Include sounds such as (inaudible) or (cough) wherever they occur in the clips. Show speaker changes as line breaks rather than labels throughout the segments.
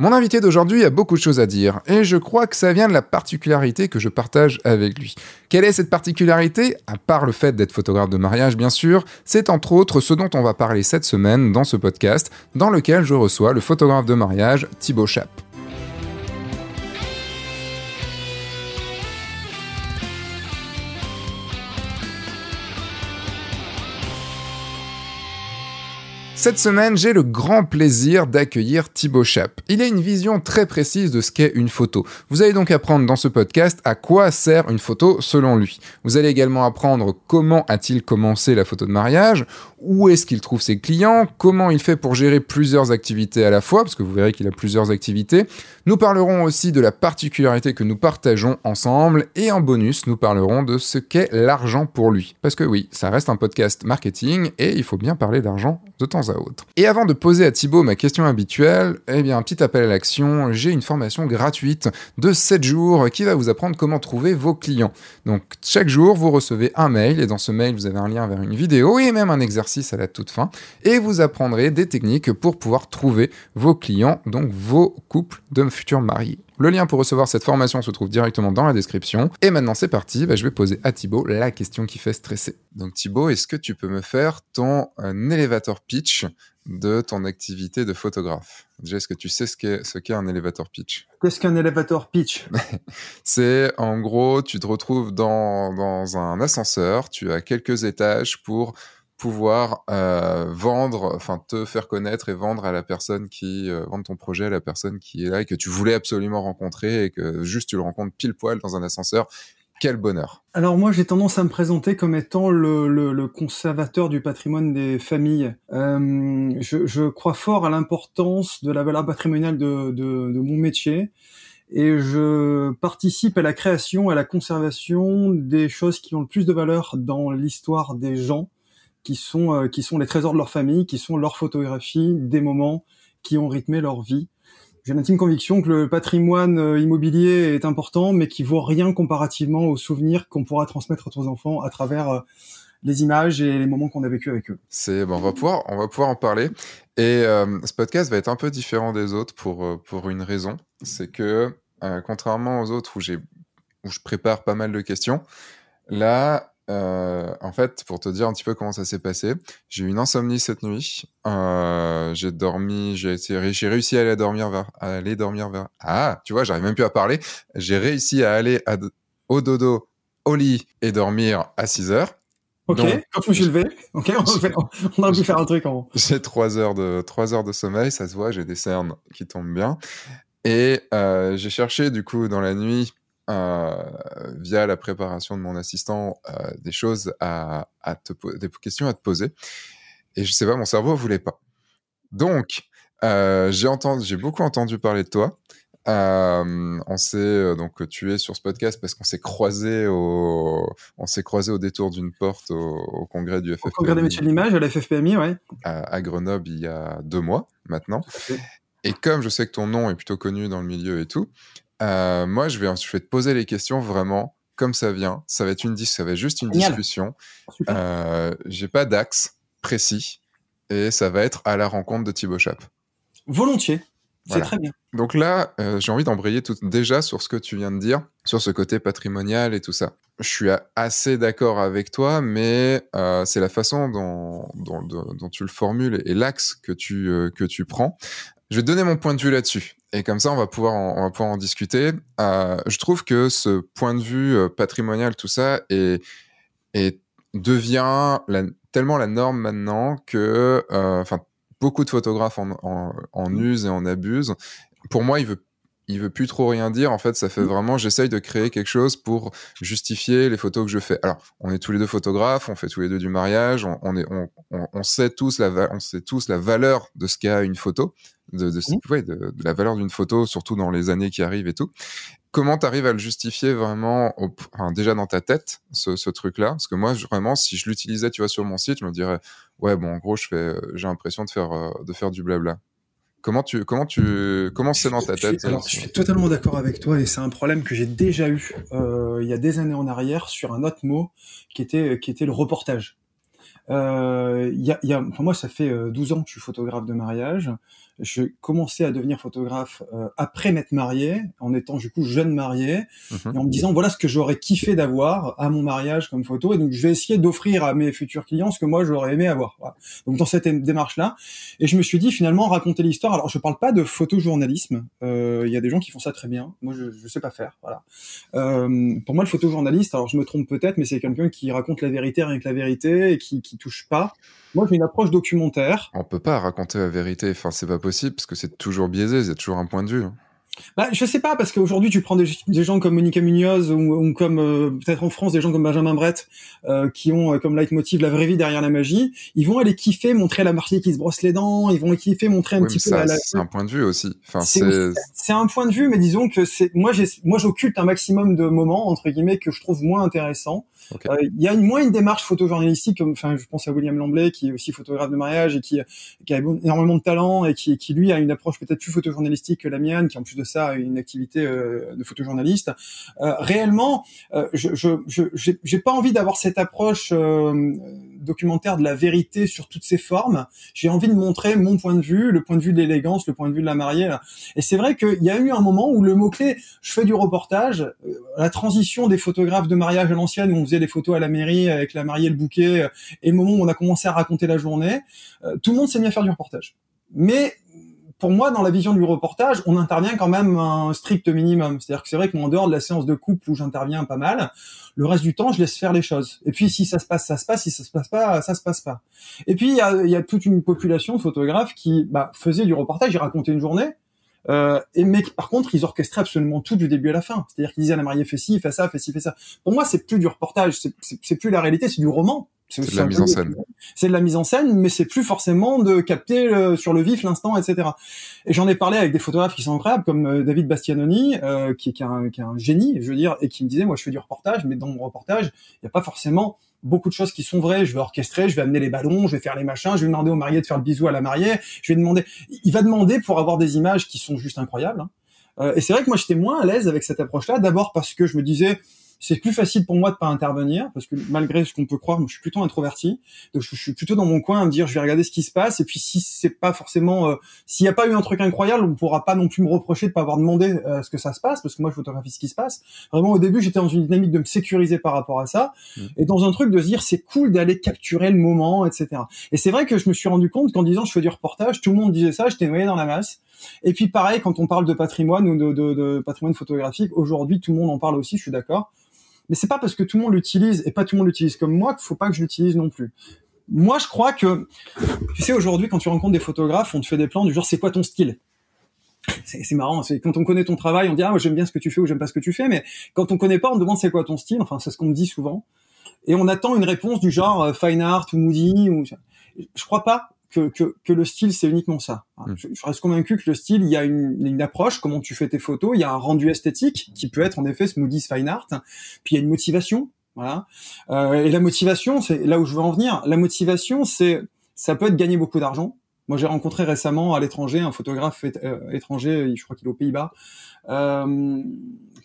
Mon invité d'aujourd'hui a beaucoup de choses à dire, et je crois que ça vient de la particularité que je partage avec lui. Quelle est cette particularité? À part le fait d'être photographe de mariage, bien sûr, c'est entre autres ce dont on va parler cette semaine dans ce podcast, dans lequel je reçois le photographe de mariage Thibaut Chap. Cette semaine, j'ai le grand plaisir d'accueillir Thibaut Chap. Il a une vision très précise de ce qu'est une photo. Vous allez donc apprendre dans ce podcast à quoi sert une photo selon lui. Vous allez également apprendre comment a-t-il commencé la photo de mariage, où est-ce qu'il trouve ses clients, comment il fait pour gérer plusieurs activités à la fois, parce que vous verrez qu'il a plusieurs activités. Nous parlerons aussi de la particularité que nous partageons ensemble, et en bonus, nous parlerons de ce qu'est l'argent pour lui. Parce que oui, ça reste un podcast marketing, et il faut bien parler d'argent de temps à autre. Et avant de poser à Thibaut ma question habituelle, eh bien, un petit appel à l'action, j'ai une formation gratuite de 7 jours qui va vous apprendre comment trouver vos clients. Donc, chaque jour, vous recevez un mail, et dans ce mail, vous avez un lien vers une vidéo, et même un exercice à la toute fin, et vous apprendrez des techniques pour pouvoir trouver vos clients, donc vos couples de futurs mariés. Le lien pour recevoir cette formation se trouve directement dans la description. Et maintenant c'est parti, bah, je vais poser à Thibaut la question qui fait stresser. Donc Thibaut, est-ce que tu peux me faire ton un elevator pitch de ton activité de photographe? Déjà, est-ce que tu sais ce qu'est ce qu'est un elevator pitch?
Qu'est-ce qu'un elevator pitch? (laughs)
C'est en gros, tu te retrouves dans, dans un ascenseur, tu as quelques étages pour pouvoir euh, vendre, enfin te faire connaître et vendre à la personne qui euh, vendre ton projet à la personne qui est là et que tu voulais absolument rencontrer et que juste tu le rencontres pile poil dans un ascenseur. Quel bonheur.
Alors moi j'ai tendance à me présenter comme étant le, le, le conservateur du patrimoine des familles. Euh, je, je, crois fort à l'importance de la valeur patrimoniale de, de, de mon métier et je participe à la création, à la conservation des choses qui ont le plus de valeur dans l'histoire des gens qui sont euh, qui sont les trésors de leur famille, qui sont leurs photographies des moments qui ont rythmé leur vie. J'ai l'intime conviction que le patrimoine euh, immobilier est important, mais qui vaut rien comparativement aux souvenirs qu'on pourra transmettre à nos enfants à travers euh, les images et les moments qu'on a vécu avec eux.
C'est bon, on va pouvoir on va pouvoir en parler. Et ce podcast va être un peu différent des autres pour pour une raison, c'est que contrairement aux autres où j'ai où je prépare pas mal de questions, là euh, en fait, pour te dire un petit peu comment ça s'est passé, j'ai eu une insomnie cette nuit. Euh, j'ai dormi, j'ai réussi à aller dormir vers, à aller dormir vers. Ah, tu vois, j'arrive même plus à parler. J'ai réussi à aller au dodo, au lit et dormir à 6 heures.
Ok, quand je me suis levé, (laughs) ok, on, a pu faire un truc en.
J'ai 3 heures de 3 heures de sommeil, ça se voit, j'ai des cernes qui tombent bien. Et euh, j'ai cherché du coup dans la nuit euh, via la préparation de mon assistant euh, des choses à, à te des questions à te poser et je sais pas mon cerveau voulait pas donc euh, j'ai entendu j'ai beaucoup entendu parler de toi on s'est donc tu es sur ce podcast parce qu'on s'est croisé au on s'est croisé au détour d'une porte au, au, congrès du FFPMI.
Au congrès des métiers de l'image à la FFPMI, ouais.
À, à, Grenoble il y a deux mois maintenant. Et comme je sais que ton nom est plutôt connu dans le milieu et tout, euh, moi, je vais, je vais te poser les questions vraiment comme ça vient. Ça va être une, ça va être juste une discussion. Euh, J'ai pas d'axe précis et ça va être à la rencontre de Thibaut Chap.
Volontiers. C'est très bien.
Donc là, euh, j'ai envie d'embrayer tout, déjà sur ce que tu viens de dire, sur ce côté patrimonial et tout ça. Je suis assez d'accord avec toi, mais euh, c'est la façon dont, dont, dont, tu le formules et l'axe que tu, euh, que tu prends. Je vais te donner mon point de vue là-dessus. Et comme ça, on va pouvoir en, on va pouvoir en discuter. Euh, je trouve que ce point de vue euh, patrimonial, tout ça, est, est devient la, tellement la norme maintenant que, euh, beaucoup de photographes en, en, en mmh. usent et en abusent. Pour moi, il veut il veut plus trop rien dire. En fait, ça fait mmh. vraiment, j'essaye de créer quelque chose pour justifier les photos que je fais. Alors, on est tous les deux photographes, on fait tous les deux du mariage, on, on est, on, on, on, sait tous la, on sait tous la valeur de ce qu'a une photo de, de, mmh. ouais, de, de la valeur d'une photo, surtout dans les années qui arrivent et tout. Comment tu arrives à le justifier vraiment, au, enfin, déjà dans ta tête, ce, ce truc-là? Parce que moi, je, vraiment, si je l'utilisais, tu vois, sur mon site, je me dirais, ouais, bon, en gros, je fais, j'ai l'impression de faire, euh, de faire du blabla. Comment tu, comment tu, comment c'est dans ta tête
je suis, alors, je suis totalement d'accord avec toi et c'est un problème que j'ai déjà eu euh, il y a des années en arrière sur un autre mot qui était, qui était le reportage. Euh, y a, y a, pour moi, ça fait 12 euh, ans que je suis photographe de mariage. J'ai commencé à devenir photographe euh, après m'être marié, en étant du coup jeune marié,
Mhm.
et en me disant voilà ce que j'aurais kiffé d'avoir à mon mariage comme photo, et donc je vais essayer d'offrir à mes futurs clients ce que moi j'aurais aimé avoir. Voilà. Donc dans cette démarche là, et je me suis dit finalement raconter l'histoire. Alors je parle pas de photojournalisme, euh, il y a des gens qui font ça très bien, moi je, je sais pas faire. Voilà. Euh, pour moi le photojournaliste, alors je me trompe peut-être, mais c'est quelqu'un qui raconte la vérité rien que la vérité et qui qui touche pas. Moi j'ai une approche documentaire.
On peut pas raconter la vérité, enfin c'est pas possible parce que c'est toujours biaisé, a toujours un point de vue.
Bah, je sais pas parce qu'aujourd'hui tu prends des, des gens comme Monica Munoz ou, ou comme euh, peut-être en France des gens comme Benjamin Brett euh, qui ont euh, comme leitmotiv la vraie vie derrière la magie. Ils vont aller kiffer montrer la mariée qui se brosse les dents. Ils vont kiffer montrer un
Oui,
petit peu la,
c'est un point de vue aussi. Enfin,
C'est un point de vue, mais disons que c'est moi j'ai moi j'occulte un maximum de moments entre guillemets que je trouve moins intéressants.
Ok.
Euh, Il y a une, moins une démarche photojournalistique, comme enfin je pense à William Lamblay qui est aussi photographe de mariage et qui, qui a énormément de talent et qui, qui lui a une approche peut-être plus photojournalistique que la mienne, qui en plus de ça une activité euh, de photojournaliste. Euh, réellement, euh, je je j'ai pas envie d'avoir cette approche documentaire de la vérité sur toutes ses formes. J'ai envie de montrer mon point de vue, le point de vue de l'élégance, le point de vue de la mariée. Et c'est vrai qu'il y a eu un moment où le mot-clé, je fais du reportage, la transition des photographes de mariage à l'ancienne, où on faisait les photos à la mairie avec la mariée le bouquet, et le moment où on a commencé à raconter la journée, tout le monde s'est mis à faire du reportage. Mais pour moi, dans la vision du reportage, on intervient quand même un strict minimum. C'est-à-dire que c'est vrai que moi, en dehors de la séance de couple où j'interviens pas mal, le reste du temps, je laisse faire les choses. Et puis, si ça se passe, ça se passe. Si ça se passe pas, ça se passe pas. Et puis, il y a, y a toute une population de photographes qui bah, faisaient du reportage, ils racontaient une journée, euh, et mais par contre, ils orchestraient absolument tout du début à la fin. C'est-à-dire qu'ils disaient à la mariée fais ci, fais ça, fais ci, fais ça. Pour moi, c'est plus du reportage, c'est plus la réalité, c'est du roman.
C'est de la mise en scène.
C'est de la mise en scène, mais c'est plus forcément de capter euh, sur le vif l'instant, etc. Et j'en ai parlé avec des photographes qui sont incroyables, comme euh, David Bastianoni, euh, qui, qui, est un, qui est un génie, je veux dire, et qui me disait, moi, je fais du reportage, mais dans mon reportage, il n'y a pas forcément beaucoup de choses qui sont vraies. Je vais orchestrer, je vais amener les ballons, je vais faire les machins, je vais demander au marié de faire le bisou à la mariée, je vais demander. Il va demander pour avoir des images qui sont juste incroyables. hein. Euh, et c'est vrai que moi, j'étais moins à l'aise avec cette approche-là. D'abord parce que je me disais, c'est plus facile pour moi de pas intervenir, parce que malgré ce qu'on peut croire, moi, je suis plutôt introverti. Donc, je, je suis plutôt dans mon coin à me dire, je vais regarder ce qui se passe. Et puis, si c'est pas forcément, euh, s'il n'y a pas eu un truc incroyable, on pourra pas non plus me reprocher de pas avoir demandé euh, ce que ça se passe, parce que moi, je photographie ce qui se passe. Vraiment, au début, j'étais dans une dynamique de me sécuriser par rapport à ça,
Mhm.
et dans un truc de se dire, c'est cool d'aller capturer le moment, etc. Et c'est vrai que je me suis rendu compte qu'en disant, je fais du reportage, tout le monde disait ça, j'étais noyé dans la masse. Et puis pareil, quand on parle de patrimoine ou de, de, de patrimoine photographique, aujourd'hui tout le monde en parle aussi, je suis d'accord. Mais c'est pas parce que tout le monde l'utilise et pas tout le monde l'utilise comme moi qu'il faut pas que je l'utilise non plus. Moi, je crois que, tu sais, aujourd'hui, quand tu rencontres des photographes, on te fait des plans du genre, c'est quoi ton style? C'est marrant, c'est quand on connaît ton travail, on dit ah j'aime bien ce que tu fais ou j'aime pas ce que tu fais, mais quand on connaît pas, on demande c'est quoi ton style? Enfin, c'est ce qu'on me dit souvent, et on attend une réponse du genre euh, fine art ou moody. Ou je crois pas que, que, que le style c'est uniquement ça.
Mm.
Je, je reste convaincu que le style, il y a une, une approche, comment tu fais tes photos, il y a un rendu esthétique qui peut être en effet Moody's fine art, puis il y a une motivation, voilà. Euh, et la motivation, c'est là où je veux en venir. La motivation, c'est ça peut être gagner beaucoup d'argent. Moi, j'ai rencontré récemment à l'étranger un photographe euh, étranger, je crois qu'il est aux Pays-Bas, euh,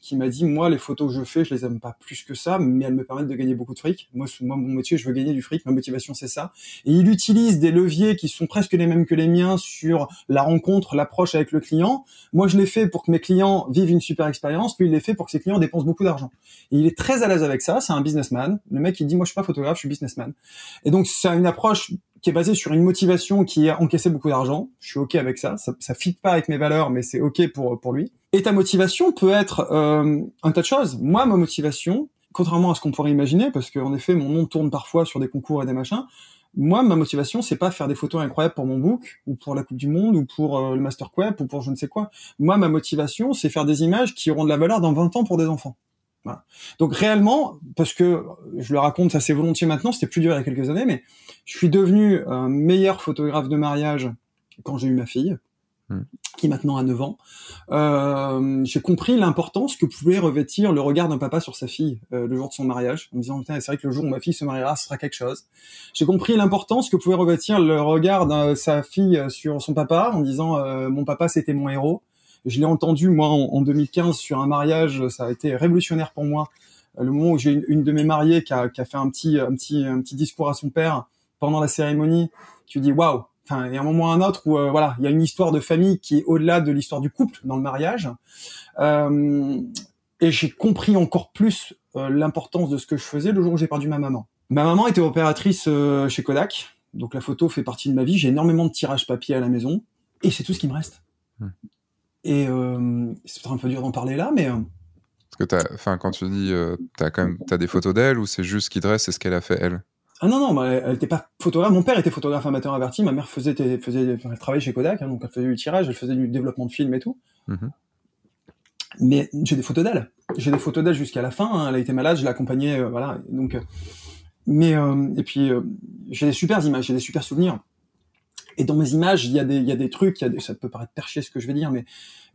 qui m'a dit moi les photos que je fais, je les aime pas plus que ça, mais elles me permettent de gagner beaucoup de fric. Moi, moi mon métier, je veux gagner du fric, ma motivation c'est ça. Et il utilise des leviers qui sont presque les mêmes que les miens sur la rencontre, l'approche avec le client. Moi, je l'ai fait pour que mes clients vivent une super expérience, lui il l'ai fait pour que ses clients dépensent beaucoup d'argent. Et il est très à l'aise avec ça. C'est un businessman. Le mec, il dit moi je suis pas photographe, je suis businessman. Et donc c'est une approche qui est basée sur une motivation qui a encaissé beaucoup d'argent. Je suis ok avec ça. Ça, ça fit pas avec mes valeurs, mais c'est ok pour pour lui. Et ta motivation peut être euh, un tas de choses. Moi, ma motivation, contrairement à ce qu'on pourrait imaginer, parce qu'en effet, mon nom tourne parfois sur des concours et des machins. Moi, ma motivation, c'est pas faire des photos incroyables pour mon book, ou pour la Coupe du Monde, ou pour euh, le Master Web, ou pour je ne sais quoi. Moi, ma motivation, c'est faire des images qui auront de la valeur dans 20 ans pour des enfants. Voilà. Donc réellement, parce que je le raconte assez volontiers maintenant, c'était plus dur il y a quelques années, mais je suis devenu un meilleur photographe de mariage quand j'ai eu ma fille,
Hmm.
qui maintenant a 9 ans. Euh, j'ai compris l'importance que pouvait revêtir le regard d'un papa sur sa fille euh, le jour de son mariage, en me disant c'est vrai que le jour où ma fille se mariera, ce sera quelque chose. J'ai compris l'importance que pouvait revêtir le regard de sa fille sur son papa, en disant euh, mon papa c'était mon héros. Je l'ai entendu moi en, en 2015 sur un mariage, ça a été révolutionnaire pour moi. Euh, Le moment où j'ai une, une de mes mariées qui a, qui a fait un petit, un petit, un petit discours à son père pendant la cérémonie, tu dis waouh. enfin, il y a un moment ou un autre où euh, voilà, il y a une histoire de famille qui est au-delà de l'histoire du couple dans le mariage. Euh, et j'ai compris encore plus euh, l'importance de ce que je faisais le jour où j'ai perdu ma maman. Ma maman était opératrice chez Kodak, donc la photo fait partie de ma vie. J'ai énormément de tirages papier à la maison et c'est tout ce qui me reste. Hmm. Et c'est peut-être un peu dur d'en parler là, mais
Parce que enfin, quand tu dis, t'as quand même, t'as des photos d'elle ou c'est juste ce qui dresse, c'est ce qu'elle a fait elle?
Ah non, non, bah, elle n'était pas photographe. Mon père était photographe amateur averti. Ma mère faisait, faisait, elle travaillait chez Kodak, hein, donc elle faisait du tirage, elle faisait du développement de films et tout. Mm-hmm. Mais j'ai des photos d'elle. J'ai des photos d'elle jusqu'à la fin. Hein. Elle a été malade, je l'ai accompagnée, euh, voilà. Donc, euh, mais euh, et puis j'ai des super images, j'ai des super souvenirs. Et dans mes images, il y a des, il y a des trucs, il y a des, ça peut paraître perché ce que je vais dire, mais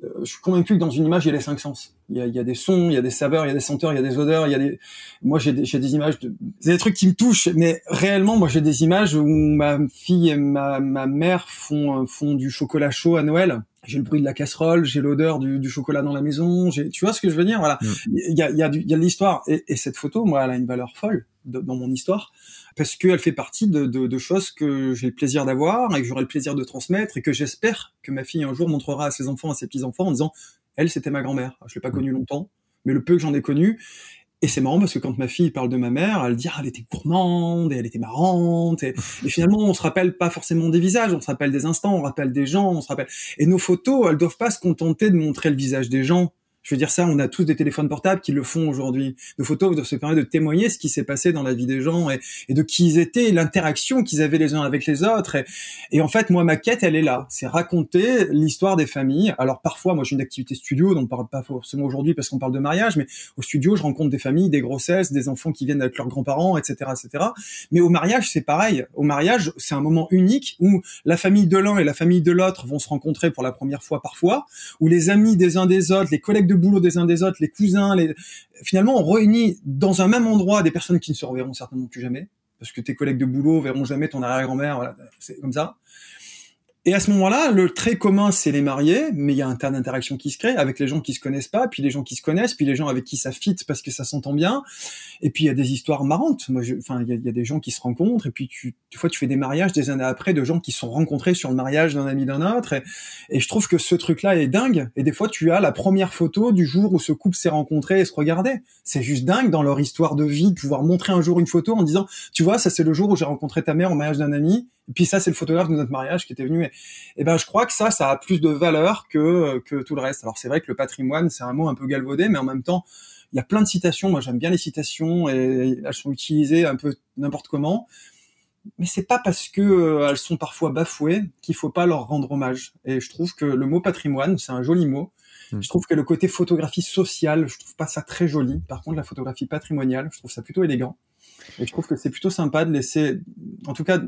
euh, je suis convaincu que dans une image, il y a les cinq sens. Il y a, il y a des sons, il y a des saveurs, il y a des senteurs, il y a des odeurs, il y a des. Moi, j'ai des, des images, de... c'est des trucs qui me touchent, mais réellement, moi, j'ai des images où ma fille et ma, ma mère font font du chocolat chaud à Noël. J'ai le bruit de la casserole, j'ai l'odeur du, du, chocolat dans la maison. J'ai, tu vois ce que je veux dire Voilà. Mm. Il y a, il y a, il y a de l'histoire et, et, cette photo, moi, elle a une valeur folle dans mon histoire parce qu'elle fait partie de, de, de choses que j'ai le plaisir d'avoir et que j'aurai le plaisir de transmettre et que j'espère que ma fille un jour montrera à ses enfants, à ses petits-enfants en disant, elle, c'était ma grand-mère. Je l'ai pas connue longtemps, mais le peu que j'en ai connu, et c'est marrant parce que quand ma fille parle de ma mère, elle dit ah, elle était gourmande et elle était marrante. Et, et, finalement, on se rappelle pas forcément des visages, on se rappelle des instants, on rappelle des gens, on se rappelle. Et nos photos, elles doivent pas se contenter de montrer le visage des gens. Je veux dire ça, on a tous des téléphones portables qui le font aujourd'hui. Nos photos se permettent de témoigner ce qui s'est passé dans la vie des gens et, de qui ils étaient, l'interaction qu'ils avaient les uns avec les autres. Et, en fait, moi, ma quête, elle est là. C'est raconter l'histoire des familles. Alors parfois, moi, j'ai une activité studio, dont on parle pas forcément aujourd'hui parce qu'on parle de mariage, mais au studio, je rencontre des familles, des grossesses, des enfants qui viennent avec leurs grands-parents, etc., etc. Mais au mariage, c'est pareil. Au mariage, c'est un moment unique où la famille de l'un et la famille de l'autre vont se rencontrer pour la première fois parfois, où les amis des uns des autres, les collègues de boulot des uns des autres, les cousins, les... finalement, on réunit dans un même endroit des personnes qui ne se reverront certainement plus jamais, parce que tes collègues de boulot verront jamais ton arrière-grand-mère, voilà, c'est comme ça. Et à ce moment-là, le trait commun, c'est les mariés, mais il y a un tas d'interactions qui se créent avec les gens qui se connaissent pas, puis les gens qui se connaissent, puis les gens avec qui ça fit parce que ça s'entend bien. Et puis il y a des histoires marrantes. Moi, enfin, il y, a, des gens qui se rencontrent, et puis tu, des fois, tu fais des mariages des années après de gens qui sont rencontrés sur le mariage d'un ami d'un autre. Et, je trouve que ce truc-là est dingue. Et des fois, tu as la première photo du jour où ce couple s'est rencontré et se regardait. C'est juste dingue dans leur histoire de vie de pouvoir montrer un jour une photo en disant, tu vois, ça c'est le jour où j'ai rencontré ta mère au mariage d'un ami et puis ça, c'est le photographe de notre mariage qui était venu. Et, ben, je crois que ça, ça a plus de valeur que que tout le reste. Alors c'est vrai que le patrimoine, c'est un mot un peu galvaudé, mais en même temps, il y a plein de citations. Moi, j'aime bien les citations et elles sont utilisées un peu n'importe comment. Mais c'est pas parce que euh, elles sont parfois bafouées qu'il faut pas leur rendre hommage. Et je trouve que le mot patrimoine, c'est un joli mot. Hmm. Je trouve que le côté photographie sociale, je trouve pas ça très joli. Par contre, la photographie patrimoniale, je trouve ça plutôt élégant. Et je trouve que c'est plutôt sympa de laisser, en tout cas,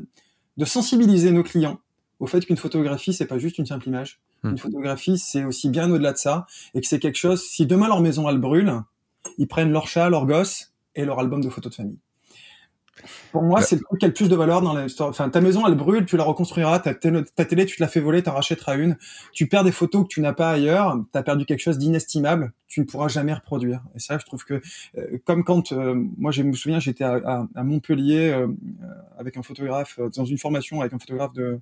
de sensibiliser nos clients au fait qu'une photographie, c'est pas juste une simple image. Hmm. Une photographie, c'est aussi bien au-delà de ça, et que c'est quelque chose. Si demain leur maison elle brûle, ils prennent leur chat, leur gosse et leur album de photos de famille. Pour moi, c'est le truc qui a le plus de valeur dans l'histoire. Enfin, ta maison, elle brûle, tu la reconstruiras. Ta, ta télé, tu te la fais voler, t'en rachèteras une. Tu perds des photos que tu n'as pas ailleurs. T'as perdu quelque chose d'inestimable. Tu ne pourras jamais reproduire. Et ça, je trouve que, euh, comme quand, euh, moi, je me souviens, j'étais à, à, Montpellier euh, avec un photographe, dans une formation avec un photographe de,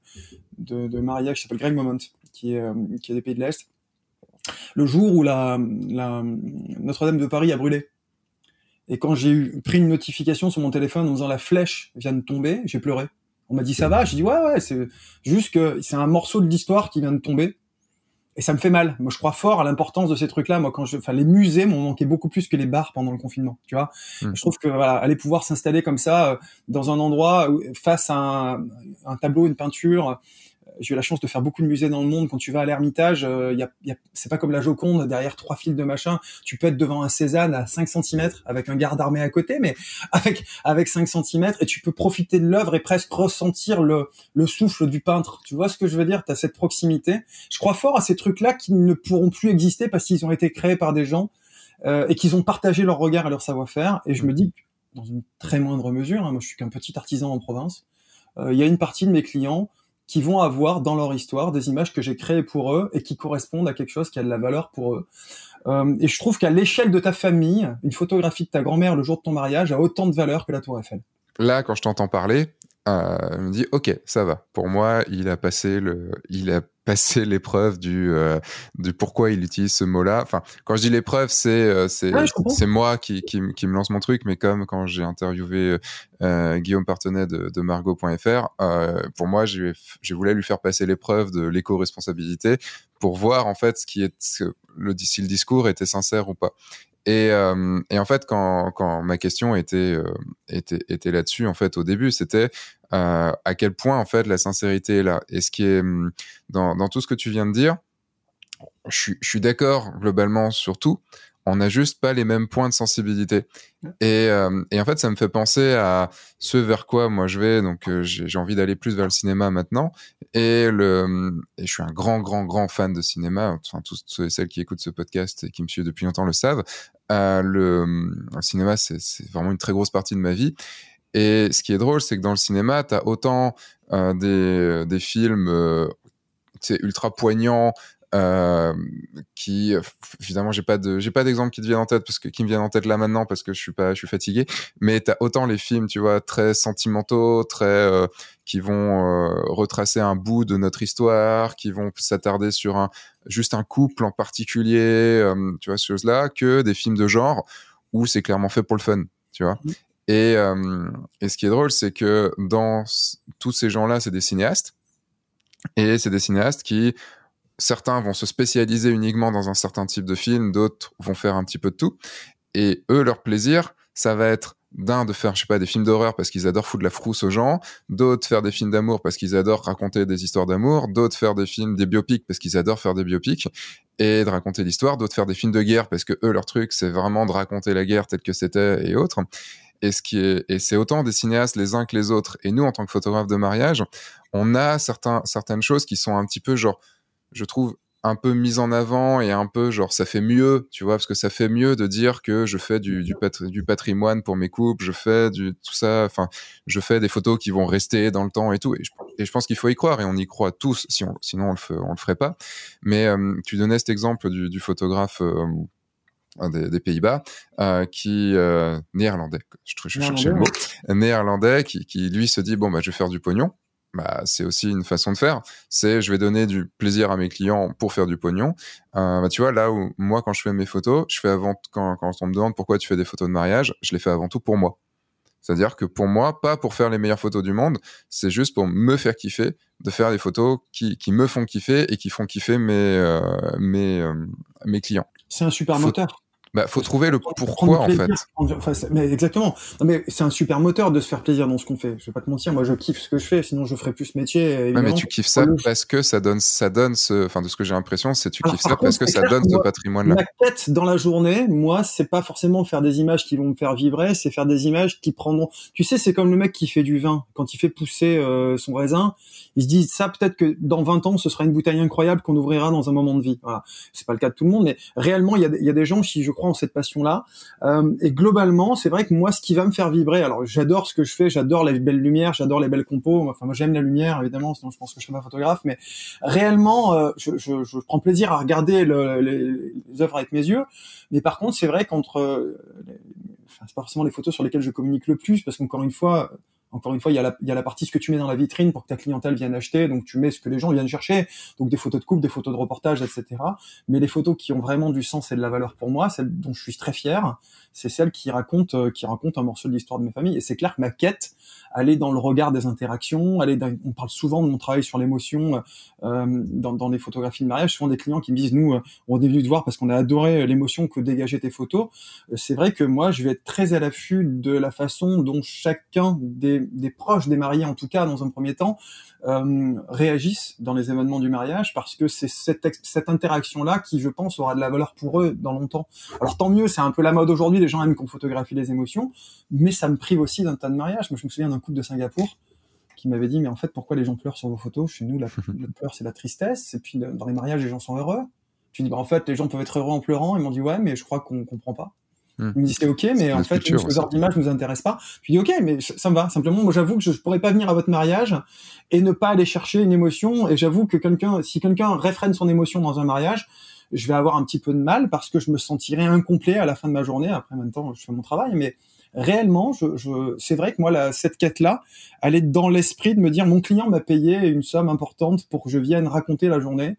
de, de mariage qui s'appelle Greg Moment, qui est, qui est des pays de l'Est. Le jour où la, la Notre-Dame de Paris a brûlé et quand j'ai eu pris une notification sur mon téléphone en disant la flèche vient de tomber, j'ai pleuré. On m'a dit ça va, j'ai dit ouais ouais, c'est juste que c'est un morceau de l'histoire qui vient de tomber et ça me fait mal. Moi je crois fort à l'importance de ces trucs-là. Moi quand je, enfin les musées m'ont manqué beaucoup plus que les bars pendant le confinement, tu vois. Hmm. Je trouve que voilà, aller pouvoir s'installer comme ça euh, dans un endroit face à un, un tableau, une peinture j'ai eu la chance de faire beaucoup de musées dans le monde. Quand tu vas à l'Ermitage, euh, y a, y a, c'est pas comme la Joconde derrière trois fils de machin. Tu peux être devant un Cézanne à 5 cm avec un garde armé à côté, mais avec avec 5 cm et tu peux profiter de l'œuvre et presque ressentir le le souffle du peintre. Tu vois ce que je veux dire? Tu as cette proximité. Je crois fort à ces trucs-là qui ne pourront plus exister parce qu'ils ont été créés par des gens euh, et qu'ils ont partagé leur regard et leur savoir-faire. Et je me dis, dans une très moindre mesure, hein, moi je suis qu'un petit artisan en province, euh, il y a une partie de mes clients qui vont avoir dans leur histoire des images que j'ai créées pour eux et qui correspondent à quelque chose qui a de la valeur pour eux. Euh, et je trouve qu'à l'échelle de ta famille, une photographie de ta grand-mère le jour de ton mariage a autant de valeur que la Tour Eiffel.
Là, quand je t'entends parler, euh, elle me dit ok ça va pour moi il a passé le il a passé l'épreuve du euh, du pourquoi il utilise ce mot-là. Enfin quand je dis l'épreuve c'est euh, c'est c'est moi qui, qui, qui me lance mon truc mais comme quand j'ai interviewé euh, Guillaume Partenet de, de Margot.fr euh, pour moi j'ai voulu lui faire passer l'épreuve de l'éco-responsabilité pour voir en fait ce qui est le si le discours était sincère ou pas et, euh, et, en fait, quand, quand ma question était, euh, était, était là-dessus, en fait, au début, c'était euh, à quel point, en fait, la sincérité est là. Et ce qui est hum, dans, dans tout ce que tu viens de dire, je suis, je suis d'accord globalement sur tout on n'a juste pas les mêmes points de sensibilité. Et, euh, et, en fait, ça me fait penser à ce vers quoi moi je vais. Donc, euh, j'ai envie d'aller plus vers le cinéma maintenant. Et, le, et je suis un grand, grand, grand fan de cinéma. Enfin, tous ceux et celles qui écoutent ce podcast et qui me suivent depuis longtemps le savent. Euh, le, le, cinéma, c'est vraiment une très grosse partie de ma vie. Et ce qui est drôle, c'est que dans le cinéma, tu as autant euh, des, des films euh, ultra poignants, euh, qui évidemment j'ai pas de j'ai pas d'exemple qui te viennent en tête parce que qui me viennent en tête là maintenant parce que je suis pas je suis fatigué. Mais t'as autant les films tu vois très sentimentaux très euh, qui vont euh, retracer un bout de notre histoire qui vont s'attarder sur un juste un couple en particulier euh, tu vois ces choses là que des films de genre où c'est clairement fait pour le fun tu vois. Mmh. et, et ce qui est drôle c'est que dans tous ces gens là c'est des cinéastes. Et c'est des cinéastes qui certains vont se spécialiser uniquement dans un certain type de film, d'autres vont faire un petit peu de tout. Et eux, leur plaisir, ça va être d'un de faire, je sais pas, des films d'horreur parce qu'ils adorent foutre de la frousse aux gens, d'autres faire des films d'amour parce qu'ils adorent raconter des histoires d'amour, d'autres faire des films, des biopics parce qu'ils adorent faire des biopics et de raconter l'histoire, d'autres faire des films de guerre parce que eux, leur truc, c'est vraiment de raconter la guerre telle que c'était et autres. Et ce c'est autant des cinéastes les uns que les autres. Et nous, en tant que photographes de mariage, on a certains, certaines choses qui sont un petit peu genre, je trouve un peu mise en avant et un peu genre ça fait mieux, tu vois, parce que ça fait mieux de dire que je fais du, du, du patrimoine pour mes couples, je fais du tout ça, enfin, je fais des photos qui vont rester dans le temps et tout. Et je, et je pense qu'il faut y croire et on y croit tous, si on, sinon on le, fait, on le ferait pas. Mais euh, tu donnais cet exemple du, du photographe. Euh, des, des Pays-Bas, euh, qui néerlandais, je, je cherchais le mot, néerlandais, qui, qui lui se dit bon bah je vais faire du pognon, bah, c'est aussi une façon de faire. C'est je vais donner du plaisir à mes clients pour faire du pognon. Euh, bah, tu vois, là où moi, quand je fais mes photos, je fais avant, quand, quand on me demande pourquoi tu fais des photos de mariage, je les fais avant tout pour moi. C'est-à-dire que pour moi, pas pour faire les meilleures photos du monde, c'est juste pour me faire kiffer, de faire des photos qui, qui me font kiffer et qui font kiffer mes, euh, mes, euh, mes clients.
C'est un super moteur.
Bah, faut trouver le pourquoi en fait.
Enfin, mais exactement. Non, mais c'est un super moteur de se faire plaisir dans ce qu'on fait. Je vais pas te mentir, moi je kiffe ce que je fais, sinon je ferais plus ce métier.
Ouais, mais tu kiffes ça parce que ça donne, ça donne ce, enfin de ce que j'ai l'impression, c'est tu kiffes ça parce que ça donne ce patrimoine-là.
Ma quête dans la journée, moi, c'est pas forcément faire des images qui vont me faire vibrer, c'est faire des images qui prendront. Tu sais, c'est comme le mec qui fait du vin quand il fait pousser euh, son raisin, il se dit ça peut-être que dans 20 ans ce sera une bouteille incroyable qu'on ouvrira dans un moment de vie. Voilà, c'est pas le cas de tout le monde, mais réellement il y a, y a des gens qui, je crois, cette passion-là euh, et globalement, c'est vrai que moi, ce qui va me faire vibrer, alors j'adore ce que je fais, j'adore les belles lumières, j'adore les belles compos. Enfin, moi, j'aime la lumière, évidemment, sinon je pense que je suis pas photographe. Mais réellement, euh, je, je, je, prends plaisir à regarder le, les, les, œuvres avec mes yeux. Mais par contre, c'est vrai qu'entre, euh, enfin, c'est pas forcément les photos sur lesquelles je communique le plus, parce qu'encore une fois, encore une fois, il y, a la, il y a la partie ce que tu mets dans la vitrine pour que ta clientèle vienne acheter. Donc tu mets ce que les gens viennent chercher, donc des photos de coupe, des photos de reportage, etc. Mais les photos qui ont vraiment du sens et de la valeur pour moi, celles dont je suis très fier, c'est celles qui racontent, euh, qui racontent un morceau de l'histoire de mes familles. Et c'est clair que ma quête, elle est dans le regard des interactions. Elle est dans, on parle souvent de mon travail sur l'émotion euh, dans, dans les photographies de mariage. Souvent des clients qui me disent, nous, euh, on est venu te voir parce qu'on a adoré l'émotion que dégageaient tes photos. Euh, c'est vrai que moi, je vais être très à l'affût de la façon dont chacun des des, proches des mariés, en tout cas dans un premier temps, euh, réagissent dans les événements du mariage parce que c'est cette, cette interaction-là qui, je pense, aura de la valeur pour eux dans longtemps. Alors tant mieux, c'est un peu la mode aujourd'hui, les gens aiment qu'on photographie les émotions, mais ça me prive aussi d'un tas de mariages. Moi, je me souviens d'un couple de Singapour qui m'avait dit, mais en fait, pourquoi les gens pleurent sur vos photos? Chez nous, la, (laughs) la pleur, c'est la tristesse, et puis dans les mariages, les gens sont heureux. Je dis, bah, en fait, les gens peuvent être heureux en pleurant. Ils m'ont dit, ouais, mais je crois qu'on comprend pas. Hmm. Il me dit c'est ok, mais en fait, ce genre d'image nous intéresse pas. Je lui dis ok, mais ça me va. Simplement, moi j'avoue que je, pourrais pas venir à votre mariage et ne pas aller chercher une émotion. Et j'avoue que quelqu'un, si quelqu'un réfrène son émotion dans un mariage, je vais avoir un petit peu de mal parce que je me sentirais incomplet à la fin de ma journée. Après, en même temps, je fais mon travail, mais réellement, je, je c'est vrai que moi, la, cette quête-là, elle est dans l'esprit de me dire, mon client m'a payé une somme importante pour que je vienne raconter la journée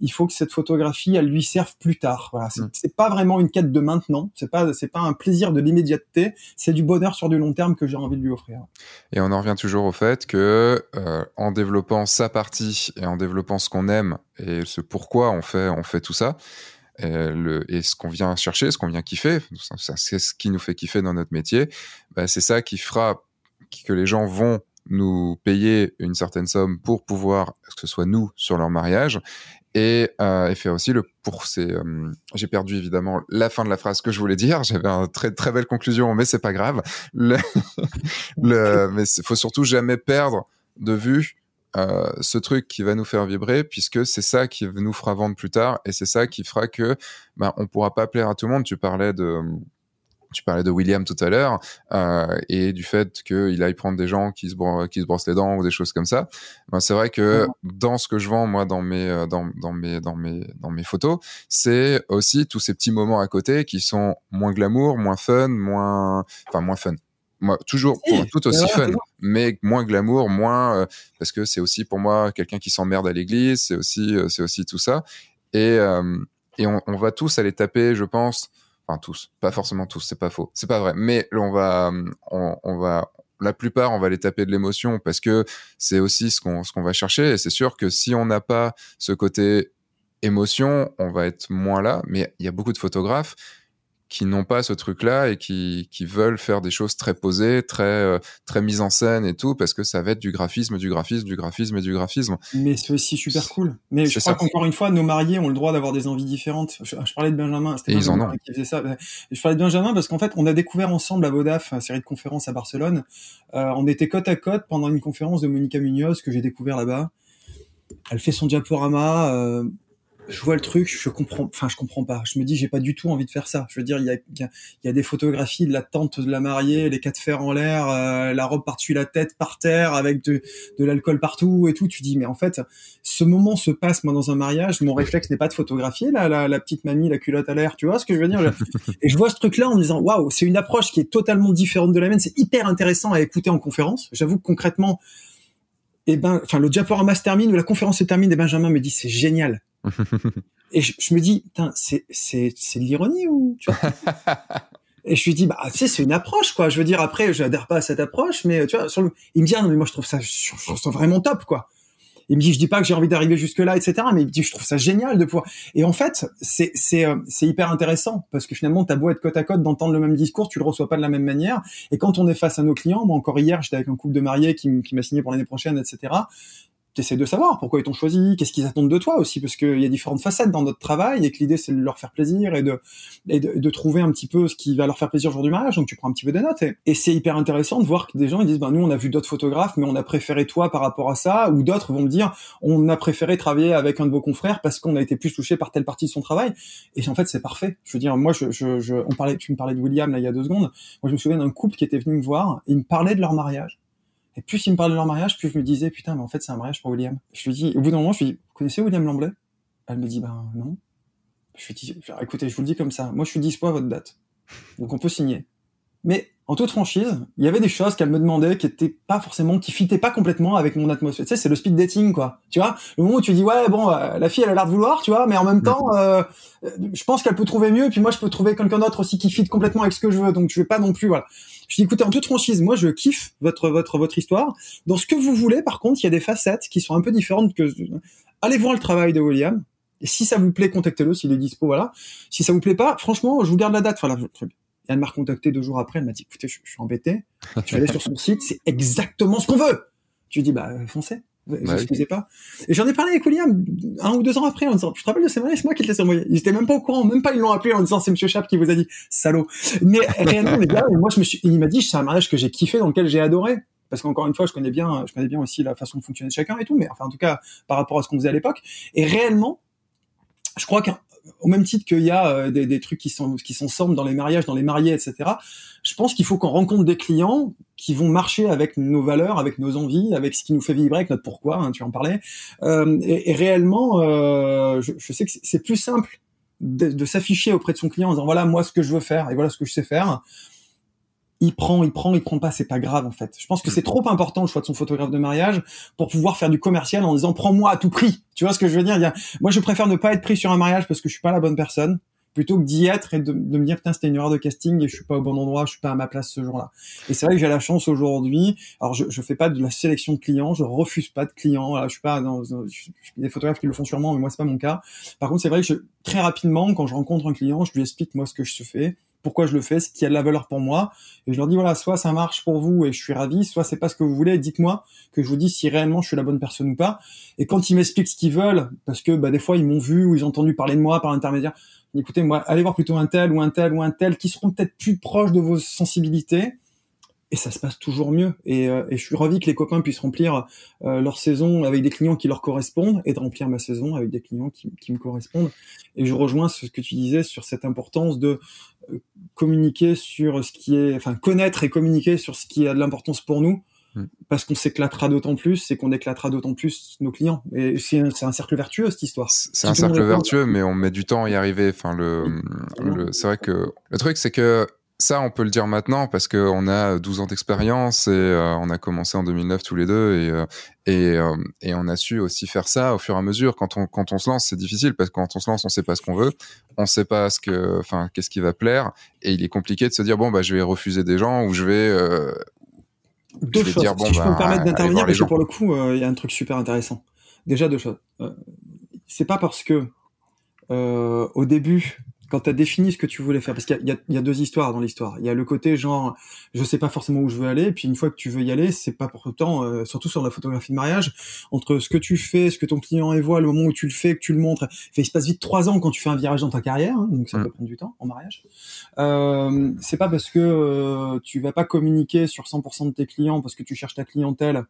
il faut que cette photographie, elle lui serve plus tard. Voilà, c'est, mm. pas vraiment une quête de maintenant, c'est pas c'est pas un plaisir de l'immédiateté, c'est du bonheur sur du long terme que j'ai envie de lui offrir.
Et on en revient toujours au fait que euh, en développant sa partie et en développant ce qu'on aime et ce pourquoi on fait on fait tout ça. Et, le, et ce qu'on vient chercher, ce qu'on vient kiffer, c'est ce qui nous fait kiffer dans notre métier, bah, c'est ça qui fera que les gens vont nous payer une certaine somme pour pouvoir que ce soit nous sur leur mariage et, euh, faire aussi le pour. Euh, j'ai perdu évidemment la fin de la phrase que je voulais dire. (laughs) J'avais une très très belle conclusion, mais c'est pas grave. Le, (laughs) le, mais faut surtout jamais perdre de vue euh, ce truc qui va nous faire vibrer, puisque c'est ça qui nous fera vendre plus tard, et c'est ça qui fera que ben, on pourra pas plaire à tout le monde. Tu parlais de tu parlais de William tout à l'heure euh, et du fait qu'il aille prendre des gens qui se, bro qui se brossent les dents ou des choses comme ça. Ben, c'est vrai que dans ce que je vends moi dans mes euh, dans, dans mes dans mes dans mes photos, c'est aussi tous ces petits moments à côté qui sont moins glamour, moins fun, moins enfin moins fun. Moi, toujours tout aussi fun, mais moins glamour, moins euh, parce que c'est aussi pour moi quelqu'un qui s'emmerde à l'église, c'est aussi euh, c'est aussi tout ça et et on, on va tous aller taper, je pense, enfin tous, pas forcément tous, c'est pas faux, c'est pas vrai, mais on va, on, va, la plupart, on va les taper de l'émotion parce que c'est aussi ce qu'on ce qu'on va chercher. Et c'est sûr que si on n'a pas ce côté émotion, on va être moins là. Mais il y a beaucoup de photographes qui n'ont pas ce truc-là et qui, qui veulent faire des choses très posées, très euh, très mises en scène et tout, parce que ça va être du graphisme, du graphisme, du graphisme et du graphisme.
Mais c'est aussi super cool. Mais je crois qu'encore une fois, nos mariés ont le droit d'avoir des envies différentes. Je, parlais de Benjamin,
c'était ils en ont.
qui faisait ça. Je parlais de Benjamin parce qu'en fait, on a découvert ensemble à Vodaf, une série de conférences à Barcelone. Euh, on était côte à côte pendant une conférence de Monica Munoz que j'ai découvert là-bas. Elle fait son diaporama. Euh, je vois le truc, je comprends, enfin je comprends pas. Je me dis j'ai pas du tout envie de faire ça. Je veux dire il y a, il y a, des photographies de la tante de la mariée, les quatre fers en l'air, euh, la robe par-dessus la tête par terre avec de, de l'alcool partout et tout. Tu dis mais en fait ce moment se passe moi dans un mariage. Mon réflexe n'est pas de photographier la, la, la, petite mamie la culotte à l'air. Tu vois ce que je veux dire? (laughs) Et je vois ce truc là en me disant waouh c'est une approche qui est totalement différente de la mienne. C'est hyper intéressant à écouter en conférence. J'avoue que concrètement et ben, enfin, le diaporama se termine ou la conférence se termine et Benjamin me dit c'est génial. (laughs) et je, me dis, c'est, c'est, c'est de l'ironie ou, tu vois? (laughs) Et je lui dis, bah, tu sais, c'est une approche, quoi. Je veux dire, après, je n'adhère pas à cette approche, mais tu vois, sur le... il me dit, ah, non, mais moi, je trouve ça, je trouve ça vraiment top, quoi. Il me dit, je dis pas que j'ai envie d'arriver jusque là, etc. Mais il me dit, je trouve ça génial de pouvoir. Et en fait, c'est c'est euh, c'est hyper intéressant parce que finalement, t'as beau être côte à côte d'entendre le même discours, tu le reçois pas de la même manière. Et quand on est face à nos clients, moi encore hier, j'étais avec un couple de mariés qui, qui m'a signé pour l'année prochaine, etc tu de savoir pourquoi ils t'ont choisi, qu'est-ce qu'ils attendent de toi aussi, parce qu'il y a différentes facettes dans notre travail et que l'idée c'est de leur faire plaisir et de, et de, trouver un petit peu ce qui va leur faire plaisir au jour du mariage. Donc tu prends un petit peu des notes et, c'est hyper intéressant de voir que des gens ils disent ben nous on a vu d'autres photographes mais on a préféré toi par rapport à ça, ou d'autres vont me dire on a préféré travailler avec un de vos confrères parce qu'on a été plus touché par telle partie de son travail. Et en fait c'est parfait. Je veux dire moi je, je, on parlait, tu me parlais de William là il y a deux secondes. Moi je me souviens d'un couple qui était venu me voir, et il me parlait de leur mariage et plus il me parlait de leur mariage, plus je me disais, putain, mais en fait, c'est un mariage pour William. Je lui dis, au bout d'un moment, je lui dis, vous connaissez William Lamblay Elle me dit, ben non. Je lui dis, écoutez, je vous le dis comme ça, moi je suis dispo à votre date. Donc on peut signer. Mais en toute franchise, il y avait des choses qu'elle me demandait qui étaient pas forcément, qui fitaient pas complètement avec mon atmosphère. Tu sais, c'est le speed dating, quoi. Tu vois, le moment où tu dis ouais, bon, euh, la fille elle a l'air de vouloir, tu vois, mais en même temps, euh, je pense qu'elle peut trouver mieux, puis moi je peux trouver quelqu'un d'autre aussi qui fit complètement avec ce que je veux. Donc je vais pas non plus, voilà. Je dis écoutez, en toute franchise, moi je kiffe votre votre votre histoire. Dans ce que vous voulez, par contre, il y a des facettes qui sont un peu différentes que. Allez voir le travail de William. Et si ça vous plaît, contactez-le s'il est dispo, voilà. Si ça vous plaît pas, franchement, je vous garde la date. Voilà, et elle m'a recontacté deux jours après, elle m'a dit, écoutez, je, suis embêté. Je suis allé sur son site, c'est exactement ce qu'on veut. Je lui dis, bah, foncez. Vous bah excusez pas. Et j'en ai parlé avec William un ou deux ans après en disant, tu te rappelles de ces c'est moi qui te laisse envoyer. Ils étaient même pas au courant, même pas ils l'ont appelé en disant c'est Monsieur Chap qui vous a dit, salaud. Mais réellement, les gars, (laughs) moi je me suis, il m'a dit, c'est un mariage que j'ai kiffé, dans lequel j'ai adoré. Parce qu'encore une fois, je connais bien, je connais bien aussi la façon de fonctionner de chacun et tout, mais enfin, en tout cas, par rapport à ce qu'on faisait à l'époque. Et réellement, je crois qu'un au même titre qu'il y a euh, des, trucs qui sont qui dans les mariages, dans les mariés, etc. Je pense qu'il faut qu'on rencontre des clients qui vont marcher avec nos valeurs, avec nos envies, avec ce qui nous fait vibrer, avec notre pourquoi. Hein, tu en parlais. Euh, et, et, réellement, euh, je, je, sais que c'est plus simple de, de s'afficher auprès de son client en disant voilà moi ce que je veux faire et voilà ce que je sais faire il prend, il prend, il prend pas, c'est pas grave en fait. Je pense que c'est trop important le choix de son photographe de mariage pour pouvoir faire du commercial en disant prends-moi à tout prix. Tu vois ce que je veux dire? Moi, je préfère ne pas être pris sur un mariage parce que je suis pas la bonne personne plutôt que d'y être et de, me dire putain c'était une erreur de casting et je suis pas au bon endroit, je suis pas à ma place ce jour-là. Et c'est vrai que j'ai la chance aujourd'hui. Alors je, je fais pas de la sélection de clients, je refuse pas de clients. je suis pas dans, je, des photographes qui le font sûrement, mais moi c'est pas mon cas. Par contre c'est vrai que je, très rapidement quand je rencontre un client, je lui explique moi ce que je fais pourquoi je le fais, ce qui a de la valeur pour moi. Et je leur dis voilà, soit ça marche pour vous et je suis ravi, soit c'est pas ce que vous voulez. Dites-moi que je vous dis si réellement je suis la bonne personne ou pas. Et quand ils m'expliquent ce qu'ils veulent, parce que bah, des fois ils m'ont vu ou ils ont entendu parler de moi par l'intermédiaire, écoutez, moi, allez voir plutôt un tel ou un tel ou un tel qui seront peut-être plus proches de vos sensibilités. Et ça se passe toujours mieux. Et, euh, et je suis ravi que les copains puissent remplir euh, leur saison avec des clients qui leur correspondent et de remplir ma saison avec des clients qui, qui me correspondent. Et je rejoins ce que tu disais sur cette importance de euh, communiquer sur ce qui est, enfin connaître et communiquer sur ce qui a de l'importance pour nous Mm. parce qu'on s'éclatera d'autant plus, c'est qu'on éclatera d'autant plus nos clients. Et c'est un, cercle vertueux cette histoire.
C'est un cercle vertueux, mais on met du temps à y arriver. Enfin, le, le c'est vrai que le truc, c'est que ça, on peut le dire maintenant parce qu'on a 12 ans d'expérience et euh, on a commencé en 2009 tous les deux et, euh, et, euh, et, on a su aussi faire ça au fur et à mesure. Quand on, quand on se lance, c'est difficile parce que quand on se lance, on sait pas ce qu'on veut, on sait pas ce que, enfin, qu'est-ce qui va plaire et il est compliqué de se dire bon bah je vais refuser des gens ou je vais
deux choses. si je peux me bah, permettre d'intervenir, parce que pour le coup, euh, il y a un truc super intéressant. Déjà deux choses. Euh, c'est pas parce que euh, au début quand tu as défini ce que tu voulais faire, parce qu'il y, y, a deux histoires dans l'histoire. Il y a le côté genre, je sais pas forcément où je veux aller, et puis une fois que tu veux y aller, c'est pas pour autant, euh, surtout sur la photographie de mariage, entre ce que tu fais, ce que ton client y voit, le moment où tu le fais, que tu le montres, fait, il se passe vite trois ans quand tu fais un virage dans ta carrière, hein, donc ça mm. peut prendre du temps en mariage. Euh, c'est pas parce que euh, tu vas pas communiquer sur 100% de tes clients, parce que tu cherches ta clientèle,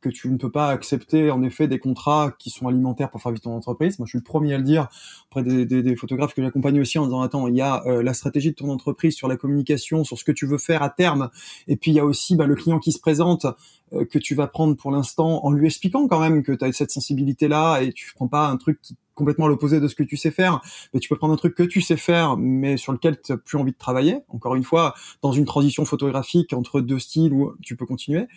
que tu ne peux pas accepter en effet des contrats qui sont alimentaires pour faire vivre ton entreprise. Moi, je suis le premier à le dire auprès des, des, des photographes que j'accompagne aussi en disant attends, il y a euh, la stratégie de ton entreprise sur la communication, sur ce que tu veux faire à terme, et puis il y a aussi bah, le client qui se présente euh, que tu vas prendre pour l'instant en lui expliquant quand même que tu as cette sensibilité là et tu prends pas un truc qui complètement l'opposé de ce que tu sais faire, mais tu peux prendre un truc que tu sais faire, mais sur lequel tu n'as plus envie de travailler. Encore une fois, dans une transition photographique entre deux styles où tu peux continuer.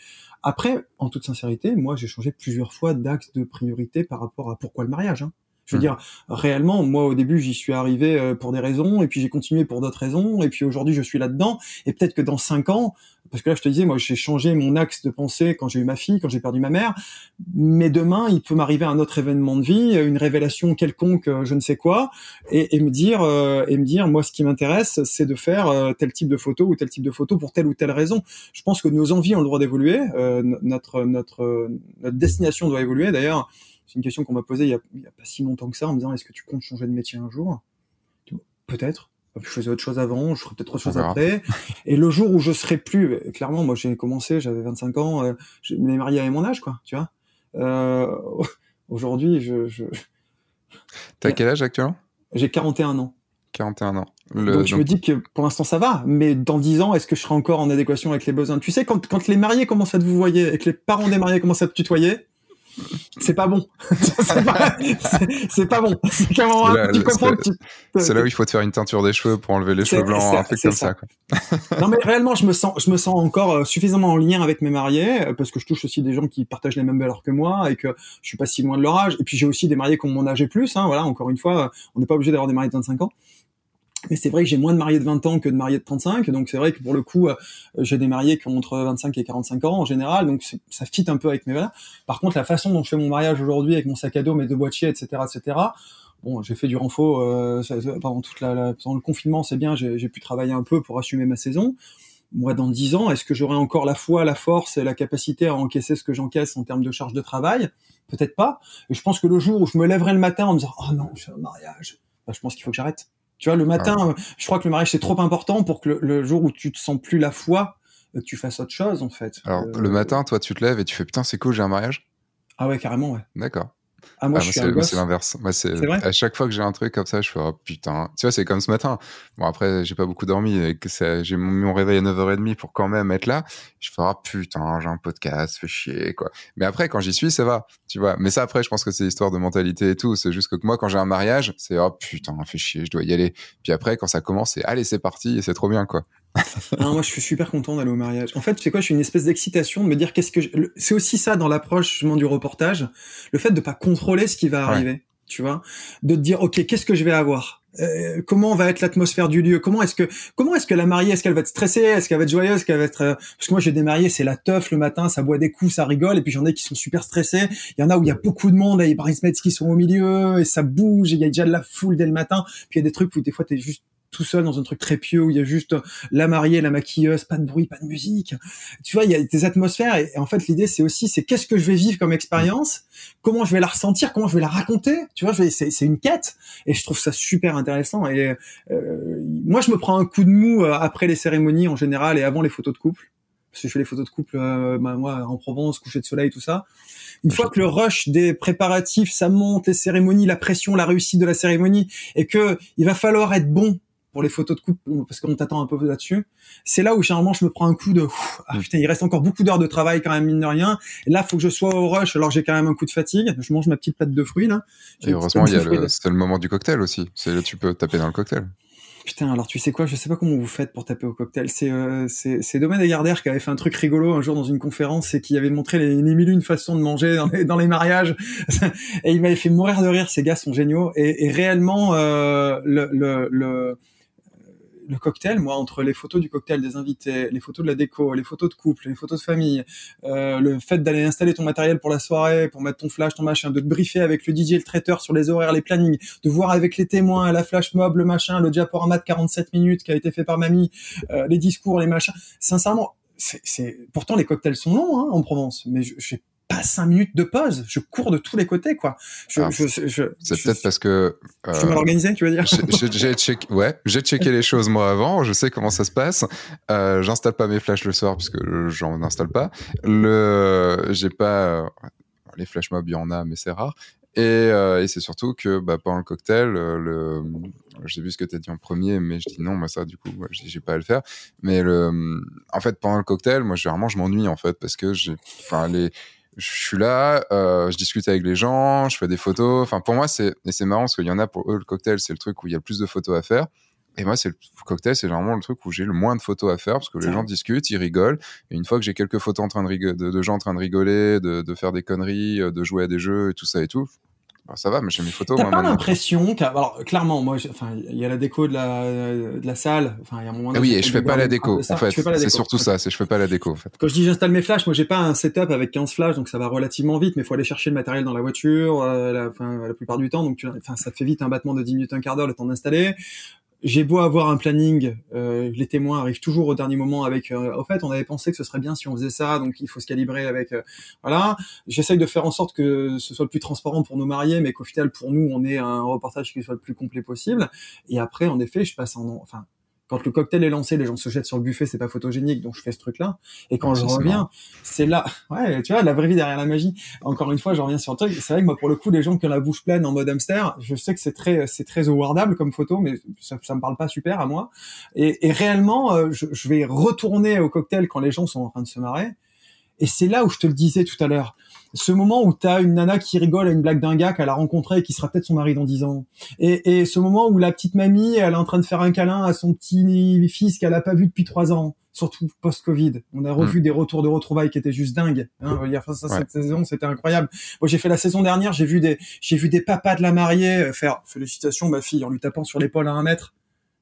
Après, en toute sincérité, moi, j'ai changé plusieurs fois d'axe de priorité par rapport à pourquoi le mariage. Hein. Je veux mmh. dire, réellement, moi au début j'y suis arrivé euh, pour des raisons, et puis j'ai continué pour d'autres raisons, et puis aujourd'hui je suis là-dedans, et peut-être que dans cinq ans, parce que là je te disais, moi j'ai changé mon axe de pensée quand j'ai eu ma fille, quand j'ai perdu ma mère, mais demain il peut m'arriver un autre événement de vie, une révélation quelconque, euh, je ne sais quoi, et, et me dire, euh, et me dire, moi ce qui m'intéresse, c'est de faire tel type de photo ou tel type de photo pour telle ou telle raison. Je pense que nos envies ont le droit d'évoluer, notre notre notre destination doit évoluer. D'ailleurs c'est une question qu'on m'a posée il y, a, pas si longtemps que ça, en me disant est-ce que tu comptes changer de métier un jour? Peut-être. Je faisais autre chose avant, je ferai peut-être autre chose après. Et le jour où je serai plus, clairement, moi j'ai commencé, j'avais 25 ans, euh, je me marié à mon âge, quoi, tu vois. Euh, aujourd'hui, je. je...
T'as quel âge actuellement?
J'ai 41 ans.
41 ans.
donc je me dis que pour l'instant ça va, mais dans 10 ans, est-ce que je serai encore en adéquation avec les besoins? Tu sais, quand, quand les mariés commencent à te vous voyer et que les parents des mariés commencent à te tutoyer, (laughs) c'est pas bon. c'est pas, bon.
C'est là où il faut te faire une teinture des cheveux pour enlever les cheveux blancs, un truc comme ça. (laughs) (laughs)
non mais réellement, je me sens, je me sens encore euh, suffisamment en lien avec mes mariés euh, parce que je touche aussi des gens qui partagent les mêmes valeurs que moi et que je suis pas si loin de leur âge. Et puis j'ai aussi des mariés qui ont mon âge et plus. Hein, voilà, encore une fois, on n'est pas obligé d'avoir des mariés de 25 ans. Mais c'est vrai que j'ai moins de mariés de 20 ans que de mariés de 35, donc c'est vrai que pour le coup, euh, j'ai des mariés qui ont entre 25 et 45 ans en général, donc ça fit un peu avec mes valeurs. Par contre, la façon dont je fais mon mariage aujourd'hui avec mon sac à dos, mes deux boîtiers, etc., etc. Bon, j'ai fait du renfort euh, pendant toute le confinement, c'est bien, j'ai pu travailler un peu pour assumer ma saison. Moi, dans 10 ans, est-ce que j'aurai encore la foi, la force et la capacité à encaisser ce que j'encaisse en termes de charge de travail? Peut-être pas. Et je pense que le jour où je me lèverai le matin en me disant « Oh non, je fais un mariage bah, je pense qu'il faut que j'arrête. Tu vois, le matin, je crois que le mariage c'est trop important pour que le, jour où tu te sens plus la foi, euh, tu fasses autre chose en fait.
Alors le euh, matin, toi, tu te lèves et tu fais putain, c'est cool, j'ai un mariage.
Ah ouais, carrément, ouais.
D'accord.
Ah, moi, ah,
c'est l'inverse. Moi, c'est à chaque fois que j'ai un truc comme ça, je fais oh, putain. Tu vois, c'est comme ce matin. Bon, après, j'ai pas beaucoup dormi et que j'ai mis mon réveil à 9h30 pour quand même être là. Je fais oh, putain, j'ai un podcast, fais chier, quoi. Mais après, quand j'y suis, ça va, tu vois. Mais ça, après, je pense que c'est histoire de mentalité et tout. C'est juste que moi, quand j'ai un mariage, c'est oh putain, fais chier, je dois y aller. Puis après, quand ça commence, c'est allez, c'est parti et c'est trop bien, quoi.
Non, (laughs) moi, je suis super content d'aller au mariage. En fait, tu sais quoi, je suis une espèce d'excitation de me dire qu'est-ce que c'est aussi ça dans l'approche du reportage, le fait de pas contrôler ce qui va arriver, tu vois, de te dire ok, qu'est-ce que je vais avoir? Euh, comment va être l'atmosphère du lieu? Comment est-ce que comment est-ce que la mariée est-ce qu'elle va être stressée? Est-ce qu'elle va être joyeuse? Est-ce qu'elle va être euh, parce que moi j'ai des mariés c'est la teuf le matin, ça boit des coups, ça rigole et puis j'en ai qui sont super stressés. Il y en a où il y a beaucoup de monde, les bridesmaids qui sont au milieu et ça bouge, il y a déjà de la foule dès le matin. Puis il y a des trucs où des fois t'es juste tout seul dans un truc très pieux où il y a juste la mariée, la maquilleuse, pas de bruit, pas de musique. Tu vois, il y a des atmosphères et, en fait l'idée c'est aussi c'est qu'est-ce que je vais vivre comme expérience, comment je vais la ressentir, comment je vais la raconter? Tu vois, c'est une quête et je trouve ça super intéressant. Et euh, moi je me prends un coup de mou euh, après les cérémonies en général et avant les photos de couple parce que je fais les photos de couple euh, bah, moi en Provence, coucher de soleil, tout ça. Une fois que le rush des préparatifs, ça monte, les cérémonies, la pression, la réussite de la cérémonie, et que il va falloir être bon pour les photos de couple parce qu'on t'attend un peu là-dessus. C'est là où généralement je me prends un coup de ah, putain, il reste encore beaucoup d'heures de travail quand même mine de rien. Et là, faut que je sois au rush alors j'ai quand même un coup de fatigue. Je mange ma petite plate de fruits là.
Et heureusement, il y a le, c'est le moment du cocktail aussi. C'est là tu peux taper dans le cocktail.
Putain, alors tu sais quoi, je sais pas comment vous faites pour taper au cocktail. C'est euh, c'est Domaine Gardère qui avait fait un truc rigolo un jour dans une conférence et qui avait montré les, les mille une façons de manger dans les, dans les mariages. (laughs) et il m'avait fait mourir de rire. Ces gars sont géniaux. Et, et réellement, euh, le, le, le le cocktail, moi, entre les photos du cocktail des invités, les photos de la déco, les photos de couple, les photos de famille, euh, le fait d'aller installer ton matériel pour la soirée, pour mettre ton flash, ton machin, de te briefer avec le DJ, le traiteur sur les horaires, les plannings, de voir avec les témoins, la flash mob, le machin, le diaporama de 47 minutes qui a été fait par mamie, euh, les discours, les machins. Sincèrement, c'est, pourtant les cocktails sont longs hein, en Provence, mais j'ai pas cinq minutes de pause. Je cours de tous les côtés, quoi.
Je, c'est peut-être parce que.
Euh, je mal organisé, tu veux dire
J'ai checké, ouais, checké les choses moi avant. Je sais comment ça se passe. Euh, j'installe pas mes flashs le soir parce que j'en installe pas. Le, j'ai pas les flash mobs, il y en a, mais c'est rare. Et, euh, et c'est surtout que bah, pendant le cocktail, euh, le, j'ai vu ce que tu as dit en premier, mais je dis non, moi ça, du coup, j'ai pas à le faire. Mais le, en fait, pendant le cocktail, moi, généralement, je m'ennuie en fait parce que j'ai, enfin, les je suis là, euh, je discute avec les gens, je fais des photos. Enfin, pour moi, c'est et c'est marrant parce qu'il y en a pour eux le cocktail, c'est le truc où il y a le plus de photos à faire. Et moi, c'est le cocktail, c'est généralement le truc où j'ai le moins de photos à faire parce que les gens discutent, ils rigolent. Et une fois que j'ai quelques photos en train de, de, gens en train de rigoler, de, de, faire des conneries, euh, de jouer à des jeux et tout ça et tout, ça va, mais j'ai mes photos.
T'as pas l'impression alors clairement, moi, enfin, il y a la déco de la de la salle. Enfin, il y a un moment.
Ah oui, et je fais pas la déco. En fait, c'est surtout ça. C'est je fais pas la déco. En fait.
Quand je dis j'installe mes flashs, moi, j'ai pas un setup avec 15 flashs, donc ça va relativement vite. Mais il faut aller chercher le matériel dans la voiture, euh, la, enfin, la plupart du temps. Donc, tu, enfin, ça te fait vite un battement de 10 minutes, un quart d'heure le temps d'installer j'ai beau avoir un planning, euh, les témoins arrivent toujours au dernier moment avec. Euh, au fait, on avait pensé que ce serait bien si on faisait ça, donc il faut se calibrer avec. Euh, voilà. J'essaye de faire en sorte que ce soit le plus transparent pour nos mariés, mais qu'au final, pour nous, on ait un reportage qui soit le plus complet possible. Et après, en effet, je passe en, enfin, quand le cocktail est lancé, les gens se jettent sur le buffet, c'est pas photogénique, donc je fais ce truc-là. Et quand je reviens, c'est là, (laughs) ouais, tu vois, la vraie vie derrière la magie. Encore une fois, je reviens sur le truc. C'est vrai que moi, pour le coup, les gens qui ont la bouche pleine en mode hamster, je sais que c'est très, c'est très awardable comme photo, mais ça, ça me parle pas super à moi. Et, et réellement, euh, je, je vais retourner au cocktail quand les gens sont en train de se marrer. Et c'est là où je te le disais tout à l'heure ce moment où tu as une nana qui rigole à une blague d'un gars qu'elle a rencontré et qui sera peut-être son mari dans dix ans. Et, et, ce moment où la petite mamie, elle est en train de faire un câlin à son petit fils qu'elle a pas vu depuis trois ans, surtout post-Covid. On a revu mm. des retours de retrouvailles qui étaient juste dingues. Hein, ça, cette saison, c'était incroyable. Moi, j'ai fait la saison dernière, j'ai vu des, j'ai vu des papas de la mariée faire félicitations ma fille en lui tapant sur l'épaule à un mètre.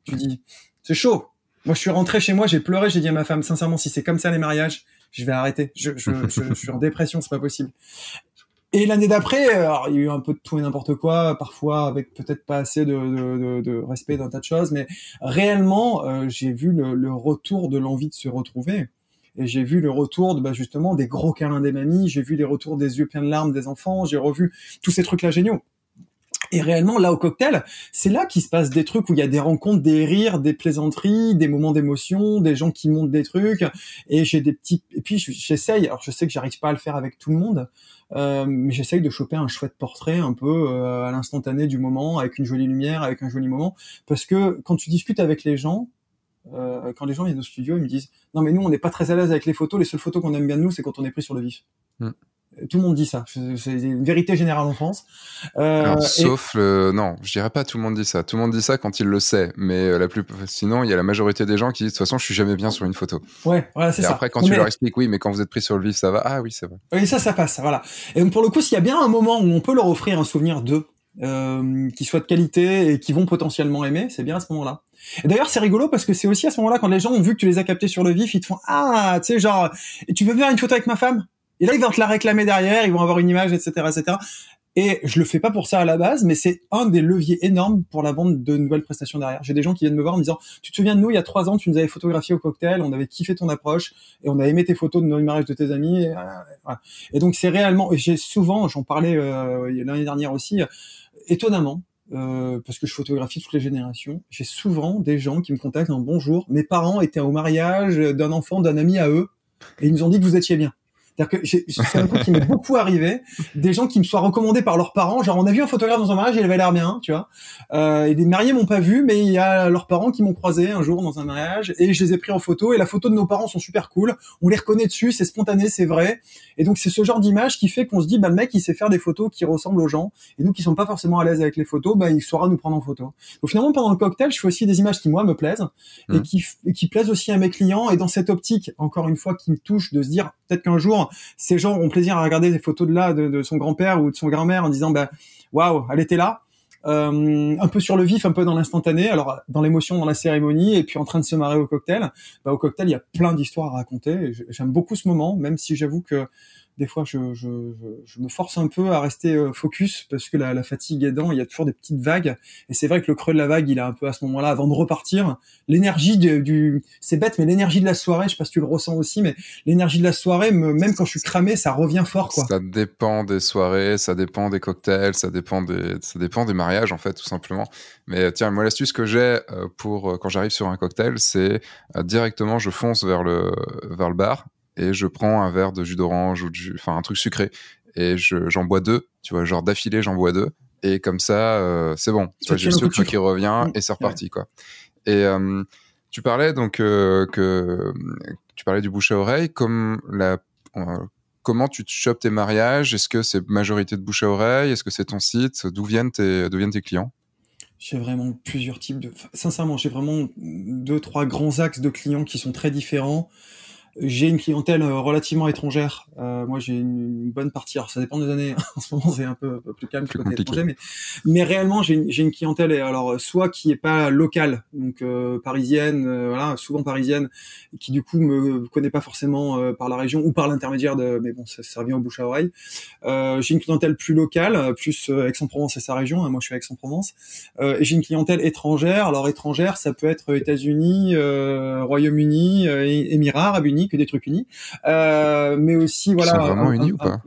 Tu dis, c'est chaud. Moi, je suis rentré chez moi, j'ai pleuré, j'ai dit à ma femme, sincèrement, si c'est comme ça les mariages, je vais arrêter. Je, (laughs) je, je, suis en dépression, c'est pas possible. Et l'année d'après, il y a eu un peu de tout et n'importe quoi, parfois avec peut-être pas assez de, de, de, respect d'un tas de choses, mais réellement, euh, j'ai vu le, le, retour de l'envie de se retrouver. Et j'ai vu le retour de, bah, justement des gros câlins des mamies, j'ai vu les retours des yeux pleins de larmes des enfants, j'ai revu tous ces trucs-là géniaux. Et réellement, là, au cocktail, c'est là qu'il se passe des trucs où il y a des rencontres, des rires, des plaisanteries, des moments d'émotion, des gens qui montent des trucs. Et j'ai des petits. Et puis j'essaye. Alors je sais que j'arrive pas à le faire avec tout le monde, euh, mais j'essaye de choper un chouette portrait un peu euh, à l'instantané du moment, avec une jolie lumière, avec un joli moment, parce que quand tu discutes avec les gens. Euh, quand les gens viennent au studio, ils me disent non mais nous on n'est pas très à l'aise avec les photos. Les seules photos qu'on aime bien de nous, c'est quand on est pris sur le vif. Mm. Tout le monde dit ça. C'est une vérité générale en France.
Euh, sauf le... non, je dirais pas tout le monde dit ça. Tout le monde dit ça quand il le sait, mais euh, la plus sinon il y a la majorité des gens qui disent de toute façon je suis jamais bien sur une photo.
Ouais, voilà c'est ça.
Après quand tu leur expliques oui, mais quand vous êtes pris sur le vif ça va. Ah oui c'est vrai.
Oui ça ça passe voilà. Et pour le coup s'il y a bien un moment où on peut leur offrir un souvenir d'eux euh, qui soit de qualité et qui vont potentiellement aimer, c'est bien à ce moment-là. Et d'ailleurs, c'est rigolo parce que c'est aussi à ce moment-là quand les gens ont vu que tu les as captés sur le vif, ils te font ah, tu sais genre, tu peux faire une photo avec ma femme? Et là, ils vont te la réclamer derrière, ils vont avoir une image, etc., etc. Et je le fais pas pour ça à la base, mais c'est un des leviers énormes pour la vente de nouvelles prestations derrière. J'ai des gens qui viennent me voir en me disant, tu te souviens de nous, il y a trois ans, tu nous avais photographié au cocktail, on avait kiffé ton approche, et on a aimé tes photos de nos mariages de tes amis. Et, euh, et donc c'est réellement, j'ai souvent, j'en parlais euh, l'année dernière aussi, étonnamment, euh, parce que je photographie toutes les générations, j'ai souvent des gens qui me contactent en bonjour, mes parents étaient au mariage d'un enfant d'un ami à eux, et ils nous ont dit que vous étiez bien. C'est-à-dire que c'est un truc qui m'est beaucoup arrivé, des gens qui me soient recommandés par leurs parents, genre on a vu un photographe dans un mariage, il avait l'air bien, tu vois. Euh, et des mariés m'ont pas vu, mais il y a leurs parents qui m'ont croisé un jour dans un mariage et je les ai pris en photo et la photo de nos parents sont super cool, on les reconnaît dessus, c'est spontané, c'est vrai. Et donc c'est ce genre d'image qui fait qu'on se dit bah le mec il sait faire des photos qui ressemblent aux gens et nous qui sont pas forcément à l'aise avec les photos, bah il saura nous prendre en photo. Donc finalement pendant le cocktail, je fais aussi des images qui moi me plaisent et mmh. qui et qui plaisent aussi à mes clients et dans cette optique encore une fois qui me touche de se dire peut-être qu'un jour ces gens plaisir à regarder des photos de là, de, son grand-père ou de son grand-mère en disant, bah, waouh, elle était là. Euh, un peu sur le vif, un peu dans l'instantané, alors dans l'émotion, dans la cérémonie, et puis en train de se marrer au cocktail. Bah, au cocktail, il y a plein d'histoires à raconter. J'aime beaucoup ce moment, même si j'avoue que des fois, je, me force un peu à rester euh, focus parce que la, la, fatigue aidant, il y a toujours des petites vagues. Et c'est vrai que le creux de la vague, il est un peu à ce moment-là, avant de repartir. L'énergie du, c'est bête, mais l'énergie de la soirée, je sais pas si tu le ressens aussi, mais l'énergie de la soirée, même quand je suis cramé, ça revient fort.
Ça dépend des soirées, ça dépend des cocktails, ça dépend des, ça dépend des mariages, en fait, tout simplement. Mais tiens, moi, l'astuce que j'ai euh, pour euh, quand j'arrive sur un cocktail, c'est directement, je fonce vers le, vers le bar et je prends un verre de jus d'orange ou de jus, enfin un truc sucré et j'en bois deux, tu vois, genre d'affilée j'en bois deux et comme ça euh, c'est bon, tu vois, j'ai le sucre qui revient et c'est reparti quoi. Et euh, tu parlais donc euh, que tu parlais du bouche à oreille comme la comment tu te chopes tes mariages? Est-ce que c'est majorité de bouche à oreille? Est-ce que c'est ton site? D'où viennent tes d'où viennent tes clients?
J'ai vraiment plusieurs types de. Sincèrement, j'ai vraiment deux, trois grands axes de clients qui sont très différents. J'ai une clientèle euh, relativement étrangère. Euh, moi, j'ai une, bonne partie. Alors, ça dépend des années. (laughs) en ce moment, c'est un peu, plus calme du côté étranger, mais, mais réellement, j'ai une, une, clientèle. Alors, soit qui est pas locale, donc euh, parisienne, euh, voilà, souvent parisienne, qui du coup me connaît pas forcément par la région ou par l'intermédiaire de. Mais bon, ça, ça revient au bouche à oreille. j'ai une clientèle plus locale, plus Aix-en-Provence et sa région. Hein, moi, je suis à Aix-en-Provence. et j'ai une clientèle étrangère. Alors, étrangère, ça peut être États-Unis, Royaume-Uni, Émirats Arabes Unis que des trucs unis, euh, mais aussi voilà.
C'est vraiment unis ou pas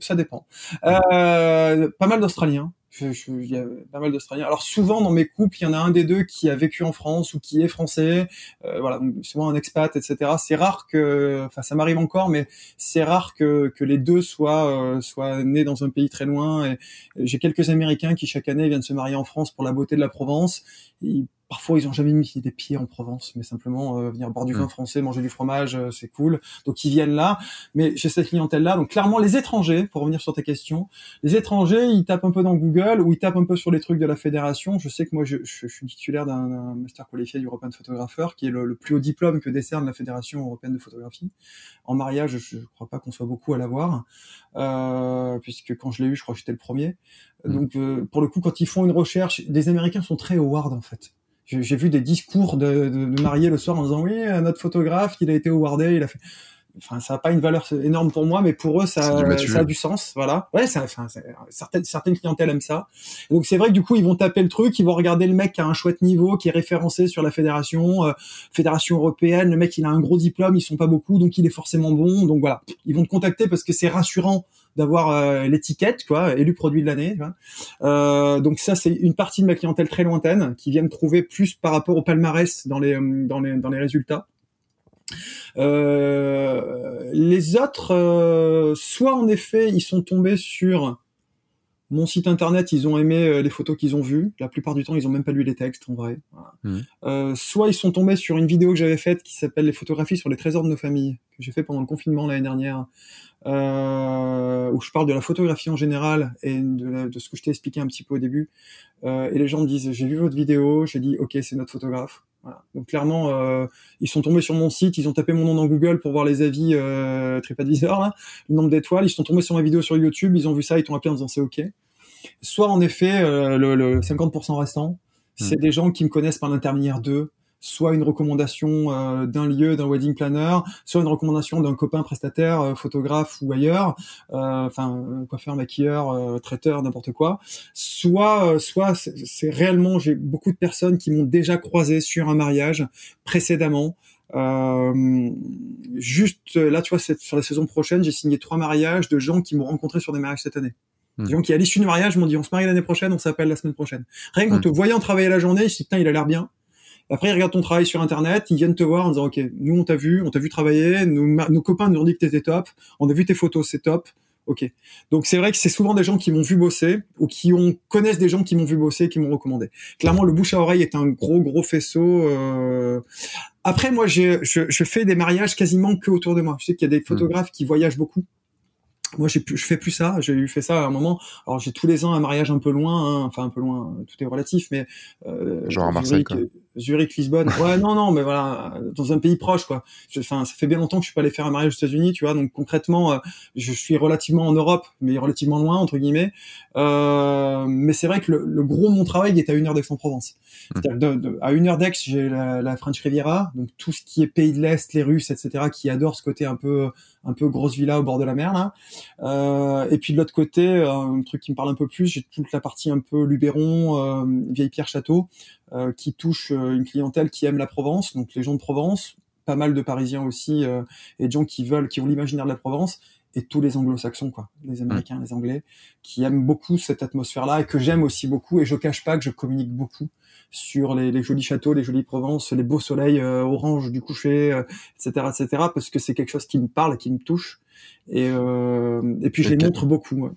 Ça dépend. Euh, pas mal d'Australiens. Il y a pas mal d'Australiens. Alors souvent dans mes couples, il y en a un des deux qui a vécu en France ou qui est français. Euh, voilà, souvent un expat, etc. C'est rare que, enfin ça m'arrive encore, mais c'est rare que, que les deux soient euh, soient nés dans un pays très loin. Et j'ai quelques Américains qui chaque année viennent se marier en France pour la beauté de la Provence. Ils Parfois, ils ont jamais mis des pieds en Provence, mais simplement euh, venir boire du vin mm. français, manger du fromage, euh, c'est cool. Donc ils viennent là. Mais j'ai cette clientèle-là. Donc clairement, les étrangers, pour revenir sur ta question, les étrangers, ils tapent un peu dans Google ou ils tapent un peu sur les trucs de la fédération. Je sais que moi, je, je, suis titulaire d'un master qualifié European Photographer, qui est le, plus haut diplôme que décerne la fédération européenne de photographie. En mariage, je, ne crois pas qu'on soit beaucoup à l'avoir, euh, puisque quand je l'ai eu, je crois que j'étais le premier. Mm. Donc euh, pour le coup, quand ils font une recherche, des Américains sont très award en fait j'ai vu des discours de, de, mariés le soir en disant oui, notre photographe, il a été awardé, il a fait. Enfin, ça n'a pas une valeur énorme pour moi, mais pour eux, ça, ça a du sens. Voilà. Ouais, ça, enfin, certaines, certaines clientèles aiment ça. donc, c'est vrai que du coup, ils vont taper le truc, ils vont regarder le mec qui a un chouette niveau, qui est référencé sur la fédération, euh, fédération européenne. Le mec, il a un gros diplôme, ils sont pas beaucoup, donc il est forcément bon. Donc voilà, ils vont te contacter parce que c'est rassurant d'avoir euh, l'étiquette, quoi, élu produit de l'année. Euh, donc ça, c'est une partie de ma clientèle très lointaine qui vient me trouver plus par rapport au palmarès dans les euh, dans les dans les résultats. Les autres, soit en effet, ils sont tombés sur mon site internet, ils ont aimé les photos qu'ils ont vues. La plupart du temps, ils ont même pas lu les textes, en vrai. Mmh. soit ils sont tombés sur une vidéo que j'avais faite qui s'appelle les photographies sur les trésors de nos familles que j'ai fait pendant le confinement l'année dernière euh, où je parle de la photographie en général et de, de ce que je t'ai expliqué un petit peu au début. Euh, et les gens me disent, j'ai vu votre vidéo, j'ai dit, ok, c'est notre photographe. Voilà. Donc clairement, euh, ils sont tombés sur mon site, ils ont tapé mon nom dans Google pour voir les avis euh, TripAdvisor, là, le nombre d'étoiles, ils sont tombés sur ma vidéo sur YouTube, ils ont vu ça, ils t'ont appelé en disant c'est ok. Soit en effet, euh, le, le 50% restant, c'est hmm. des gens qui me connaissent par l'intermédiaire d'eux, soit une recommandation euh, d'un lieu, d'un wedding planner, soit une recommandation d'un copain prestataire, euh, photographe ou ailleurs, euh, enfin coiffeur, maquilleur, traiteur, n'importe quoi. Soit, soit c'est réellement j'ai beaucoup de personnes qui m'ont déjà croisé sur un mariage précédemment. juste là, tu vois, sur la saison prochaine, j'ai signé trois mariages de gens qui m'ont rencontré sur des mariages cette année. Hmm. Des gens qui, à l'issue du mariage, m'ont dit on se marie l'année prochaine, on s'appelle la semaine prochaine. Rien qu'en hmm. te voyant travailler la journée, je me dit putain, il a l'air bien. Après, ils regardent ton travail sur Internet, ils viennent te voir en disant, OK, nous, on t'a vu, on t'a vu travailler, nos copains nous ont dit que t'étais top, on a vu tes photos, c'est top. Ok. Donc c'est vrai que c'est souvent des gens qui m'ont vu bosser ou qui ont connaissent des gens qui m'ont vu bosser et qui m'ont recommandé. Clairement, le bouche à oreille est un gros gros faisceau. Euh... Après, moi, je, je, fais des mariages quasiment que autour de moi. Je sais qu'il y a des hmm. photographes qui voyagent beaucoup moi j'ai je fais plus ça j'ai eu fait ça à un moment alors j'ai tous les ans un mariage un peu loin hein. enfin un peu loin tout est relatif mais
euh, genre à Marseille quoi.
Zurich Lisbonne (laughs) ouais non non mais voilà dans un pays proche quoi enfin ça fait bien longtemps que je suis pas allé faire un mariage aux États-Unis tu vois donc concrètement euh, je suis relativement en Europe mais relativement loin entre guillemets euh, mais c'est vrai que le, le, gros de mon travail est à une heure d'Aix-en-Provence mmh. c'est-à-dire à une heure d'Aix j'ai la, la French Riviera donc tout ce qui est pays de l'Est les Russes etc qui adorent ce côté un peu un peu grosse villa au bord de la mer là. Euh, et puis de l'autre côté, euh, un truc qui me parle un peu plus, j'ai toute la partie un peu Luberon, euh, vieille Pierre Château, qui touche une clientèle qui aime la Provence, donc les gens de Provence, pas mal de Parisiens aussi et de gens qui veulent, qui ont l'imaginaire de la Provence et tous les anglo-saxons, quoi, les Américains, les Anglais, qui aiment beaucoup cette atmosphère-là et que j'aime aussi beaucoup. Et je cache pas que je communique beaucoup sur les, les, jolis châteaux, les jolies Provences, les beaux soleils euh, orange du coucher, etc., euh, etc., parce que c'est quelque chose qui me parle, qui me touche, et, euh, et puis je les montre beaucoup.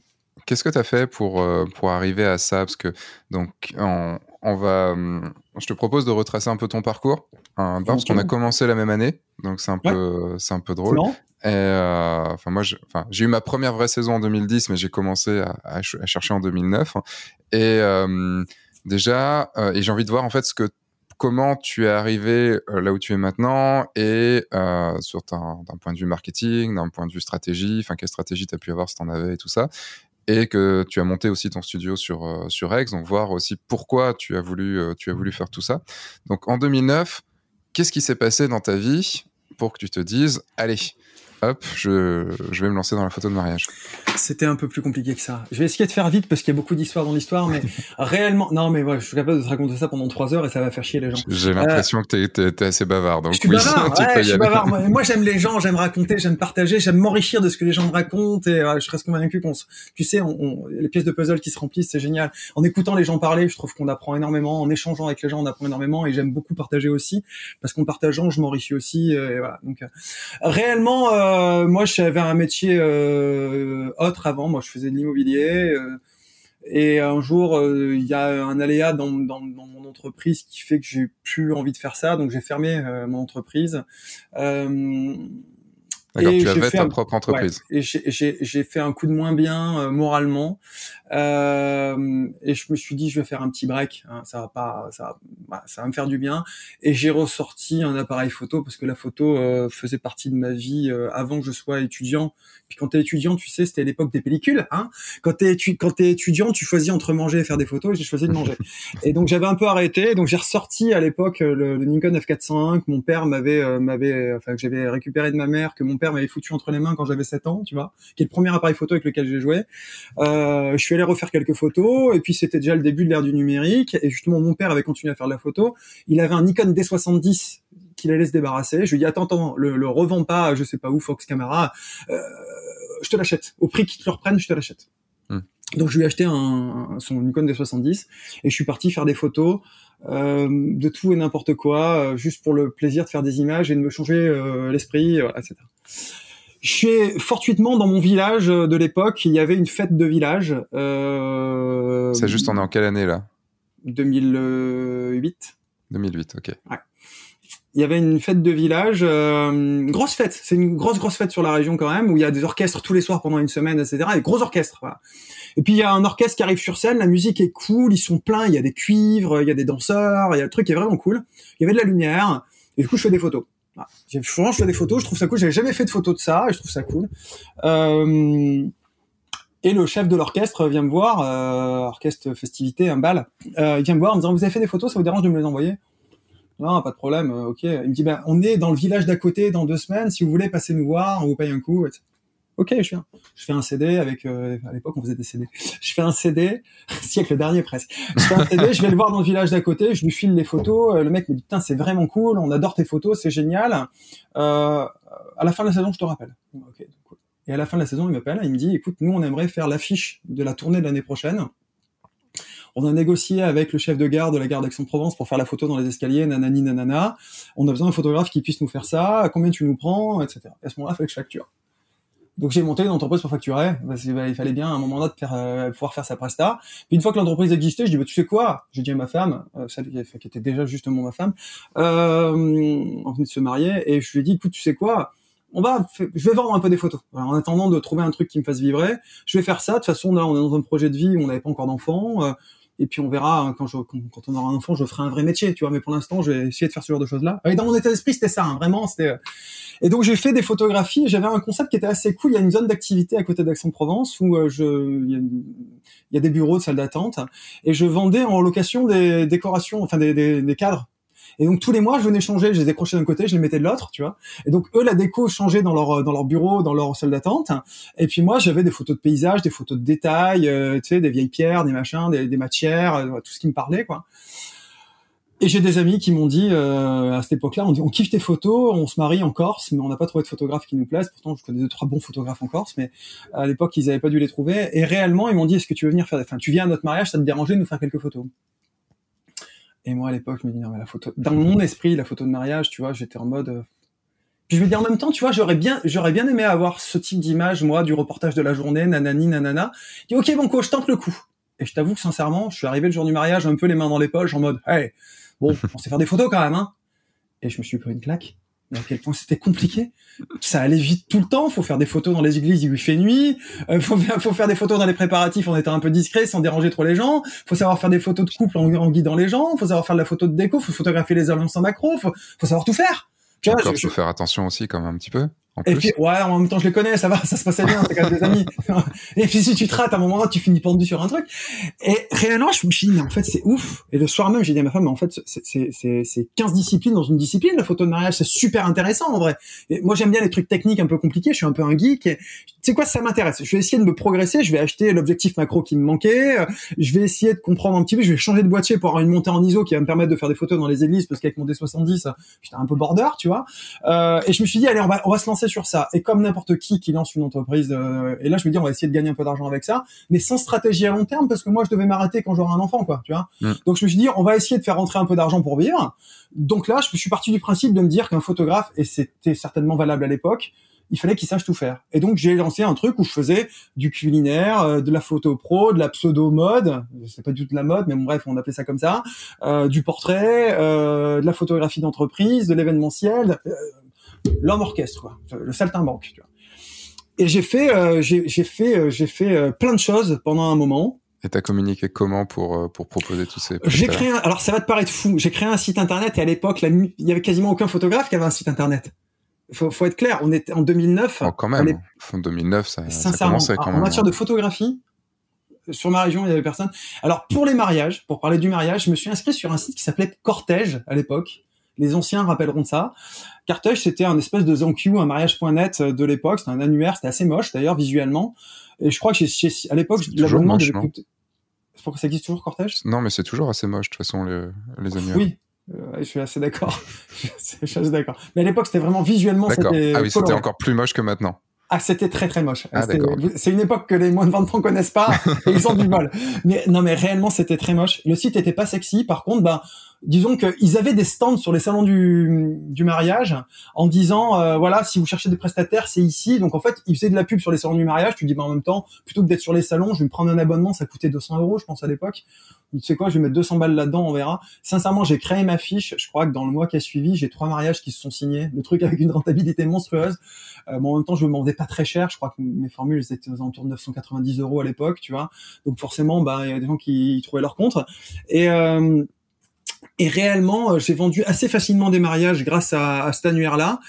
Qu'est-ce que tu as fait pour, pour arriver à ça? Parce que, donc, on, on va. Je te propose de retracer un peu ton parcours, hein, parce qu'on a commencé la même année, donc c'est un, peu, c'est un peu drôle. Et enfin, moi, j'ai eu ma première vraie saison en 2010, mais j'ai commencé à, à, chercher en 2009. Et déjà, euh, et j'ai envie de voir en fait ce que comment tu es arrivé euh, là où tu es maintenant et euh, sur d'un point de vue marketing, d'un point de vue stratégie, enfin quelle stratégie tu as pu avoir si tu en avais et tout ça et que tu as monté aussi ton studio sur sur X, donc voir aussi pourquoi tu as voulu tu as voulu faire tout ça. Donc en 2009, qu'est-ce qui s'est passé dans ta vie pour que tu te dises allez, hop, je, je vais me lancer dans la photo de mariage?
C'était un peu plus compliqué que ça. Je vais essayer de faire vite parce qu'il y a beaucoup d'histoires dans l'histoire, mais (laughs) réellement, non, mais ouais, je suis capable de te raconter ça pendant trois heures et ça va faire chier les gens.
J'ai l'impression euh, que t'es es, assez bavard, donc
je suis bavard, (laughs) ouais, je suis bavard. Moi, j'aime les gens, j'aime raconter, j'aime partager, j'aime m'enrichir de ce que les gens me racontent et je reste convaincu qu'on, tu sais, on, les pièces de puzzle qui se remplissent, c'est génial. En écoutant les gens parler, je trouve qu'on apprend énormément. En échangeant avec les gens, on apprend énormément et j'aime beaucoup partager aussi parce qu'en partageant, je m'enrichis aussi. Et voilà. Donc, euh, réellement, euh, moi, j'avais un métier euh, autre avant. Moi, je faisais de l'immobilier. Euh, et un jour, euh, il y a un aléa dans, mon entreprise qui fait que j'ai plus envie de faire ça. Donc, j'ai fermé mon entreprise.
D'accord, tu avais ta propre entreprise.
et j'ai fait un coup de moins bien euh, moralement. Euh, et je me suis dit, je vais faire un petit break. Hein, ça va pas, ça, bah, ça va me faire du bien. Et j'ai ressorti un appareil photo parce que la photo euh, faisait partie de ma vie euh, avant que je sois étudiant. Puis quand t'es étudiant, tu sais, c'était l'époque des pellicules. Hein quand t'es quand es étudiant, tu choisis entre manger et faire des photos. J'ai choisi de manger. (laughs) et donc j'avais un peu arrêté. Donc j'ai ressorti à l'époque le, le, Nikon F401 que mon père m'avait m'avait, enfin que j'avais récupéré de ma mère, que mon père m'avait foutu entre les mains quand j'avais 7 ans, tu vois, qui est le premier appareil photo avec lequel j'ai joué. Euh, je suis allé refaire quelques photos, et puis c'était déjà le début de l'ère du numérique, et justement mon père avait continué à faire de la photo. Il avait un Nikon D70 qu'il allait se débarrasser. Je lui ai dit attends, attends, le, le revends pas, je sais pas où, Fox Camera, euh, je te l'achète. Au prix qu'ils te le reprennent, je te l'achète. Hmm. Donc je lui ai acheté un, son Nikon D70 et je suis parti faire des photos de tout et n'importe quoi, euh, juste pour le plaisir de faire des images et de me changer euh, l'esprit, etc. Je suis fortuitement dans mon village de l'époque, il y avait une fête de village.
C'est juste, on est en quelle année là?
2008.
2008, ok.
Ouais. Il y avait une fête de village, euh, grosse fête. C'est une grosse grosse fête sur la région quand même, où il y a des orchestres tous les soirs pendant une semaine, etc. Des gros orchestres. Voilà. Et puis il y a un orchestre qui arrive sur scène, la musique est cool, ils sont pleins, il y a des cuivres, il y a des danseurs, il y a le truc qui est vraiment cool. Il y avait de la lumière, et du coup je fais des photos. Voilà. Souvent je fais des photos, je trouve ça cool. J'avais jamais fait de photos de ça, et je trouve ça cool. Euh, et le chef de l'orchestre vient me voir, euh, orchestre festivité, un bal. Euh, il vient me voir en me disant vous avez fait des photos, ça vous dérange de me les envoyer? Non, pas de problème. euh, ok. Il me dit ben on est dans le village d'à côté dans deux semaines. Si vous voulez passer nous voir, on vous paye un coup. Ok, je viens. Je fais un CD avec. Euh, à l'époque, on faisait des CD. (laughs) Je fais un CD, (laughs) siècle dernier presque. Je fais un CD, je vais le voir dans le village d'à côté, je lui file les photos. euh, Le mec me dit putain, c'est vraiment cool, on adore tes photos, c'est génial. À la fin de la saison, je te rappelle. Et à la fin de la saison, il m'appelle, il me dit écoute, nous, on aimerait faire l'affiche de la tournée de l'année prochaine. On a négocié avec le chef de gare de la gare d'Aix-en-Provence pour faire la photo dans les escaliers, nanani nanana. On a besoin d'un photographe qui puisse nous faire ça. Combien tu nous prends, etc. Et à ce moment-là, il fallait que je facture. Donc j'ai monté une entreprise pour facturer. Parce que, bah, il fallait bien à un moment donné de faire, euh, pouvoir faire sa presta. Puis une fois que l'entreprise existait, je dis bah, tu sais quoi? J'ai dit à ma femme, euh, celle qui, était déjà justement ma femme, euh, on venait de se marier, et je lui ai dit écoute tu sais quoi? On va, je vais vendre un peu des photos. En attendant de trouver un truc qui me fasse vibrer, je vais faire ça. De toute façon, là, on est dans un projet de vie où on n'avait pas encore d'enfants. Et puis on verra hein, quand, on aura un enfant, je ferai un vrai métier, tu vois. Mais pour l'instant, je vais essayer de faire ce genre de choses-là. Et dans mon état d'esprit, c'était ça, hein, vraiment. Euh, Et donc j'ai fait des photographies. J'avais un concept qui était assez cool. Il y a une zone d'activité à côté d'Aix-en-Provence où euh, je, il y, a, des bureaux de salles d'attente, et je vendais en location des décorations, enfin des cadres. Et donc tous les mois, je venais changer, je les décrochais d'un côté, je les mettais de l'autre, tu vois. Et donc eux, la déco changeait dans leur dans leur bureau, dans leur salle d'attente. Et puis moi, j'avais des photos de paysages, des photos de détails, euh, tu sais, des vieilles pierres, des machins, des, des matières, euh, tout ce qui me parlait, quoi. Et j'ai des amis qui m'ont dit euh, à cette époque-là, on dit on kiffe tes photos, on se marie en Corse, mais on n'a pas trouvé de photographe qui nous plaise. Pourtant, je connais deux trois bons photographes en Corse, mais à l'époque, ils n'avaient pas dû les trouver. Et réellement, ils m'ont dit est-ce que tu veux venir faire, enfin, tu viens à notre mariage, ça te dérangeait de nous faire quelques photos? Et moi, à l'époque, je me dis non, mais la photo, dans mon esprit, la photo de mariage, tu vois, j'étais en mode. euh, Puis je me dis en même temps, tu vois, j'aurais bien, j'aurais bien aimé avoir ce type d'image, moi, du reportage de la journée, nanani, nanana. Je dis ok, bon, coach, je tente le coup. Et je t'avoue que sincèrement, je suis arrivé le jour du mariage, un peu les mains dans les poches, en mode, hey, bon, on sait faire des photos quand même, hein. Et je me suis pris une claque. Et à quel point c'était compliqué. Ça allait vite tout le temps. Faut faire des photos dans les églises il fait nuit. Euh, faut, faire- faut faire des photos dans les préparatifs en étant un peu discret, sans déranger trop les gens. Faut savoir faire des photos de couple en, en guidant les gens. Faut savoir faire de la photo de déco. Faut photographier les annonces en macro. Faut, faut savoir tout faire. Tu vois,
Encore,
je-
faut faire attention aussi, quand même, un petit peu. En
et
plus.
puis, ouais, en même temps, je les connais, ça va, ça se passait bien, c'est quand même des amis. (laughs) Et puis, si tu te rates, à un moment là, tu finis pendu sur un truc. Et réellement, je me suis dit, mais en fait, c'est ouf. Et le soir même, j'ai dit à ma femme, mais en fait, c'est, c'est, c'est, c'est 15 disciplines dans une discipline, la photo de mariage, c'est super intéressant, en vrai. Et moi, j'aime bien les trucs techniques un peu compliqués, je suis un peu un geek. Et, tu sais quoi, ça m'intéresse. Je vais essayer de me progresser, je vais acheter l'objectif macro qui me manquait, euh, je vais essayer de comprendre un petit peu, je vais changer de boîtier pour avoir une montée en ISO qui va me permettre de faire des photos dans les églises, parce qu'avec mon D70, euh, j'étais un peu border, tu vois. Euh, et je me suis dit, allez, on va, on va se lancer sur ça. Et comme n'importe qui qui lance une entreprise, euh, et là, je me dis, on va essayer de gagner un peu d'argent avec ça, mais sans stratégie à long terme, parce que moi, je devais m'arrêter quand j'aurai un enfant, quoi, tu vois. Donc, je me suis dit, on va essayer de faire rentrer un peu d'argent pour vivre. Donc là, je suis parti du principe de me dire qu'un photographe, et c'était certainement valable à l'époque, il fallait qu'il sache tout faire. Et donc j'ai lancé un truc où je faisais du culinaire, euh, de la photo pro, de la pseudo mode, c'est pas du tout de la mode, mais bon, bref, on appelait ça comme ça, euh, du portrait, euh, de la photographie d'entreprise, de l'événementiel, l'homme orchestre, quoi, le saltimbanque. Tu vois. Et j'ai fait, euh, j'ai fait, euh, j'ai fait euh, plein de choses pendant un moment.
Et t'as communiqué comment pour, pour proposer tous ces
J'ai créé, un, alors ça va te paraître fou, j'ai créé un site internet et à l'époque, il y avait quasiment aucun photographe qui avait un site internet. Faut, faut être clair, on était en 2009.
Oh, quand même.
est-
En 2009, ça, ça commençait quand
en
même. hein.
matière de photographie, sur ma région, il y avait personne. Alors pour les mariages, pour parler du mariage, je me suis inscrit sur un site qui s'appelait Cortège à l'époque. Les anciens rappelleront ça. Cortège, c'était un espèce de ZenQ, un mariage.net de l'époque. C'était un annuaire, c'était assez moche d'ailleurs visuellement. Et je crois que chez- chez- à l'époque, l'abonnement devait coûter- C'est pour que ça existe toujours Cortège
Non, mais c'est toujours assez moche, de toute façon, les, les annuaires.
Oui, euh, je suis assez d'accord. (laughs) je suis assez d'accord. Mais à l'époque, c'était vraiment visuellement,
D'accord.
c'était
Ah oui, c'était encore plus moche que maintenant.
Ah, c'était très très moche.
Ah.
C'est une époque que les moins de 20 ans connaissent pas et ils ont du mal. (laughs) Mais non, mais réellement, c'était très moche. Le site était pas sexy. Par contre, ben, disons qu'ils avaient des stands sur les salons du, du mariage en disant euh, voilà si vous cherchez des prestataires c'est ici. Donc en fait ils faisaient de la pub sur les salons du mariage. Tu dis bah en même temps plutôt que d'être sur les salons je vais me prendre un abonnement. Ça coûtait 200 euros je pense à l'époque. Tu sais quoi je vais mettre 200 balles là-dedans on verra. Sincèrement j'ai créé ma fiche. Je crois que dans le mois qui a suivi j'ai trois mariages qui se sont signés. Le truc avec une rentabilité monstrueuse. Euh, bon, en même temps je me demandais pas très cher. Je crois que mes formules étaient aux alentours de 990 euros à l'époque tu vois. Donc forcément bah il y a des gens qui trouvaient leur compte. Et euh, et réellement, euh, j'ai vendu assez facilement des mariages grâce à, à cet annuaire-là.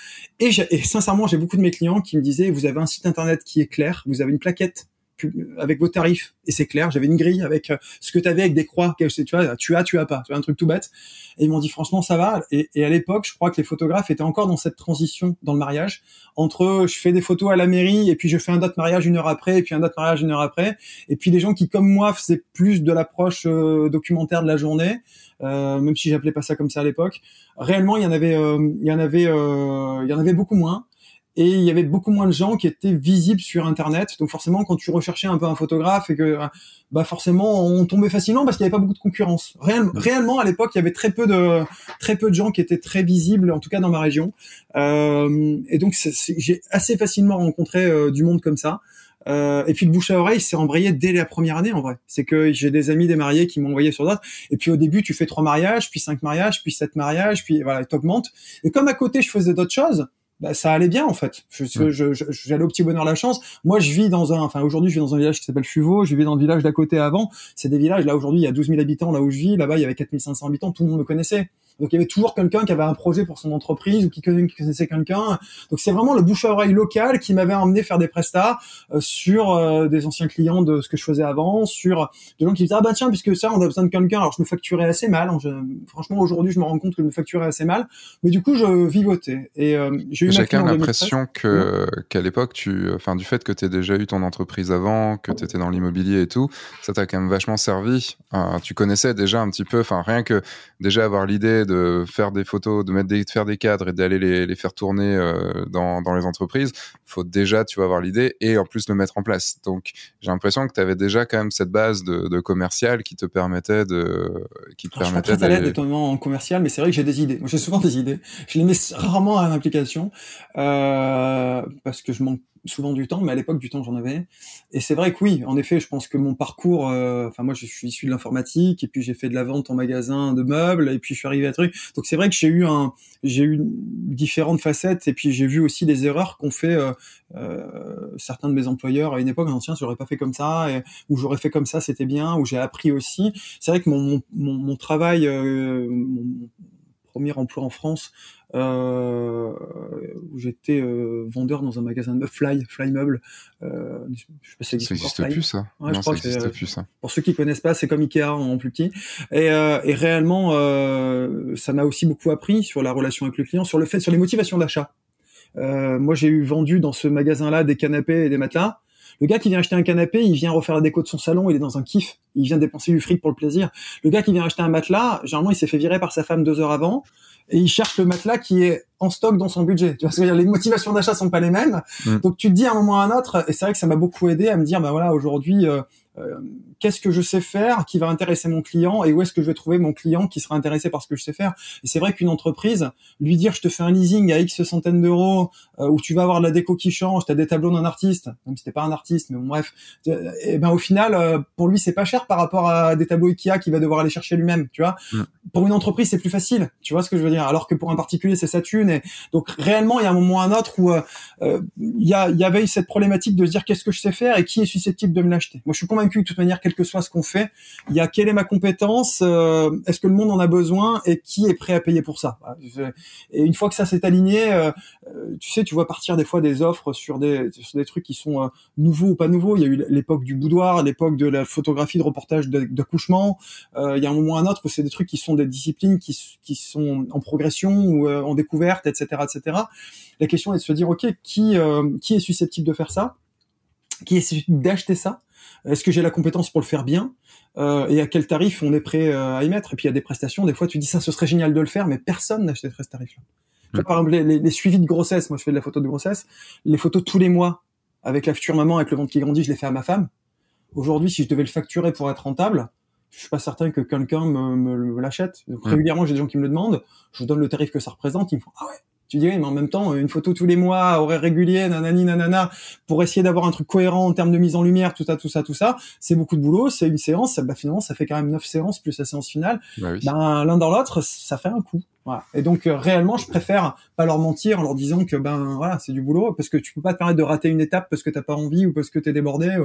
Et, et, sincèrement, j'ai beaucoup de mes clients qui me disaient, vous avez un site internet qui est clair, vous avez une plaquette avec vos tarifs et c'est clair j'avais une grille avec euh, ce que tu avais avec des croix tu vois tu as tu as pas tu vois un truc tout bête et ils m'ont dit franchement ça va et, à l'époque je crois que les photographes étaient encore dans cette transition dans le mariage entre je fais des photos à la mairie et puis je fais un autre mariage une heure après et puis un autre mariage une heure après et puis des gens qui comme moi faisaient plus de l'approche euh, documentaire de la journée euh, même si j'appelais pas ça comme ça à l'époque. Réellement, il y en avait, euh, il y en avait, euh, il y en avait beaucoup moins. Et il y avait beaucoup moins de gens qui étaient visibles sur Internet. Donc forcément, quand tu recherchais un peu un photographe et que, bah forcément, on tombait facilement parce qu'il n'y avait pas beaucoup de concurrence. réellement, à l'époque, il y avait très peu de très peu de gens qui étaient très visibles, en tout cas dans ma région. Euh, et donc, j'ai assez facilement rencontré euh, du monde comme ça. Euh, et puis le bouche à oreille s'est embrayé dès la première année en vrai. C'est que j'ai des amis des mariés qui m'ont envoyé sur d'autres. Et puis au début, tu fais trois mariages, puis cinq mariages, puis sept mariages, puis voilà, t'augmentes. Et comme à côté, je faisais d'autres choses, bah, ça allait bien en fait. J'allais je, je, au petit bonheur la chance. Moi, je vis dans un, enfin aujourd'hui, je vis dans un village qui s'appelle Fuveau. Je vis dans le village d'à côté avant. C'est des villages. Là aujourd'hui, il y a 12 000 habitants. Là où je vis, là-bas, il y avait 4500 habitants. Tout le monde me connaissait. Donc il y avait toujours quelqu'un qui avait un projet pour son entreprise ou qui connaissait quelqu'un. Donc c'est vraiment le bouche à oreille local qui m'avait emmené faire des prestats euh, sur euh, des anciens clients de ce que je faisais avant, sur des gens qui disaient ah bah tiens puisque ça on a besoin de quelqu'un. Alors je me facturais assez mal. Hein, franchement aujourd'hui je me rends compte que je me facturais assez mal, mais du coup je vivotais et euh,
j'ai eu chacun l'impression que qu'à l'époque tu, enfin du fait que tu aies déjà eu ton entreprise avant, que tu étais dans l'immobilier et tout, ça t'a quand même vachement servi. tu connaissais déjà un petit peu, enfin rien que déjà avoir l'idée de faire des photos, de mettre des, de faire des cadres et d'aller les, les, faire tourner euh, dans, dans, les entreprises, faut déjà, tu vas avoir l'idée et en plus le mettre en place. Donc, j'ai l'impression que tu avais déjà quand même cette base de, de commercial qui te permettait de, qui te permettait
d'aller. en commercial, mais c'est vrai que j'ai des idées. Moi, j'ai souvent des idées. Je les mets rarement à l'application euh, parce que je manque souvent du temps, mais à l'époque du temps j'en avais. Et c'est vrai que oui, en effet, je pense que mon parcours, euh, enfin moi je suis issu de l'informatique et puis j'ai fait de la vente en magasin de meubles et puis je suis arrivé à truc. Donc c'est vrai que j'ai eu un, j'ai eu différentes facettes et puis j'ai vu aussi des erreurs qu'ont fait euh, euh, certains de mes employeurs à une époque. Tiens, j'aurais pas fait comme ça ou j'aurais fait comme ça, c'était bien. Ou j'ai appris aussi. C'est vrai que mon mon, mon, travail, mon premier emploi en France, euh, où j'étais euh, vendeur dans un magasin de Fly, Fly Meubles.
Euh, je sais pas si ça n'existe plus ça.
Ouais, non, je ça n'existe plus ça. Pour ceux qui connaissent pas, c'est comme Ikea en, plus petit. Et, et réellement, ça m'a aussi beaucoup appris sur la relation avec le client, sur le fait, sur les motivations d'achat. Moi, j'ai eu vendu dans ce magasin-là des canapés et des matelas. Le gars qui vient acheter un canapé, il vient refaire la déco de son salon, il est dans un kiff, il vient dépenser du fric pour le plaisir. Le gars qui vient acheter un matelas, généralement, il s'est fait virer par sa femme deux heures avant et il cherche le matelas qui est en stock dans son budget. Tu vois, ce les motivations d'achat sont pas les mêmes. Mm. Donc tu te dis à un moment ou à un autre, et c'est vrai que ça m'a beaucoup aidé à me dire, bah voilà, aujourd'hui, euh, euh, qu'est-ce que je sais faire qui va intéresser mon client et où est-ce que je vais trouver mon client qui sera intéressé par ce que je sais faire. Et c'est vrai qu'une entreprise, lui dire je te fais un leasing à X centaines d'euros euh, où tu vas avoir de la déco qui change, tu as des tableaux d'un artiste, même si t'es pas un artiste, mais bon, bref, et eh ben au final pour lui c'est pas cher par rapport à des tableaux Ikea qu'il va devoir aller chercher lui-même, tu vois. Mm. Pour une entreprise c'est plus facile, tu vois ce que je veux dire, alors que pour un particulier c'est sa thune et donc réellement il y a un moment ou un autre où il y, a, y avait cette problématique de se dire qu'est-ce que je sais faire et qui est susceptible de me l'acheter? Moi je suis convaincu de toute manière, quel que soit ce qu'on fait, il y a quelle est ma compétence, euh, est-ce que le monde en a besoin et qui est prêt à payer pour ça? Et une fois que ça s'est aligné, euh, euh, tu sais, tu vois partir des fois des offres sur des, sur des trucs qui sont nouveaux ou pas nouveaux. Il y a eu l'époque du boudoir, l'époque de la photographie de reportage d'accouchement. il y a un moment ou un autre où c'est des trucs qui sont des disciplines qui, qui sont en progression ou en découverte, etc., etc. La question est de se dire, ok, qui, qui est susceptible de faire ça? Qui est susceptible d'acheter ça? Est-ce que j'ai la compétence pour le faire bien euh, Et à quel tarif on est prêt euh, à y mettre? Et puis il y a des prestations, des fois tu dis ça, ce serait génial de le faire, mais personne n'achèterait ce tarif-là. Mm. Par exemple, les, suivis de grossesse, moi je fais de la photo de grossesse, les photos tous les mois avec la future maman, avec le ventre qui grandit, je les fais à ma femme. Aujourd'hui, si je devais le facturer pour être rentable, je suis pas certain que quelqu'un me, me, l'achète. Régulièrement, j'ai des gens qui me le demandent. Je vous donne le tarif que ça représente. Ils me font ah ouais. Tu dis mais en même temps, une photo tous les mois, horaire régulier, nanani, nanana, pour essayer d'avoir un truc cohérent en termes de mise en lumière, tout ça, tout ça, tout ça, c'est beaucoup de boulot, c'est une séance, bah, finalement, ça fait quand même neuf séances plus la séance finale. Bah ben, l'un dans l'autre, ça fait un coup. Voilà. Et donc euh, réellement, je préfère pas leur mentir en leur disant que ben voilà, c'est du boulot parce que tu peux pas te permettre de rater une étape parce que t'as pas envie ou parce que t'es débordé.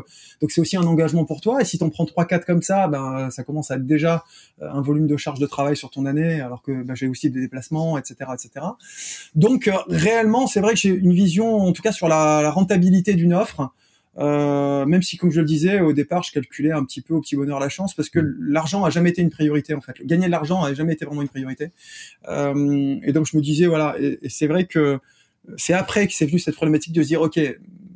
Donc c'est aussi un engagement pour toi. Et si t'en prends trois quatre comme ça, ben ça commence à être déjà euh, un volume de charge de travail sur ton année, alors que ben, j'ai aussi des déplacements, etc., etc. Donc euh, réellement, c'est vrai que j'ai une vision, en tout cas sur la, la rentabilité d'une offre. Euh, même si, comme je le disais au départ, je calculais un petit peu au petit bonheur la chance, parce que mm. l'argent a jamais été une priorité en fait. Gagner de l'argent a jamais été vraiment une priorité. Euh, et donc je me disais voilà, et, et c'est vrai que c'est après que c'est venu cette problématique de se dire ok,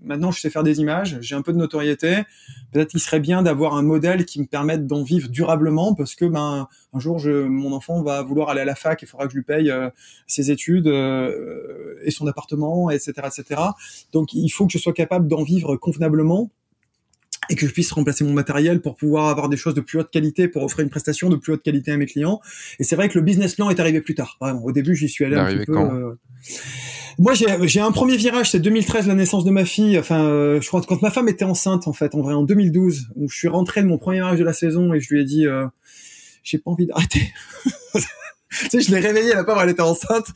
maintenant je sais faire des images, j'ai un peu de notoriété. Peut-être qu'il serait bien d'avoir un modèle qui me permette d'en vivre durablement parce que ben un jour je, mon enfant va vouloir aller à la fac, il faudra que je lui paye euh, ses études euh, et son appartement, etc., etc. Donc il faut que je sois capable d'en vivre convenablement et que je puisse remplacer mon matériel pour pouvoir avoir des choses de plus haute qualité, pour offrir une prestation de plus haute qualité à mes clients. Et c'est vrai que le business plan est arrivé plus tard. Vraiment, au début, j'y suis allé un petit peu. Euh, moi, j'ai un premier virage, c'est 2013, la naissance de ma fille. Enfin, euh, je crois que quand ma femme était enceinte, en fait, en vrai, en 2012, où je suis rentré de mon premier virage de la saison et je lui ai dit, euh, j'ai pas envie d'arrêter. (laughs) tu sais, je l'ai réveillée, la pauvre, elle était enceinte.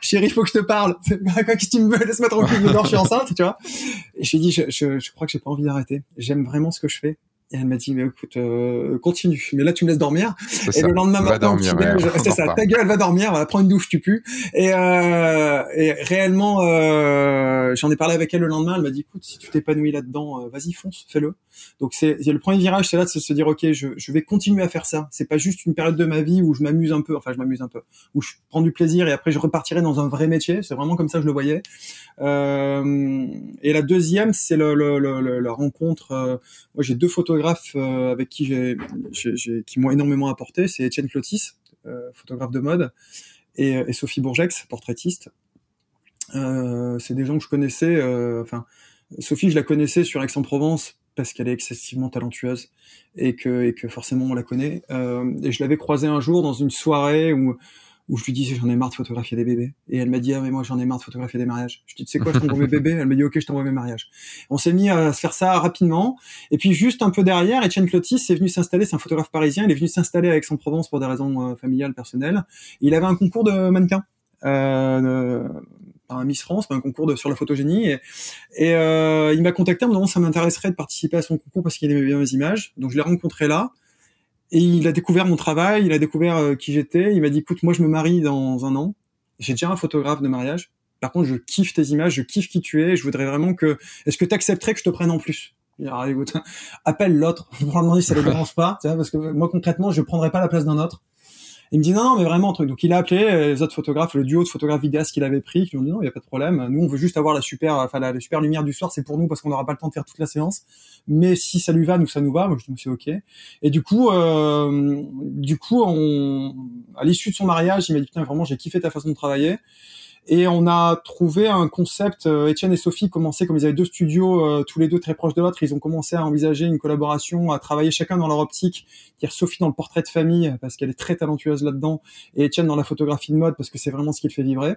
Chérie, il faut que je te parle. (laughs) Quoi, que tu me veux Laisse-moi tranquille, je suis enceinte, tu vois. Et je lui ai dit, je, je, je crois que j'ai pas envie d'arrêter. J'aime vraiment ce que je fais. Et elle m'a dit, mais écoute, euh, continue. Mais là, tu me laisses dormir. Et le lendemain matin, c'est ça, ta gueule, va dormir, va prendre une douche, tu pues. Et, euh, et réellement, euh, j'en ai parlé avec elle le lendemain. Elle m'a dit, écoute, si tu t'épanouis là-dedans, euh, vas-y, fonce, fais-le. Donc c'est le premier virage, c'est là de se dire, ok, je, vais continuer à faire ça. C'est pas juste une période de ma vie où je m'amuse un peu, enfin, je m'amuse un peu, où je prends du plaisir et après je repartirai dans un vrai métier. C'est vraiment comme ça que je le voyais. Euh, et la deuxième, c'est la rencontre. Euh, moi, j'ai deux photographes euh, avec qui j'ai, qui m'ont énormément apporté. C'est Étienne Clotis, photographe de mode, et, et Sophie Bourgex, portraitiste. c'est des gens que je connaissais. Enfin, Sophie, je la connaissais sur Aix-en-Provence parce qu'elle est excessivement talentueuse et que, et que forcément on la connaît. et je l'avais croisée un jour dans une soirée où où je lui disais j'en ai marre de photographier des bébés. Et elle m'a dit ah mais moi j'en ai marre de photographier des mariages. Je lui dis tu sais quoi je t'envoie mes bébés? Elle m'a dit ok je t'envoie mes mariages. On s'est mis à se faire ça rapidement. Et puis juste un peu derrière Etienne Clotis est venu s'installer. C'est un photographe parisien. Il est venu s'installer avec son Provence pour des raisons euh, familiales personnelles. Il avait un concours de mannequins euh, un Miss France, un concours de, sur la photogénie. Et, euh, il m'a contacté en me demandant ça m'intéresserait de participer à son concours parce qu'il aimait bien mes images. Donc je l'ai rencontré là. Et il a découvert mon travail, il a découvert euh, qui j'étais. Il m'a dit, écoute, moi je me marie dans un an. J'ai déjà un photographe de mariage. Par contre, je kiffe tes images, je kiffe qui tu es. Je voudrais vraiment que. Est-ce que tu accepterais que je te prenne en plus? Alors, écoute, (laughs) appelle l'autre (laughs) pour lui demander si ça ne dérange pas, parce que moi concrètement, je prendrais pas la place d'un autre. Il me dit non, non, mais vraiment, truc. Donc il a appelé euh, les autres photographes, le duo de photographes vidéastes qu'il avait pris, qui lui ont dit non, il y a pas de problème. Nous, on veut juste avoir la super, enfin la, super lumière du soir, c'est pour nous parce qu'on n'aura pas le temps de faire toute la séance. Mais si ça lui va, nous ça nous va. Moi, je dis c'est ok. Et du coup, euh, du coup, on, à l'issue de son mariage, il m'a dit putain, vraiment, j'ai kiffé ta façon de travailler. Et on a trouvé un concept. Euh, Étienne et Sophie commençaient, comme ils avaient deux studios, euh, tous les deux très proches de l'autre, ils ont commencé à envisager une collaboration, à travailler chacun dans leur optique. Dire Sophie dans le portrait de famille parce qu'elle est très talentueuse là-dedans, et Étienne dans la photographie de mode parce que c'est vraiment ce qui le fait vibrer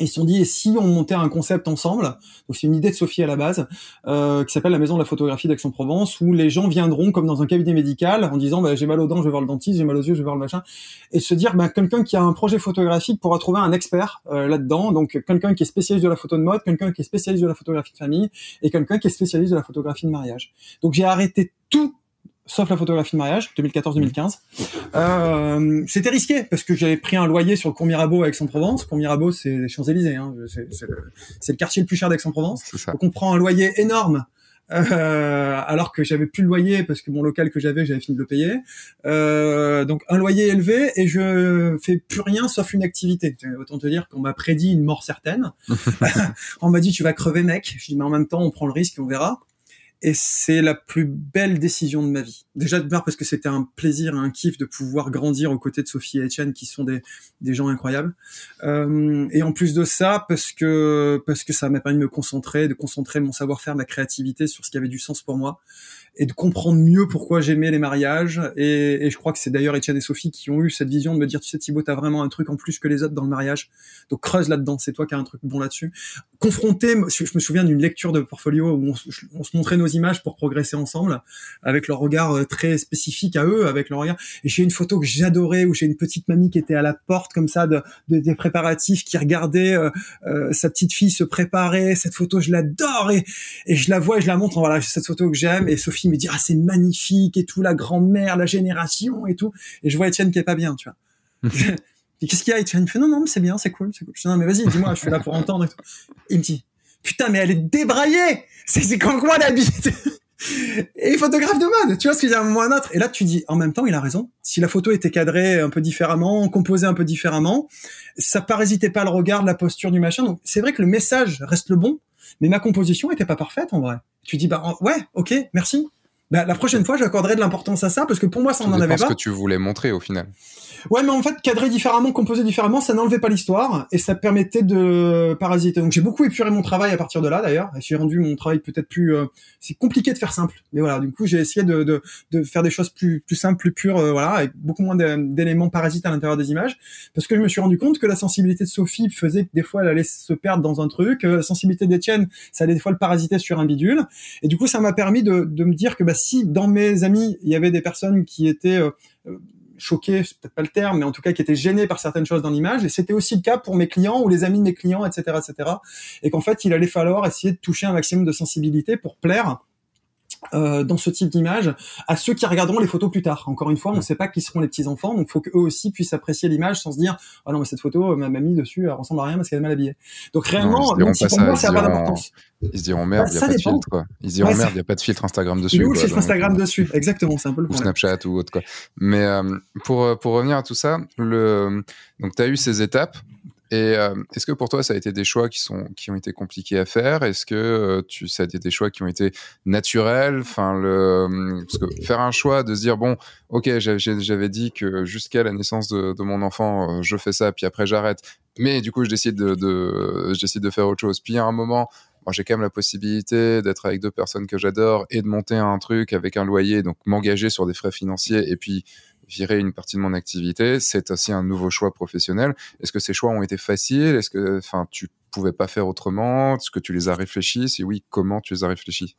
ils se sont dit, et si on montait un concept ensemble, donc c'est une idée de Sophie à la base, euh, qui s'appelle la Maison de la photographie d'Aix-en-Provence, où les gens viendront comme dans un cabinet médical en disant, bah, j'ai mal aux dents, je vais voir le dentiste, j'ai mal aux yeux, je vais voir le machin, et se dire, bah, quelqu'un qui a un projet photographique pourra trouver un expert euh, là-dedans, donc quelqu'un qui est spécialiste de la photo de mode, quelqu'un qui est spécialiste de la photographie de famille, et quelqu'un qui est spécialiste de la photographie de mariage. Donc j'ai arrêté tout sauf la photographie de mariage, 2014-2015. Euh, c'était risqué parce que j'avais pris un loyer sur le Cours Mirabeau à Aix-en-Provence. Cours Mirabeau, c'est les Champs-Élysées, hein. c'est le, le, quartier le plus cher d'Aix-en-Provence. Donc on prend un loyer énorme. Euh, alors que j'avais plus le loyer parce que mon local que j'avais j'avais fini de le payer euh, donc un loyer élevé et je fais plus rien sauf une activité autant te dire qu'on m'a prédit une mort certaine (laughs) (laughs) on m'a dit tu vas crever mec je dis mais en même temps on prend le risque et on verra et c'est la plus belle décision de ma vie. Déjà de part parce que c'était un plaisir, un kiff de pouvoir grandir aux côtés de Sophie et Etienne qui sont des, des gens incroyables. Euh, et en plus de ça, parce que parce que ça m'a permis de me concentrer, de concentrer mon savoir-faire, ma créativité sur ce qui avait du sens pour moi. Et de comprendre mieux pourquoi j'aimais les mariages. Et, et je crois que c'est d'ailleurs Etienne et Sophie qui ont eu cette vision de me dire, tu sais Thibaut, t'as vraiment un truc en plus que les autres dans le mariage. Donc creuse là-dedans, c'est toi qui as un truc bon là-dessus. Confronté, je me souviens d'une lecture de portfolio où on, se montrait nos images pour progresser ensemble, avec leur regard euh, très spécifique à eux, avec leur regard. Et j'ai une photo que j'adorais où j'ai une petite mamie qui était à la porte comme ça de, de des préparatifs, qui regardait euh, euh, sa petite fille se préparer. Cette photo, je l'adore et, et je la vois et je la montre. Voilà, cette photo que j'aime. Et Sophie me dit ah c'est magnifique et tout, la grand-mère, la génération et tout. Et je vois Étienne qui est pas bien, tu vois. (laughs) qu'est-ce qu'il y a Étienne? Il me fait non non mais c'est bien, c'est cool, c'est cool. Je dis non mais vas-y, dis-moi, je suis là pour entendre. Et tout. Il me dit putain mais elle est débraillée. C'est comme quoi la bite? et photographe de mode, tu vois ce que je veux dire, moi un autre. Et là, tu dis, en même temps, il a raison. Si la photo était cadrée un peu différemment, composée un peu différemment, ça parasitait pas le regard, la posture du machin. Donc, c'est vrai que le message reste le bon, mais ma composition était pas parfaite en vrai. Tu dis, bah, ouais, ok, merci. Bah, la prochaine fois, j'accorderai de l'importance à ça parce que pour moi, ça n'en avait pas.
ce que tu voulais montrer au final.
Ouais, mais en fait, cadrer différemment, composer différemment, ça n'enlevait pas l'histoire et ça permettait de parasiter. Donc j'ai beaucoup épuré mon travail à partir de là, d'ailleurs. J'ai rendu mon travail peut-être plus. Euh, c'est compliqué de faire simple, mais voilà. Du coup, j'ai essayé de, de, de, faire des choses plus plus simples, plus pures, euh, voilà, avec beaucoup moins d'éléments parasites à l'intérieur des images, parce que je me suis rendu compte que la sensibilité de Sophie faisait que des fois elle allait se perdre dans un truc, la sensibilité d'Étienne, ça allait des fois le parasiter sur un bidule, et du coup, ça m'a permis de, de me dire que bah si dans mes amis il y avait des personnes qui étaient choqué, c'est peut-être pas le terme, mais en tout cas qui était gêné par certaines choses dans l'image. Et c'était aussi le cas pour mes clients ou les amis de mes clients, etc., etc. Et qu'en fait, il allait falloir essayer de toucher un maximum de sensibilité pour plaire euh, dans ce type d'image à ceux qui regarderont les photos plus tard. Encore une fois, on ne sait pas qui seront les petits enfants, donc il faut qu'eux aussi puissent apprécier l'image sans se dire ah non mais cette photo ma mamie dessus elle ressemble à rien parce qu'elle est mal habillée. Donc réellement, même si pour moi ça n'a pas d'importance.
Ils se diront merde, il bah, n'y a pas de filtre quoi. Ils se diront merde, il n'y a pas de filtre Instagram dessus.
Ou le filtre Instagram dessus, exactement, c'est un peu le
Ou Snapchat ou autre quoi. Mais euh, pour euh, pour revenir à tout ça, le donc tu as eu ces étapes et euh, est-ce que pour toi, ça a été des choix qui, sont, qui ont été compliqués à faire? Est-ce que euh, tu, ça a été des choix qui ont été naturels? Enfin, le, Parce que faire un choix de se dire, bon, ok, j'avais dit que jusqu'à la naissance de, de, mon enfant, euh, je fais ça, puis après j'arrête. Mais du coup, je décide de, de, je décide de faire autre chose. Puis à un moment, moi j'ai quand même la possibilité d'être avec deux personnes que j'adore et de monter un truc avec un loyer, donc m'engager sur des frais financiers et puis virer une partie de mon activité, c'est aussi un nouveau choix professionnel. Est-ce que ces choix ont été faciles? Est-ce que, enfin, tu pouvais pas faire autrement? Est-ce que tu les as réfléchis? Si oui, comment tu les as réfléchis?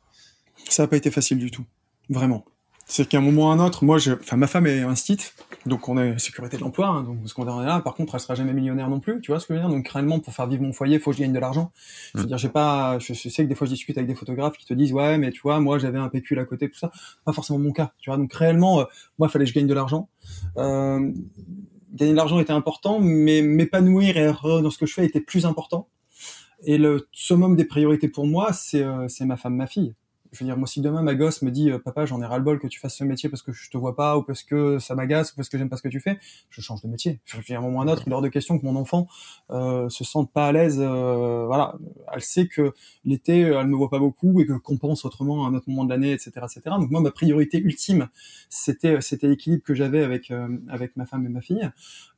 Ça n'a pas été facile du tout, vraiment c'est qu'à un moment ou à un autre, moi, je, enfin, ma femme est instite, donc on est sécurité de l'emploi, hein, donc ce qu'on est là. Par contre, elle sera jamais millionnaire non plus, tu vois ce que je veux dire? Donc réellement, pour faire vivre mon foyer, faut que je gagne de l'argent. Je veux mm. dire, j'ai pas, je, sais que des fois je discute avec des photographes qui te disent ouais, mais tu vois, moi j'avais un pécule à côté, tout ça. Pas forcément mon cas, tu vois? Donc réellement, euh, moi, il fallait que je gagne de l'argent. Euh, gagner de l'argent était important, mais m'épanouir et dans ce que je fais était plus important. Et le summum des priorités pour moi, c'est euh, c'est ma femme, ma fille je veux dire, moi, si demain ma gosse me dit, euh, papa, j'en ai ras le bol que tu fasses ce métier parce que je te vois pas, ou parce que ça m'agace, ou parce que j'aime pas ce que tu fais, je change de métier. Je veux dire, un moment ou un autre, il hors de question que mon enfant euh, se sente pas à l'aise. Euh, voilà, elle sait que l'été, elle me voit pas beaucoup et que compense autrement à un autre moment de l'année, etc., etc. Donc moi, ma priorité ultime, c'était c'était l'équilibre que j'avais avec euh, avec ma femme et ma fille.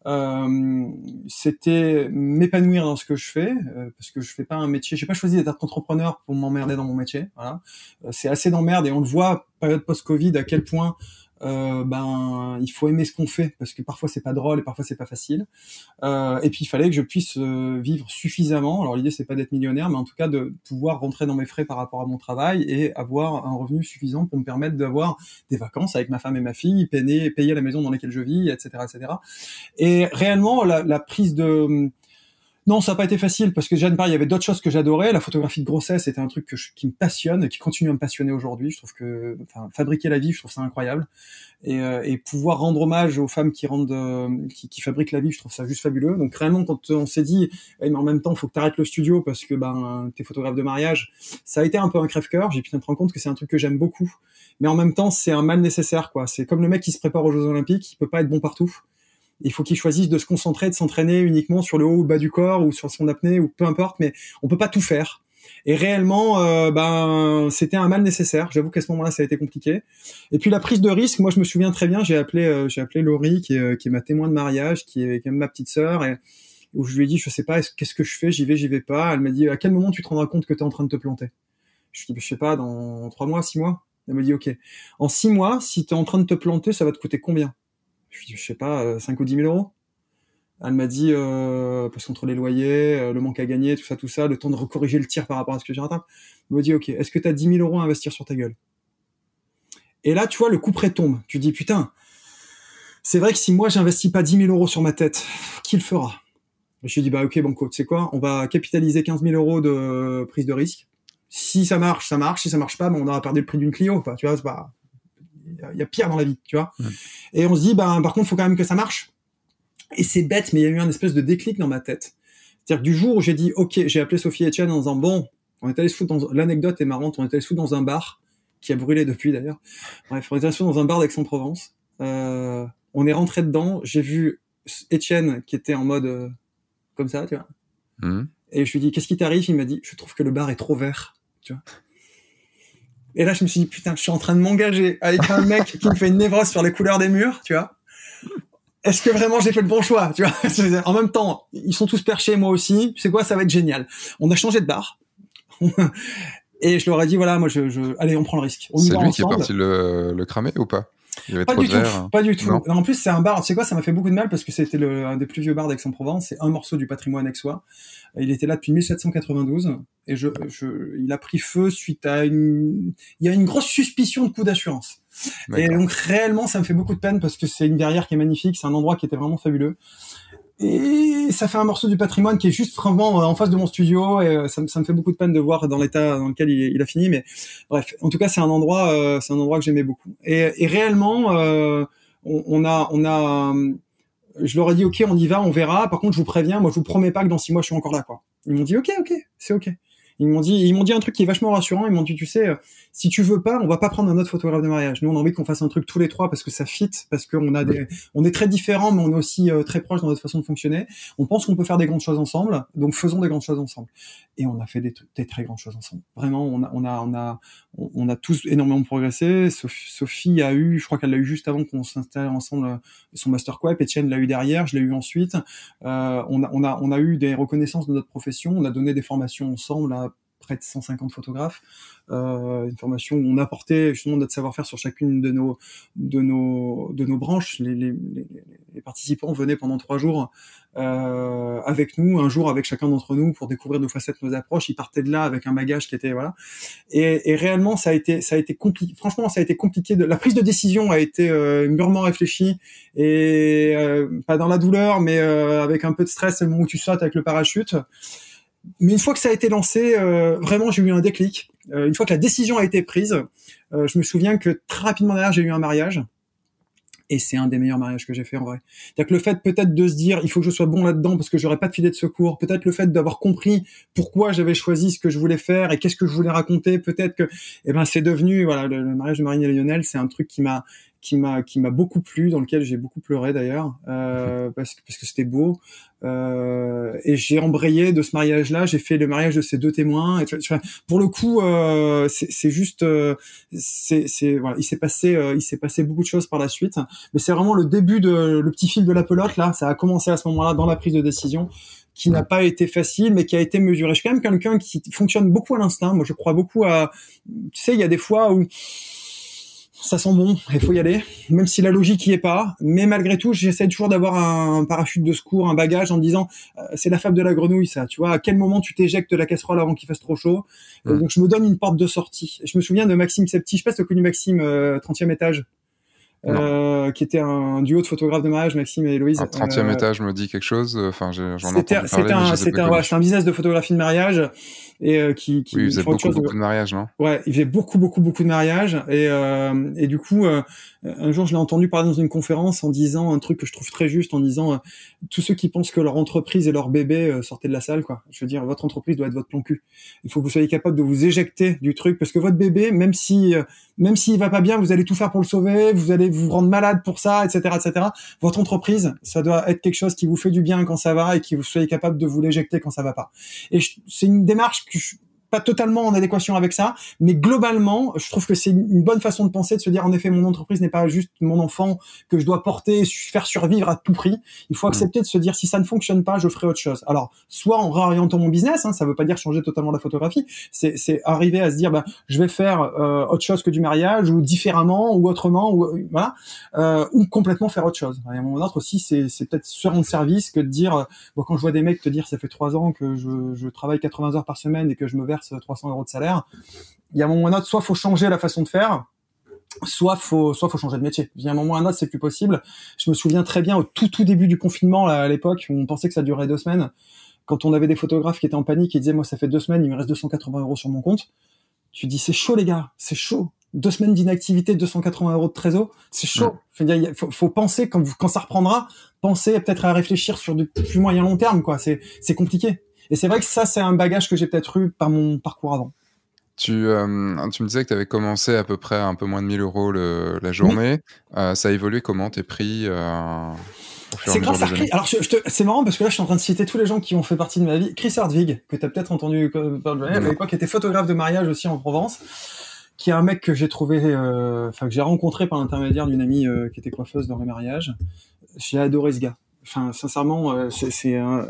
Euh, c'était m'épanouir dans ce que je fais euh, parce que je fais pas un métier j'ai pas choisi d'être entrepreneur pour m'emmerder dans mon métier voilà euh, c'est assez d'emmerde et on le voit période post-Covid à quel point euh, ben il faut aimer ce qu'on fait parce que parfois c'est pas drôle et parfois c'est pas facile. Euh, et puis il fallait que je puisse euh, vivre suffisamment. Alors l'idée c'est pas d'être millionnaire, mais en tout cas de pouvoir rentrer dans mes frais par rapport à mon travail et avoir un revenu suffisant pour me permettre d'avoir des vacances avec ma femme et ma fille, payer, payer la maison dans laquelle je vis, etc., etc. Et réellement la, la prise de non, ça n'a pas été facile parce que déjà il y avait d'autres choses que j'adorais. La photographie de grossesse c'était un truc que qui me passionne, qui continue à me passionner aujourd'hui. Je trouve que, enfin, fabriquer la vie, je trouve ça incroyable. Et, euh, et pouvoir rendre hommage aux femmes qui rendent, euh, qui, qui, fabriquent la vie, je trouve ça juste fabuleux. Donc réellement, quand on s'est dit, eh, mais en même temps, faut que tu arrêtes le studio parce que ben t'es photographe de mariage, ça a été un peu un crève-cœur. J'ai pu me rendre compte que c'est un truc que j'aime beaucoup, mais en même temps, c'est un mal nécessaire, quoi. C'est comme le mec qui se prépare aux Jeux Olympiques, il peut pas être bon partout il faut qu'il choisisse de se concentrer, de s'entraîner uniquement sur le haut ou le bas du corps ou sur son apnée ou peu importe, mais on peut pas tout faire. Et réellement, euh, ben, c'était un mal nécessaire. J'avoue qu'à ce moment-là, ça a été compliqué. Et puis la prise de risque, moi, je me souviens très bien. J'ai appelé, euh, j'ai appelé Laurie, qui est, euh, qui est ma témoin de mariage, qui est ma petite sœur, et où je lui ai dit, je sais pas, qu'est-ce que je fais, j'y vais, j'y vais pas. Elle m'a dit, à quel moment tu te rendras compte que tu es en train de te planter? Je lui ai dit, je sais pas, dans trois mois, six mois? Elle me dit, OK, en six mois, si tu es en train de te planter, ça va te coûter combien? Je sais pas, 5 ou 10 000 euros. Elle m'a dit, euh, parce qu'entre les loyers, le manque à gagner, tout ça, tout ça, le temps de recorriger le tir par rapport à ce que j'ai raté, elle me dit, OK, est-ce que tu as 10 000 euros à investir sur ta gueule? Et là, tu vois, le coup près tombe. Tu dis, putain, c'est vrai que si moi, j'investis pas 10 000 euros sur ma tête, qui le fera? Je lui ai dit, bah ok, Banco, tu sais quoi, on va capitaliser 15 000 euros de prise de risque si ça marche, ça marche. Si ça marche pas, ben, on aura perdu le prix d'une Clio. Quoi, tu vois, pas. Il y a pire dans la vie, tu vois. Et on se dit, ben, par contre, il faut quand même que ça marche. Et c'est bête, mais il y a eu un espèce de déclic dans ma tête. C'est-à-dire que du jour où j'ai dit, ok, j'ai appelé Sophie Etienne en disant, bon, on est allé se foutre dans, l'anecdote est marrante, on est allé se foutre dans un bar, qui a brûlé depuis d'ailleurs. Bref, on est allé se foutre dans un bar d'Aix-en-Provence. Euh, on est rentré dedans, j'ai vu Etienne qui était en mode, euh, comme ça, tu vois. Mmh. Et je lui dit, qu'est-ce qui t'arrive? Il m'a dit, je trouve que le bar est trop vert. Et là, je me suis dit, putain, je suis en train de m'engager avec un mec qui me fait une névrose sur les couleurs des murs, tu vois. Est-ce que vraiment j'ai fait le bon choix, tu vois? (laughs) En même temps, ils sont tous perchés, moi aussi. Tu sais quoi, ça va être génial. On a changé de bar. (laughs) et je leur ai dit, voilà, moi, je, allez, on prend le risque.
C'est lui qui est parti le, le cramer ou pas?
Pas, du tout, pas du tout. En plus, c'est un bar. Tu sais quoi, ça m'a fait beaucoup de mal parce que c'était un des plus vieux bars d'Aix-en-Provence. C'est un morceau du patrimoine aixois. Il était là depuis 1792 et je, je, il a pris feu suite à une, il y a une grosse suspicion de coup d'assurance. Et donc réellement, ça me fait beaucoup de peine parce que c'est une verrière qui est magnifique, c'est un endroit qui était vraiment fabuleux et ça fait un morceau du patrimoine qui est juste vraiment en face de mon studio et euh, ça, me fait beaucoup de peine de voir dans l'état dans lequel il, a fini mais bref en tout cas c'est un endroit euh, c'est un endroit que j'aimais beaucoup. Et, réellement euh, on, a on a je leur ai dit ok on y va on verra. Par contre je vous préviens moi je vous promets pas que dans six mois je suis encore là quoi. Ils m'ont dit ok ok c'est ok ils m'ont dit, ils m'ont dit un truc qui est vachement rassurant. Ils m'ont dit, tu sais, euh, si tu veux pas, on va pas prendre un autre photographe de mariage. Nous, on a envie qu'on fasse un truc tous les trois parce que ça fit, parce qu'on a des, on est très différents, mais on est aussi euh, très proches dans notre façon de fonctionner. On pense qu'on peut faire des grandes choses ensemble, donc faisons des grandes choses ensemble. Et on a fait des, des très grandes choses ensemble. Vraiment, on a, on a, on a, on a tous énormément progressé. Sophie, a eu, je crois qu'elle l'a eu juste avant qu'on s'installe ensemble euh, son master quoi. Etienne l'a eu derrière, je l'ai eu ensuite. Euh, on a, on a, on a eu des reconnaissances de notre profession. On a donné des formations ensemble à près de 150 photographes, euh, une formation où on apportait justement notre savoir-faire sur chacune de nos de nos de nos branches. Les, participants venaient pendant trois jours euh, avec nous, un jour avec chacun d'entre nous pour découvrir nos facettes, nos approches. Ils partaient de là avec un bagage qui était voilà. Et, réellement, ça a été ça a été compliqué. Franchement, ça a été compliqué. De, la prise de décision a été euh, mûrement réfléchie et pas dans la douleur, mais avec un peu de stress le moment où tu sautes avec le parachute mais une fois que ça a été lancé, euh, vraiment, j'ai eu un déclic. Euh, une fois que la décision a été prise, euh, je me souviens que très rapidement derrière, j'ai eu un mariage. Et c'est un des meilleurs mariages que j'ai fait en vrai. C'est-à-dire que le fait peut-être de se dire, il faut que je sois bon là-dedans parce que j'aurais pas de filet de secours. Peut-être le fait d'avoir compris pourquoi j'avais choisi ce que je voulais faire et qu'est-ce que je voulais raconter. Peut-être que, eh ben, c'est devenu, voilà, le, mariage de Marine et Lionel, c'est un truc qui m'a, qui m'a qui m'a beaucoup plu, dans lequel j'ai beaucoup pleuré d'ailleurs, parce parce que c'était beau. Euh, et j'ai embrayé de ce mariage-là. J'ai fait le mariage de ces deux témoins. Et, pour le coup, euh, c'est juste, euh, c'est voilà, il s'est passé euh, il s'est passé beaucoup de choses par la suite. Mais c'est vraiment le début de le petit fil de la pelote là. Ça a commencé à ce moment-là dans la prise de décision qui n'a pas été facile, mais qui a été mesuré. Je suis quand même quelqu'un qui fonctionne beaucoup à l'instinct. Moi, je crois beaucoup à, tu sais, il y a des fois où ça sent bon, il faut y aller, même si la logique y est pas. Mais malgré tout, j'essaie toujours d'avoir un parachute de secours, un bagage, en me disant, euh, c'est la fable de la grenouille, ça. Tu vois, à quel moment tu t'éjectes de la casserole avant qu'il fasse trop chaud? Donc je me donne une porte de sortie. Je me souviens de Maxime Septi, je sais pas si tu connu Maxime, 30e euh, étage. Euh, qui était un duo de photographes de mariage, Maxime et Héloïse. Un
30e étage me dit quelque chose. Enfin, j'en.
C'était un, un, un, business de photographie de mariage et euh, qui, qui
oui, il faisait beaucoup, beaucoup de mariages, non?
Ouais, il faisait beaucoup, beaucoup, beaucoup de mariages et euh, et du coup, euh, un jour, je l'ai entendu parler dans une conférence en disant un truc que je trouve très juste, en disant euh, tous ceux qui pensent que leur entreprise et leur bébé euh, sortaient de la salle, quoi. Je veux dire, votre entreprise doit être votre plan cul. Il faut que vous soyez capable de vous éjecter du truc parce que votre bébé, même si même s'il va pas bien, vous allez tout faire pour le sauver, vous allez vous rendre malade pour ça, etc., etc. Votre entreprise, ça doit être quelque chose qui vous fait du bien quand ça va et qui vous soyez capable de vous l'éjecter quand ça va pas. Et c'est une démarche pas totalement en adéquation avec ça, mais globalement, je trouve que c'est une bonne façon de penser, de se dire en effet, mon entreprise n'est pas juste mon enfant que je dois porter, faire survivre à tout prix. Il faut mm. accepter de se dire si ça ne fonctionne pas, je ferai autre chose. Alors, soit en réorientant mon business, hein, ça veut pas dire changer totalement la photographie, c'est arriver à se dire, bah, je vais faire euh, autre chose que du mariage ou différemment ou autrement ou euh, voilà, euh, ou complètement faire autre chose. Et à un moment donné aussi, c'est peut-être se rendre service que de dire, bon, quand je vois des mecs te dire, ça fait trois ans que je, je travaille 80 heures par semaine et que je me verse 300 euros de salaire, il y a un moment ou un autre, soit faut changer la façon de faire, soit faut soit faut changer de métier. Il y a un moment ou un autre, c'est plus possible. Je me souviens très bien au tout tout début du confinement à l'époque où on pensait que ça durait deux semaines. Quand on avait des photographes qui étaient en panique et disaient moi ça fait deux semaines, il me reste 280 euros sur mon compte. Tu dis c'est chaud les gars, c'est chaud. Deux semaines d'inactivité, 280 euros de trésor, c'est chaud. Il faut, faut, penser quand, quand ça reprendra, penser peut-être à réfléchir sur du plus moyen long terme quoi. C'est c'est compliqué. Et c'est vrai que ça, c'est un bagage que j'ai peut-être eu par mon parcours avant.
Tu, euh, tu me disais que tu avais commencé à peu près un peu moins de 1000 euros le, la journée. Euh, ça a évolué comment tes prix euh,
C'est grâce à Chris. Alors, c'est marrant parce que là, je suis en train de citer tous les gens qui ont fait partie de ma vie. Chris Hardwig, que tu as peut-être entendu parler à l'époque, était photographe de mariage aussi en Provence, qui est un mec que j'ai trouvé, enfin, que j'ai rencontré par l'intermédiaire d'une amie qui était coiffeuse dans les mariages. J'ai adoré ce gars. Enfin, sincèrement, c'est un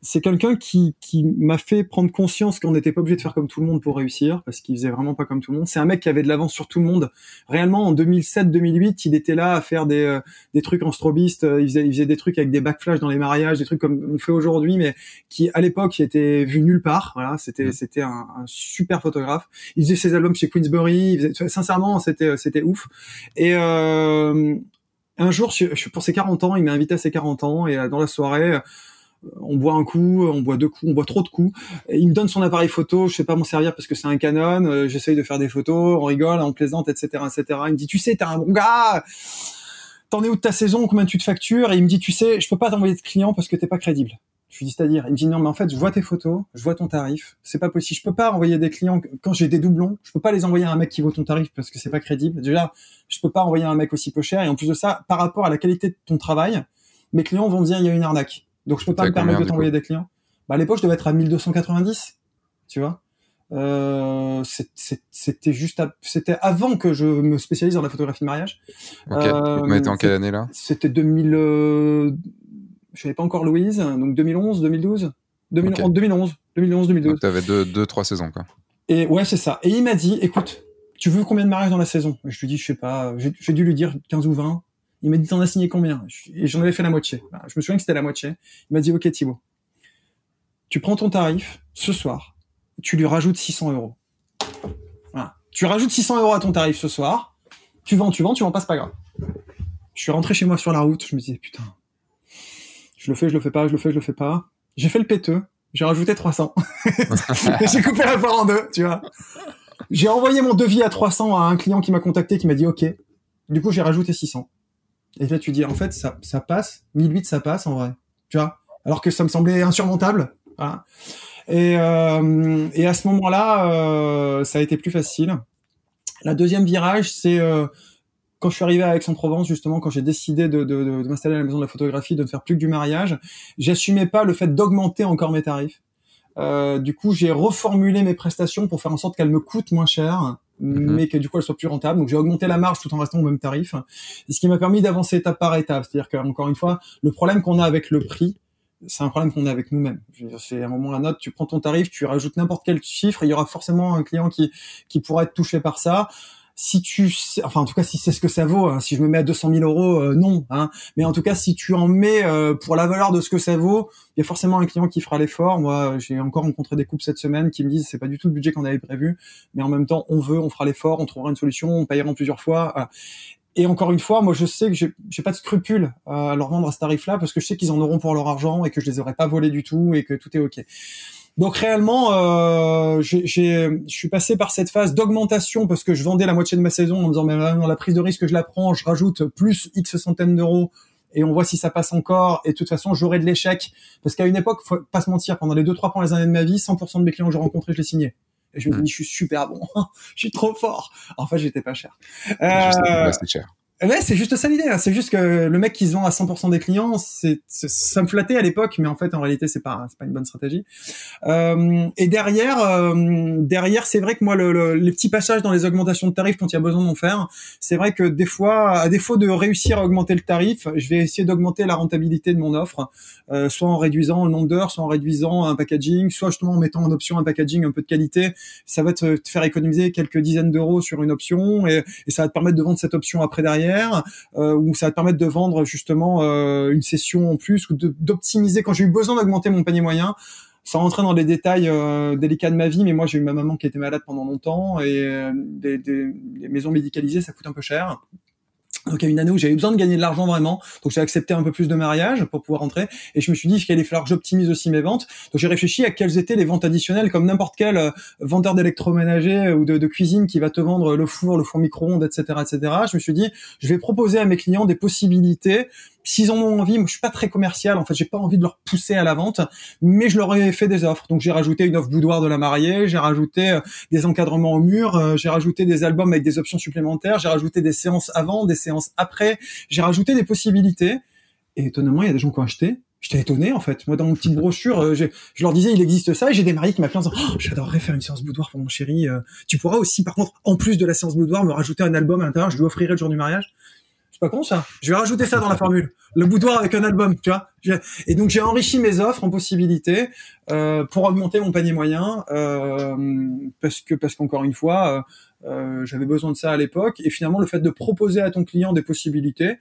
c'est quelqu'un qui, qui m'a fait prendre conscience qu'on n'était pas obligé de faire comme tout le monde pour réussir, parce qu'il faisait vraiment pas comme tout le monde. C'est un mec qui avait de l'avance sur tout le monde. Réellement, en 2007-2008, il était là à faire des, euh, des trucs en strobiste. Euh, il faisait, il faisait des trucs avec des backflash dans les mariages, des trucs comme on fait aujourd'hui, mais qui à l'époque était vu nulle part. Voilà, c'était mmh. c'était un, un, super photographe. Il faisait ses albums chez Queensbury. Il faisait, sincèrement, c'était c'était ouf. Et euh, un jour, je, pour ses 40 ans, il m'a invité à ses 40 ans et dans la soirée on boit un coup, on boit deux coups, on boit trop de coups. il me donne son appareil photo, je sais pas m'en servir parce que c'est un Canon. Euh, j'essaye de faire des photos, on rigole, on plaisante, etc., etc. Il me dit, tu sais, t'es un bon gars. T'en es où de ta saison Combien tu te factures? Et il me dit, tu sais, je peux pas t'envoyer de clients parce que t'es pas crédible. Je lui dis, c'est-à-dire? Il me dit, non, mais en fait, je vois tes photos, je vois ton tarif. C'est pas possible. Je peux pas envoyer des clients quand j'ai des doublons. Je peux pas les envoyer à un mec qui vaut ton tarif parce que c'est pas crédible. Déjà, je peux pas envoyer un mec aussi peu cher. Et en plus de ça, par rapport à la qualité de ton travail, mes clients vont dire, il y a une arnaque. Donc je peux pas me permettre de t'envoyer des clients. Bah, à l'époque, je devais être à 1290, tu vois. Euh, c'était juste, c'était avant que je me spécialise dans la photographie de mariage.
Ok. Euh, en quelle année là?
C'était 2000. Euh, je savais pas encore Louise, donc 2011, 2012, 2011, 2011, 2011, 2012.
Tu avais deux, deux, trois saisons quoi.
Et ouais, c'est ça. Et il m'a dit, écoute, tu veux combien de mariages dans la saison? Je lui dis, je sais pas. J'ai dû lui dire 15 ou 20. Il m'a dit, t'en as signé combien? Et j'en avais fait la moitié. Je me souviens que c'était la moitié. Il m'a dit, ok Thibaut, tu prends ton tarif ce soir, tu lui rajoutes 600 euros. Voilà. Tu rajoutes 600 euros à ton tarif ce soir, tu vends, tu vends, tu vends pas, c'est pas grave. Je suis rentré chez moi sur la route, je me disais, putain, je le fais, je le fais pas, je le fais, je le fais pas. J'ai fait le péteux, j'ai rajouté 300. (laughs) j'ai coupé la part en deux, tu vois. J'ai envoyé mon devis à 300 à un client qui m'a contacté, qui m'a dit OK. Du coup, j'ai rajouté 600. Et là, tu dis, en fait, ça, ça passe. 1008, ça passe, en vrai. Tu vois? Alors que ça me semblait insurmontable. Voilà. Et, euh, à ce moment-là, euh, ça a été plus facile. La deuxième virage, c'est euh, quand je suis arrivé à Aix-en-Provence, justement, quand j'ai décidé de, de, m'installer à la maison de la photographie, de ne faire plus que du mariage, j'assumais pas le fait d'augmenter encore mes tarifs. Du coup, j'ai reformulé mes prestations pour faire en sorte qu'elles me coûtent moins cher Mhm. mais que du coup elle soit plus rentable. Donc j'ai augmenté la marge tout en restant au même tarif, ce qui m'a permis d'avancer étape par étape. C'est-à-dire qu'encore une fois, le problème qu'on a avec le prix, c'est un problème qu'on a avec nous-mêmes. C'est un moment à note, tu prends ton tarif, tu rajoutes n'importe quel chiffre, il y aura forcément un client qui qui pourra être touché par ça si tu, enfin en tout cas si c'est ce que ça vaut, hein, si je me mets à 200 000 euros, euh, non, hein, mais en tout cas si tu en mets euh, pour la valeur de ce que ça vaut, il y a forcément un client qui fera l'effort. Moi, j'ai encore rencontré des couples cette semaine qui me disent c'est pas du tout le budget qu'on avait prévu, mais en même temps on veut, on fera l'effort, on trouvera une solution, on payera en plusieurs fois. Et encore une fois, moi je sais que j'ai pas de scrupule à leur vendre à ce tarif-là parce que je sais qu'ils en auront pour leur argent et que je les aurais pas volés du tout et que tout est ok. Donc réellement, euh, je suis passé par cette phase d'augmentation parce que je vendais la moitié de ma saison en me disant mais là, la prise de risque je la prends, je rajoute plus X centaines d'euros et on voit si ça passe encore. Et de toute façon, j'aurai de l'échec parce qu'à une époque, faut pas se mentir, pendant les deux trois premières années de ma vie, 100% de mes clients que j'ai rencontrés, je les signais. Et je me dis, je suis super bon, (laughs) je suis trop fort. En fait, j'étais pas cher.
Euh, cher.
Ouais, c'est juste ça l'idée. Hein. C'est juste que le mec qui se vend à 100% des clients, c'est ça me flattait à l'époque, mais en fait, en réalité, c'est pas c'est pas une bonne stratégie. Euh, et derrière, euh, derrière, c'est vrai que moi, le, les petits passages dans les augmentations de tarifs quand il y a besoin d'en faire, c'est vrai que des fois, à défaut de réussir à augmenter le tarif, je vais essayer d'augmenter la rentabilité de mon offre, euh, soit en réduisant le nombre d'heures, soit en réduisant un packaging, soit justement en mettant en option un packaging un peu de qualité. Ça va te, faire économiser quelques dizaines d'euros sur une option et ça va te permettre de vendre cette option après derrière euh, où ça va te permettre de vendre justement euh, une session en plus ou d'optimiser. Quand j'ai eu besoin d'augmenter mon panier moyen, sans rentrer dans les détails euh, délicats de ma vie, mais moi j'ai eu ma maman qui était malade pendant longtemps et des, maisons médicalisées ça coûte un peu cher. Donc il y a une année où j'avais besoin de gagner de l'argent vraiment, donc j'ai accepté un peu plus de mariage pour pouvoir rentrer, et je me suis dit qu'il allait falloir que j'optimise aussi mes ventes. Donc j'ai réfléchi à quelles étaient les ventes additionnelles, comme n'importe quel euh, vendeur d'électroménager ou de, de, cuisine qui va te vendre le four, le four micro-ondes, etc., etc. Je me suis dit, je vais proposer à mes clients des possibilités S'ils en ont envie, moi, je suis pas très commercial. En fait, j'ai pas envie de leur pousser à la vente, mais je leur ai fait des offres. Donc, j'ai rajouté une offre boudoir de la mariée, j'ai rajouté euh, des encadrements au mur, euh, j'ai rajouté des albums avec des options supplémentaires, j'ai rajouté des séances avant, des séances après, j'ai rajouté des possibilités. Et étonnamment, il y a des gens qui ont acheté. J'étais étonné en fait. Moi, dans mon petite brochure, euh, je leur disais il existe ça, et j'ai des mariés qui m'appelaient en disant oh, j'adorerais faire une séance boudoir pour mon chéri. tu pourras aussi, par contre, en plus de la séance boudoir, me rajouter un album à l'intérieur. Je lui offrirai le jour du mariage c'est pas con ça. Je vais rajouter ça dans la formule. Le boudoir avec un album, tu vois. Et donc j'ai enrichi mes offres en possibilités euh, pour augmenter mon panier moyen euh, parce que parce qu'encore une fois euh, euh, j'avais besoin de ça à l'époque et finalement le fait de proposer à ton client des possibilités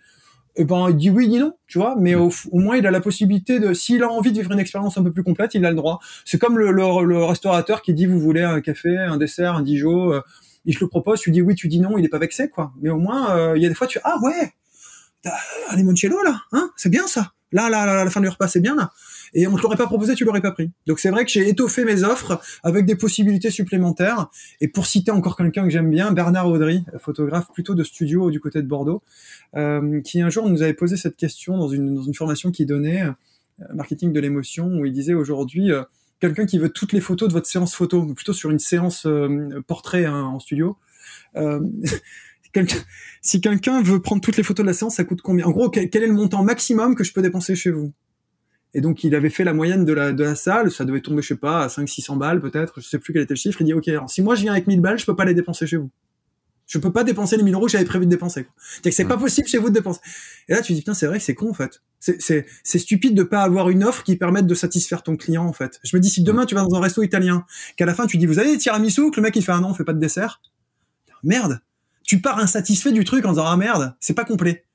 eh ben il dit oui, il dit non, tu vois, mais au, moins il a la possibilité de, s'il a envie de vivre une expérience un peu plus complète, il a le droit. C'est comme le, le, le, restaurateur qui dit vous voulez un café, un dessert, un Dijon, euh, il je le propose, tu dis oui, tu dis non, il est pas vexé, quoi. Mais au moins, euh, il y a des fois, tu ah ouais, un limoncello là, hein, c'est bien ça. Là, là, là, la fin du repas, c'est bien là. Et on te l'aurait pas proposé, tu l'aurais pas pris. Donc c'est vrai que j'ai étoffé mes offres avec des possibilités supplémentaires. Et pour citer encore quelqu'un que j'aime bien, Bernard Audry, photographe plutôt de studio du côté de Bordeaux, euh, qui un jour nous avait posé cette question dans une, dans une formation qu'il donnait, euh, marketing de l'émotion, où il disait aujourd'hui, quelqu'un qui veut toutes les photos de votre séance photo, plutôt sur une séance euh, portrait hein, en studio. Euh, (laughs) si quelqu'un veut prendre toutes les photos de la séance, ça coûte combien? En gros, quel, est le montant maximum que je peux dépenser chez vous? Et donc, il avait fait la moyenne de la, de la salle, ça devait tomber, je sais pas, à 500-600 balles peut-être, je sais plus quel était le chiffre. Il dit, ok, alors si moi je viens avec 1000 balles, je peux pas les dépenser chez vous. Je peux pas dépenser les 1000 euros que j'avais prévu de dépenser. C'est que c'est pas possible chez vous de dépenser. Et là, tu dis, putain, c'est vrai que c'est con, en fait. C'est stupide de pas avoir une offre qui permette de satisfaire ton client, en fait. Je me dis, si demain tu vas dans un resto italien, qu'à la fin tu dis, vous avez des tiramisu, que le mec il fait un ah non, on fait pas de dessert. Merde. Tu pars insatisfait du truc en disant, ah merde, c'est pas complet.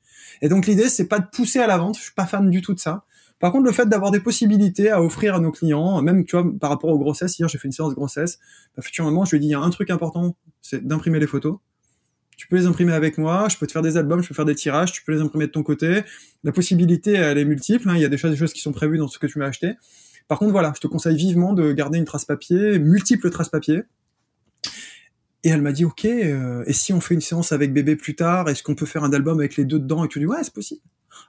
Et donc l'idée, c'est pas de pousser à la vente. Je suis pas fan du tout de ça. Par contre, le fait d'avoir des possibilités à offrir à nos clients, même tu vois, par rapport aux grossesses, hier j'ai fait une séance de grossesse, bah, futurement, je lui ai dit, il y a un truc important, c'est d'imprimer les photos tu peux les imprimer avec moi, je peux te faire des albums, je peux faire des tirages, tu peux les imprimer de ton côté. La possibilité, elle est multiple. Hein. Il y a des choses, qui sont prévues dans ce que tu m'as acheté. Par contre, voilà, je te conseille vivement de garder une trace papier, multiples traces papier. Et elle m'a dit, ok, euh, et si on fait une séance avec bébé plus tard, est-ce qu'on peut faire un album avec les deux dedans? Et tu dis, ouais, c'est possible.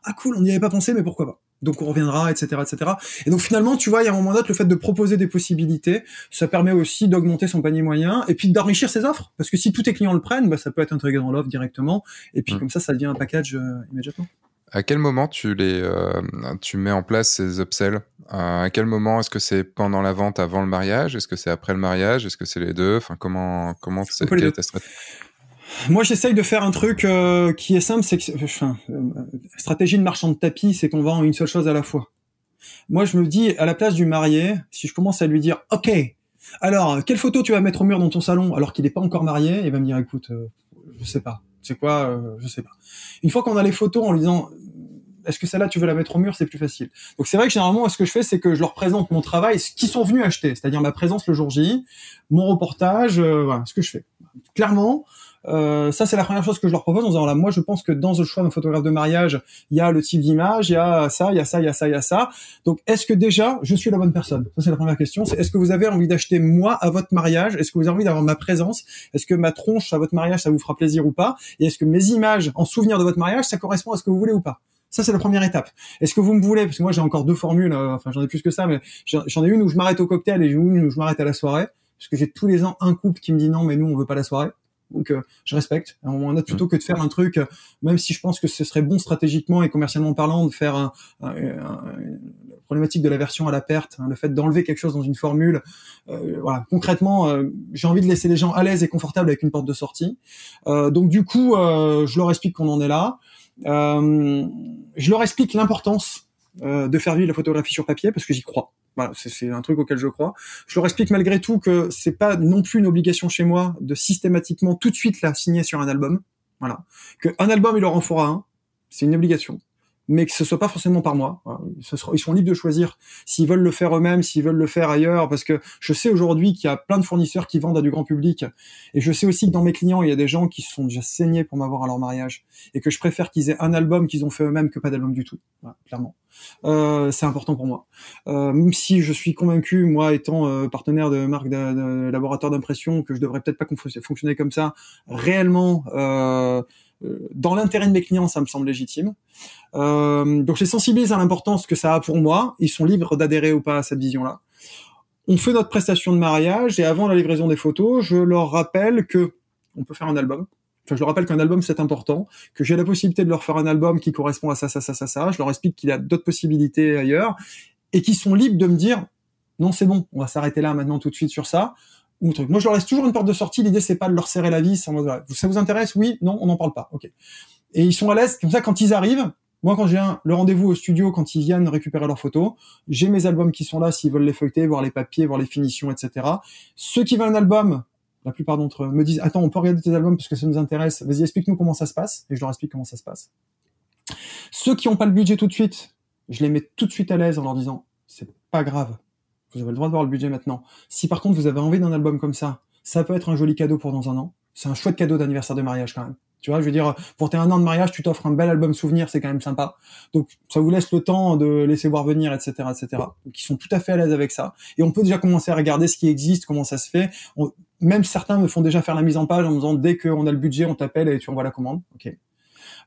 Ah cool, on n'y avait pas pensé, mais pourquoi pas? Donc on reviendra, etc., etc. Et donc finalement, tu vois, il y a un moment donné, le fait de proposer des possibilités, ça permet aussi d'augmenter son panier moyen et puis d'enrichir ses offres. Parce que si tous tes clients le prennent, bah, ça peut être intégré dans l'offre directement. Et puis mmh. comme ça, ça devient un package euh, immédiatement.
À quel moment tu les, euh, tu mets en place ces upsells? À quel moment est-ce que c'est pendant la vente, avant le mariage? Est-ce que c'est après le mariage? Est-ce que c'est les deux? Enfin, comment, comment c'est ta stratégie?
Moi, j'essaye de faire un truc euh, qui est simple, c'est que, enfin, euh, stratégie de marchand de tapis, c'est qu'on vend une seule chose à la fois. Moi, je me dis, à la place du marié, si je commence à lui dire, ok, alors, quelle photo tu vas mettre au mur dans ton salon alors qu'il n'est pas encore marié Il va me dire, écoute, euh, je sais pas. C'est quoi euh, Je sais pas. Une fois qu'on a les photos en lui disant, est-ce que celle-là tu veux la mettre au mur C'est plus facile. Donc c'est vrai que généralement, ce que je fais, c'est que je leur présente mon travail, ce qu'ils sont venus acheter, c'est-à-dire ma présence le jour J, mon reportage, voilà, ce que je fais. Clairement, euh, ça, c'est la première chose que je leur propose en disant, là, moi, je pense que dans le choix d'un photographe de mariage, il y a le type d'image, il y a ça, il y a ça, il y a ça, il y a ça. Donc, est-ce que déjà, je suis la bonne personne? Ça, c'est la première question. Est-ce que vous avez envie d'acheter moi à votre mariage? Est-ce que vous avez envie d'avoir ma présence? Est-ce que ma tronche à votre mariage, ça vous fera plaisir ou pas? Et est-ce que mes images en souvenir de votre mariage, ça correspond à ce que vous voulez ou pas? Ça, c'est la première étape. Est-ce que vous me voulez? Parce que moi, j'ai encore deux formules. Euh, enfin, j'en ai plus que ça, mais j'en ai une où je m'arrête au cocktail et une où je m'arrête à la soirée. Parce que j'ai tous les ans un couple qui me dit non, mais nous, on veut pas la soirée. Donc euh, je respecte. On a mmh. plutôt que de faire un truc, euh, même si je pense que ce serait bon stratégiquement et commercialement parlant de faire un, problématique de la version à la perte, hein, le fait d'enlever quelque chose dans une formule. Euh, voilà, concrètement, j'ai envie de laisser les gens à l'aise et confortables avec une porte de sortie. donc du coup, je leur explique qu'on en est là. je leur explique l'importance de faire vivre la photographie sur papier parce que j'y crois. Voilà, c'est un truc auquel je crois. Je leur explique malgré tout que c'est pas non plus une obligation chez moi de systématiquement tout de suite la signer sur un album. Voilà, que un album il leur en fera un, c'est une obligation mais que ce soit pas forcément par moi. Ils sont libres de choisir s'ils veulent le faire eux-mêmes, s'ils veulent le faire ailleurs, parce que je sais aujourd'hui qu'il y a plein de fournisseurs qui vendent à du grand public, et je sais aussi que dans mes clients, il y a des gens qui se sont déjà saignés pour m'avoir à leur mariage, et que je préfère qu'ils aient un album qu'ils ont fait eux-mêmes que pas d'album du tout, clairement. Euh, c'est important pour moi. Euh, même si je suis convaincu, moi étant euh, partenaire de marque de laboratoire d'impression, que je devrais peut-être pas fonctionner comme ça, réellement euh, euh, dans l'intérêt de mes clients, ça me semble légitime. Euh, donc je les sensibilise à l'importance que ça a pour moi. Ils sont libres d'adhérer ou pas à cette vision-là. On fait notre prestation de mariage et avant la livraison des photos, je leur rappelle que on peut faire un album. Enfin, je leur rappelle qu'un album c'est important, que j'ai la possibilité de leur faire un album qui correspond à ça, ça, ça, ça, ça. Je leur explique qu'il y a d'autres possibilités ailleurs et qu'ils sont libres de me dire non, c'est bon, on va s'arrêter là maintenant tout de suite sur ça. Moi, je leur laisse toujours une porte de sortie. L'idée, c'est pas de leur serrer la vis. Ça vous intéresse? Oui, non, on n'en parle pas. Ok. Et ils sont à l'aise. Comme ça, quand ils arrivent, moi, quand j'ai le rendez-vous au studio, quand ils viennent récupérer leurs photos, j'ai mes albums qui sont là s'ils veulent les feuilleter, voir les papiers, voir les finitions, etc. Ceux qui veulent un album, la plupart d'entre eux me disent, attends, on peut regarder tes albums parce que ça nous intéresse. Vas-y, explique-nous comment ça se passe. Et je leur explique comment ça se passe. Ceux qui n'ont pas le budget tout de suite, je les mets tout de suite à l'aise en leur disant, c'est pas grave vous avez le droit de voir le budget maintenant. Si par contre vous avez envie d'un album comme ça, ça peut être un joli cadeau pour dans un an. C'est un chouette cadeau d'anniversaire de mariage quand même. Tu vois, je veux dire, pour tes un an de mariage, tu t'offres un bel album souvenir, c'est quand même sympa. Donc, ça vous laisse le temps de laisser voir venir, etc., etc. Donc, ils sont tout à fait à l'aise avec ça. Et on peut déjà commencer à regarder ce qui existe, comment ça se fait. même certains me font déjà faire la mise en page en me disant, dès qu'on a le budget, on t'appelle et tu envoies la commande. Ok.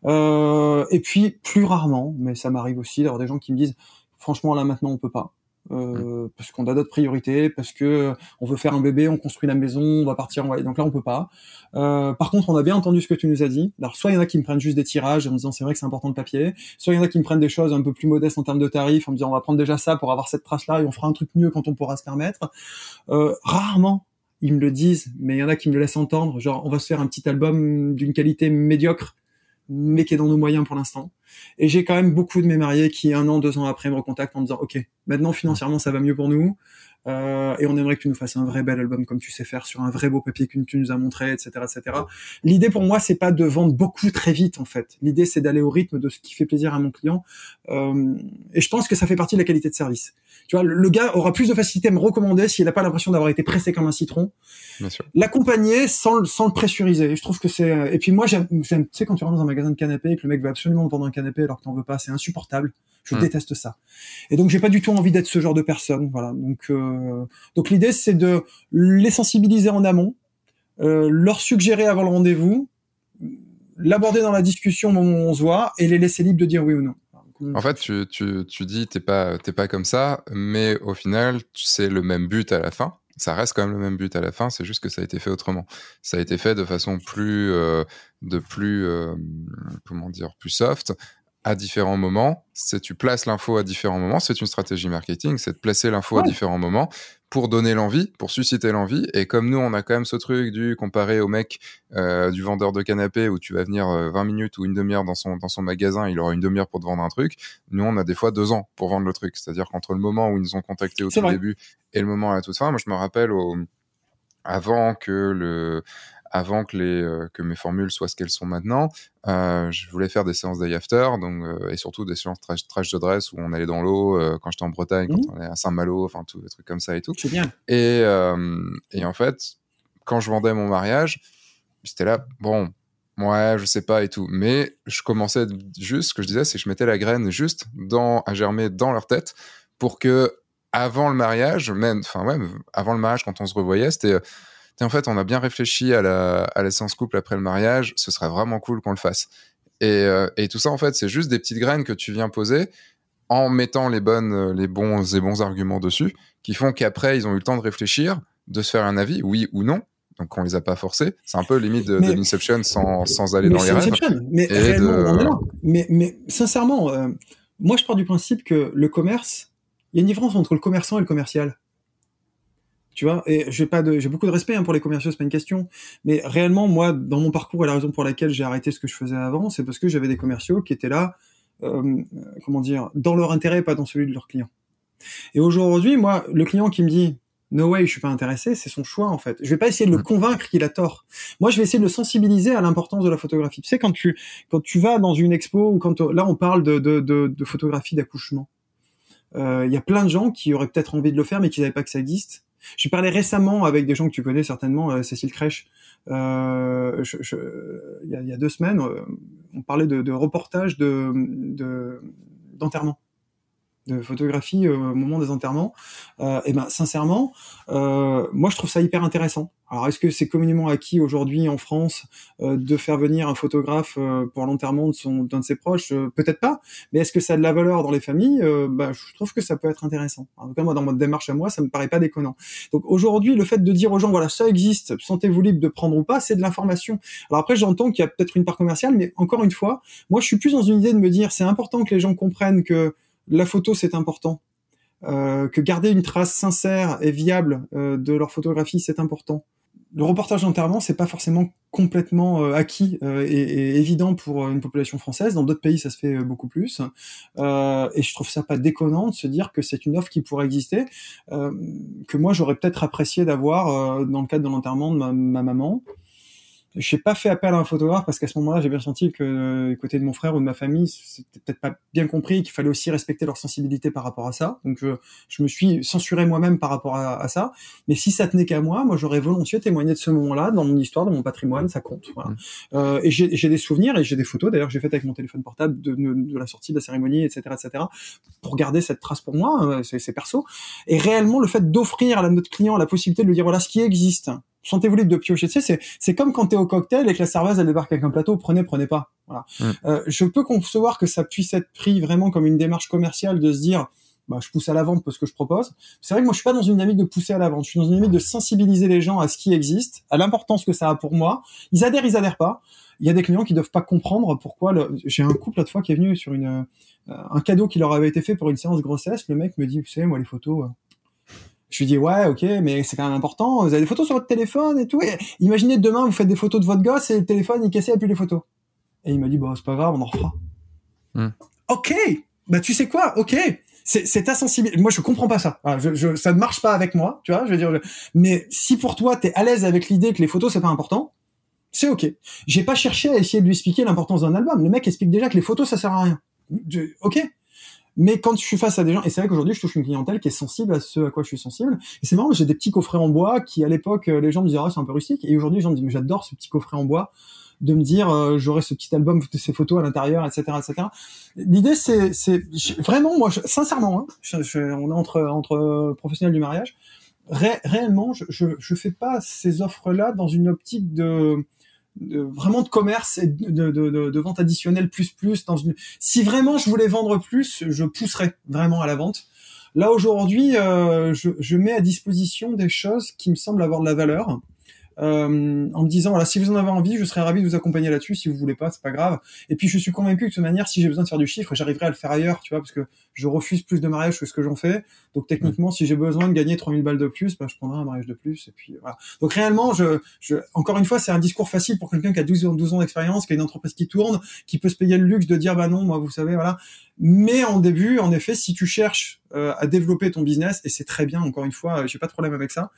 Euh, et puis, plus rarement, mais ça m'arrive aussi d'avoir des gens qui me disent, franchement, là, maintenant, on peut pas. Euh, parce qu'on a d'autres priorités, parce que euh, on veut faire un bébé, on construit la maison, on va partir, en donc là on peut pas. Euh, par contre, on a bien entendu ce que tu nous as dit. Alors soit il y en a qui me prennent juste des tirages en me disant c'est vrai que c'est important le papier, soit il y en a qui me prennent des choses un peu plus modestes en termes de tarifs en me disant on va prendre déjà ça pour avoir cette trace là et on fera un truc mieux quand on pourra se permettre. Euh, rarement ils me le disent, mais il y en a qui me le laissent entendre, genre on va se faire un petit album d'une qualité médiocre mais qui est dans nos moyens pour l'instant. Et j'ai quand même beaucoup de mes mariés qui, un an, deux ans après, me recontactent en me disant, OK, maintenant, financièrement, ça va mieux pour nous. Euh, et on aimerait que tu nous fasses un vrai bel album comme tu sais faire sur un vrai beau papier que tu nous as montré, etc., etc. L'idée pour moi, c'est pas de vendre beaucoup très vite en fait. L'idée, c'est d'aller au rythme de ce qui fait plaisir à mon client. Euh, et je pense que ça fait partie de la qualité de service. Tu vois, le gars aura plus de facilité à me recommander s'il n'a pas l'impression d'avoir été pressé comme un citron. L'accompagner sans, sans le pressuriser. Je trouve que c'est. Et puis moi, j'aime, tu sais, quand tu rentres dans un magasin de canapé et que le mec veut absolument vendre un canapé alors que t'en veux pas, c'est insupportable. Je hmm. déteste ça. Et donc j'ai pas du tout envie d'être ce genre de personne. Voilà. Donc euh, donc l'idée c'est de les sensibiliser en amont, euh, leur suggérer avant le rendez-vous, l'aborder dans la discussion au moment où on se voit et les laisser libres de dire oui ou non.
En fait, tu, tu, tu dis t'es pas t'es pas comme ça, mais au final c'est le même but à la fin. Ça reste quand même le même but à la fin, c'est juste que ça a été fait autrement. Ça a été fait de façon plus, euh, de plus, euh, comment dire, plus soft, à différents moments. C'est tu places l'info à différents moments. C'est une stratégie marketing, c'est de placer l'info à différents moments pour donner l'envie, pour susciter l'envie. Et comme nous, on a quand même ce truc du comparé au mec euh, du vendeur de canapé où tu vas venir 20 euh, minutes ou une demi-heure dans son dans son magasin, il aura une demi-heure pour te vendre un truc. Nous, on a des fois deux ans pour vendre le truc. C'est-à-dire qu'entre le moment où ils nous ont contacté au tout début et le moment à la toute fin, moi je me rappelle au avant que le avant que, les, euh, que mes formules soient ce qu'elles sont maintenant, euh, je voulais faire des séances day after, donc, euh, et surtout des séances trash, trash de dress où on allait dans l'eau quand j'étais en Bretagne, quand mmh. on est à Saint-Malo, enfin, tout des trucs comme ça et tout.
C'est bien.
Et, et en fait, quand je vendais mon mariage, j'étais là, bon, ouais, je sais pas et tout. Mais je commençais juste, ce que je disais, c'est que je mettais la graine juste dans, à germer dans leur tête pour que avant le mariage, même, enfin ouais, avant le mariage, quand on se revoyait, c'était en fait, on a bien réfléchi à la, à la séance couple après le mariage, ce serait vraiment cool qu'on le fasse. Et, euh, et tout ça, en fait, c'est juste des petites graines que tu viens poser en mettant les bonnes, les bons et bons arguments dessus, qui font qu'après, ils ont eu le temps de réfléchir, de se faire un avis, oui ou non, donc on les a pas forcés. C'est un peu limite de, l'inception sans, sans aller dans les rêves.
Mais, mais, mais sincèrement, euh, moi je pars du principe que le commerce, il y a une différence entre le commerçant et le commercial. Tu vois, et j'ai pas de, j'ai beaucoup de respect hein, pour les commerciaux, c'est pas une question. Mais réellement, moi, dans mon parcours et la raison pour laquelle j'ai arrêté ce que je faisais avant, c'est parce que j'avais des commerciaux qui étaient là, euh, comment dire, dans leur intérêt, pas dans celui de leurs clients. Et aujourd'hui, moi, le client qui me dit No way, je suis pas intéressé, c'est son choix en fait. Je vais pas essayer de le mm. convaincre qu'il a tort. Moi, je vais essayer de le sensibiliser à l'importance de la photographie. Tu sais, quand tu quand tu vas dans une expo ou quand là on parle de de, de, de photographie d'accouchement, euh, il y a plein de gens qui auraient peut-être envie de le faire mais qui savaient pas que ça existe. J'ai parlé récemment avec des gens que tu connais certainement, euh, Cécile Crèche. Euh, il, y a, deux semaines, euh, on parlait de, de reportage de d'enterrement de photographie au moment des enterrements, euh, et ben sincèrement, euh, moi je trouve ça hyper intéressant. Alors est-ce que c'est communément acquis aujourd'hui en France euh, de faire venir un photographe euh, pour l'enterrement de son d'un de ses proches? Euh, Peut-être pas, mais est-ce que ça a de la valeur dans les familles? Ben, Je trouve que ça peut être intéressant. En tout cas moi dans ma démarche à moi, ça me paraît pas déconnant. Donc aujourd'hui le fait de dire aux gens voilà ça existe, sentez-vous libre de prendre ou pas, c'est de l'information. Alors après j'entends qu'il y a peut-être une part commerciale, mais encore une fois, moi je suis plus dans une idée de me dire c'est important que les gens comprennent que la photo c'est important, euh, que garder une trace sincère et viable euh, de leur photographie c'est important. Le reportage d'enterrement c'est pas forcément complètement euh, acquis et, évident pour une population française. Dans d'autres pays ça se fait beaucoup plus. et je trouve ça pas déconnant de se dire que c'est une offre qui pourrait exister, que moi j'aurais peut-être apprécié d'avoir dans le cadre de l'enterrement de ma maman. Je n'ai pas fait appel à un photographe parce qu'à ce moment-là, j'ai bien senti que euh, côté de mon frère ou de ma famille, c'était peut-être pas bien compris qu'il fallait aussi respecter leur sensibilité par rapport à ça. Donc je, je me suis censuré moi-même par rapport à, à, ça. Mais si ça tenait qu'à moi, moi j'aurais volontiers témoigné de ce moment-là dans mon histoire, dans mon patrimoine, ça compte. Voilà. Mmh. Euh, et j'ai des souvenirs et j'ai des photos. D'ailleurs, j'ai fait avec mon téléphone portable de, de, la sortie de la cérémonie, etc., etc., pour garder cette trace pour moi. Euh, c'est perso. Et réellement, le fait d'offrir à notre client la possibilité de lui dire voilà ce qui existe sentez-vous libre de piocher. Tu sais, c'est, comme quand t'es au cocktail et que la serveuse elle débarque avec un plateau, prenez, prenez pas. Voilà. Mm. Euh, je peux concevoir que ça puisse être pris vraiment comme une démarche commerciale de se dire, bah, je pousse à la vente parce que je propose. C'est vrai que moi, je suis pas dans une dynamique de pousser à la vente. Je suis dans une dynamique de sensibiliser les gens à ce qui existe, à l'importance que ça a pour moi. Ils adhèrent, ils adhèrent pas. Il y a des clients qui doivent pas comprendre pourquoi. Le... J'ai un couple l'autre fois qui est venu sur une euh, un cadeau qui leur avait été fait pour une séance grossesse. Le mec me dit, vous savez, moi, les photos, euh, je lui dis ouais, ok, mais c'est quand même important. Vous avez des photos sur votre téléphone et tout. Et imaginez demain vous faites des photos de votre gosse et le téléphone il est cassé et plus les photos. Et il m'a dit bon c'est pas grave, on en refera. Hmm. Ok, bah tu sais quoi, ok. C'est ta sensibilité. Moi, je comprends pas ça. je, je, ça ne marche pas avec moi, tu vois. Je veux dire, mais si pour toi, t'es à l'aise avec l'idée que les photos c'est pas important, c'est ok. J'ai pas cherché à essayer de lui expliquer l'importance d'un album. Le mec explique déjà que les photos ça sert à rien. ok. Mais quand je suis face à des gens, et c'est vrai qu'aujourd'hui je touche une clientèle qui est sensible à ce à quoi je suis sensible, et c'est marrant, j'ai des petits coffrets en bois qui à l'époque euh, les gens me disaient ah c'est un peu rustique, et aujourd'hui les gens me disent mais j'adore ce petit coffret en bois, de me dire euh, j'aurai ce petit album de ces photos à l'intérieur, etc., etc. L'idée c'est c'est vraiment moi sincèrement, hein, on est entre entre professionnels du mariage, réellement je, je je fais pas ces offres là dans une optique de vraiment de commerce et de, de, de, de, vente additionnelle plus plus dans une si vraiment je voulais vendre plus je pousserais vraiment à la vente. Là aujourd'hui euh, je, je, mets à disposition des choses qui me semblent avoir de la valeur euh, en me disant voilà si vous en avez envie je serais ravi de vous accompagner là-dessus. Si vous voulez pas c'est pas grave. Et puis je suis convaincu que de toute manière si j'ai besoin de faire du chiffre j'arriverai à le faire ailleurs tu vois parce que je refuse plus de mariages que ce que j'en fais. Donc techniquement si j'ai besoin de gagner 3000 balles de plus bah, je prendrai un mariage de plus et puis voilà. Donc réellement je, je encore une fois c'est un discours facile pour quelqu'un qui a 12 ans 12 ans d'expérience qui a une entreprise qui tourne qui peut se payer le luxe de dire bah non moi vous savez voilà. Mais en début en effet si tu cherches euh, à développer ton business et c'est très bien encore une fois j'ai pas de problème avec ça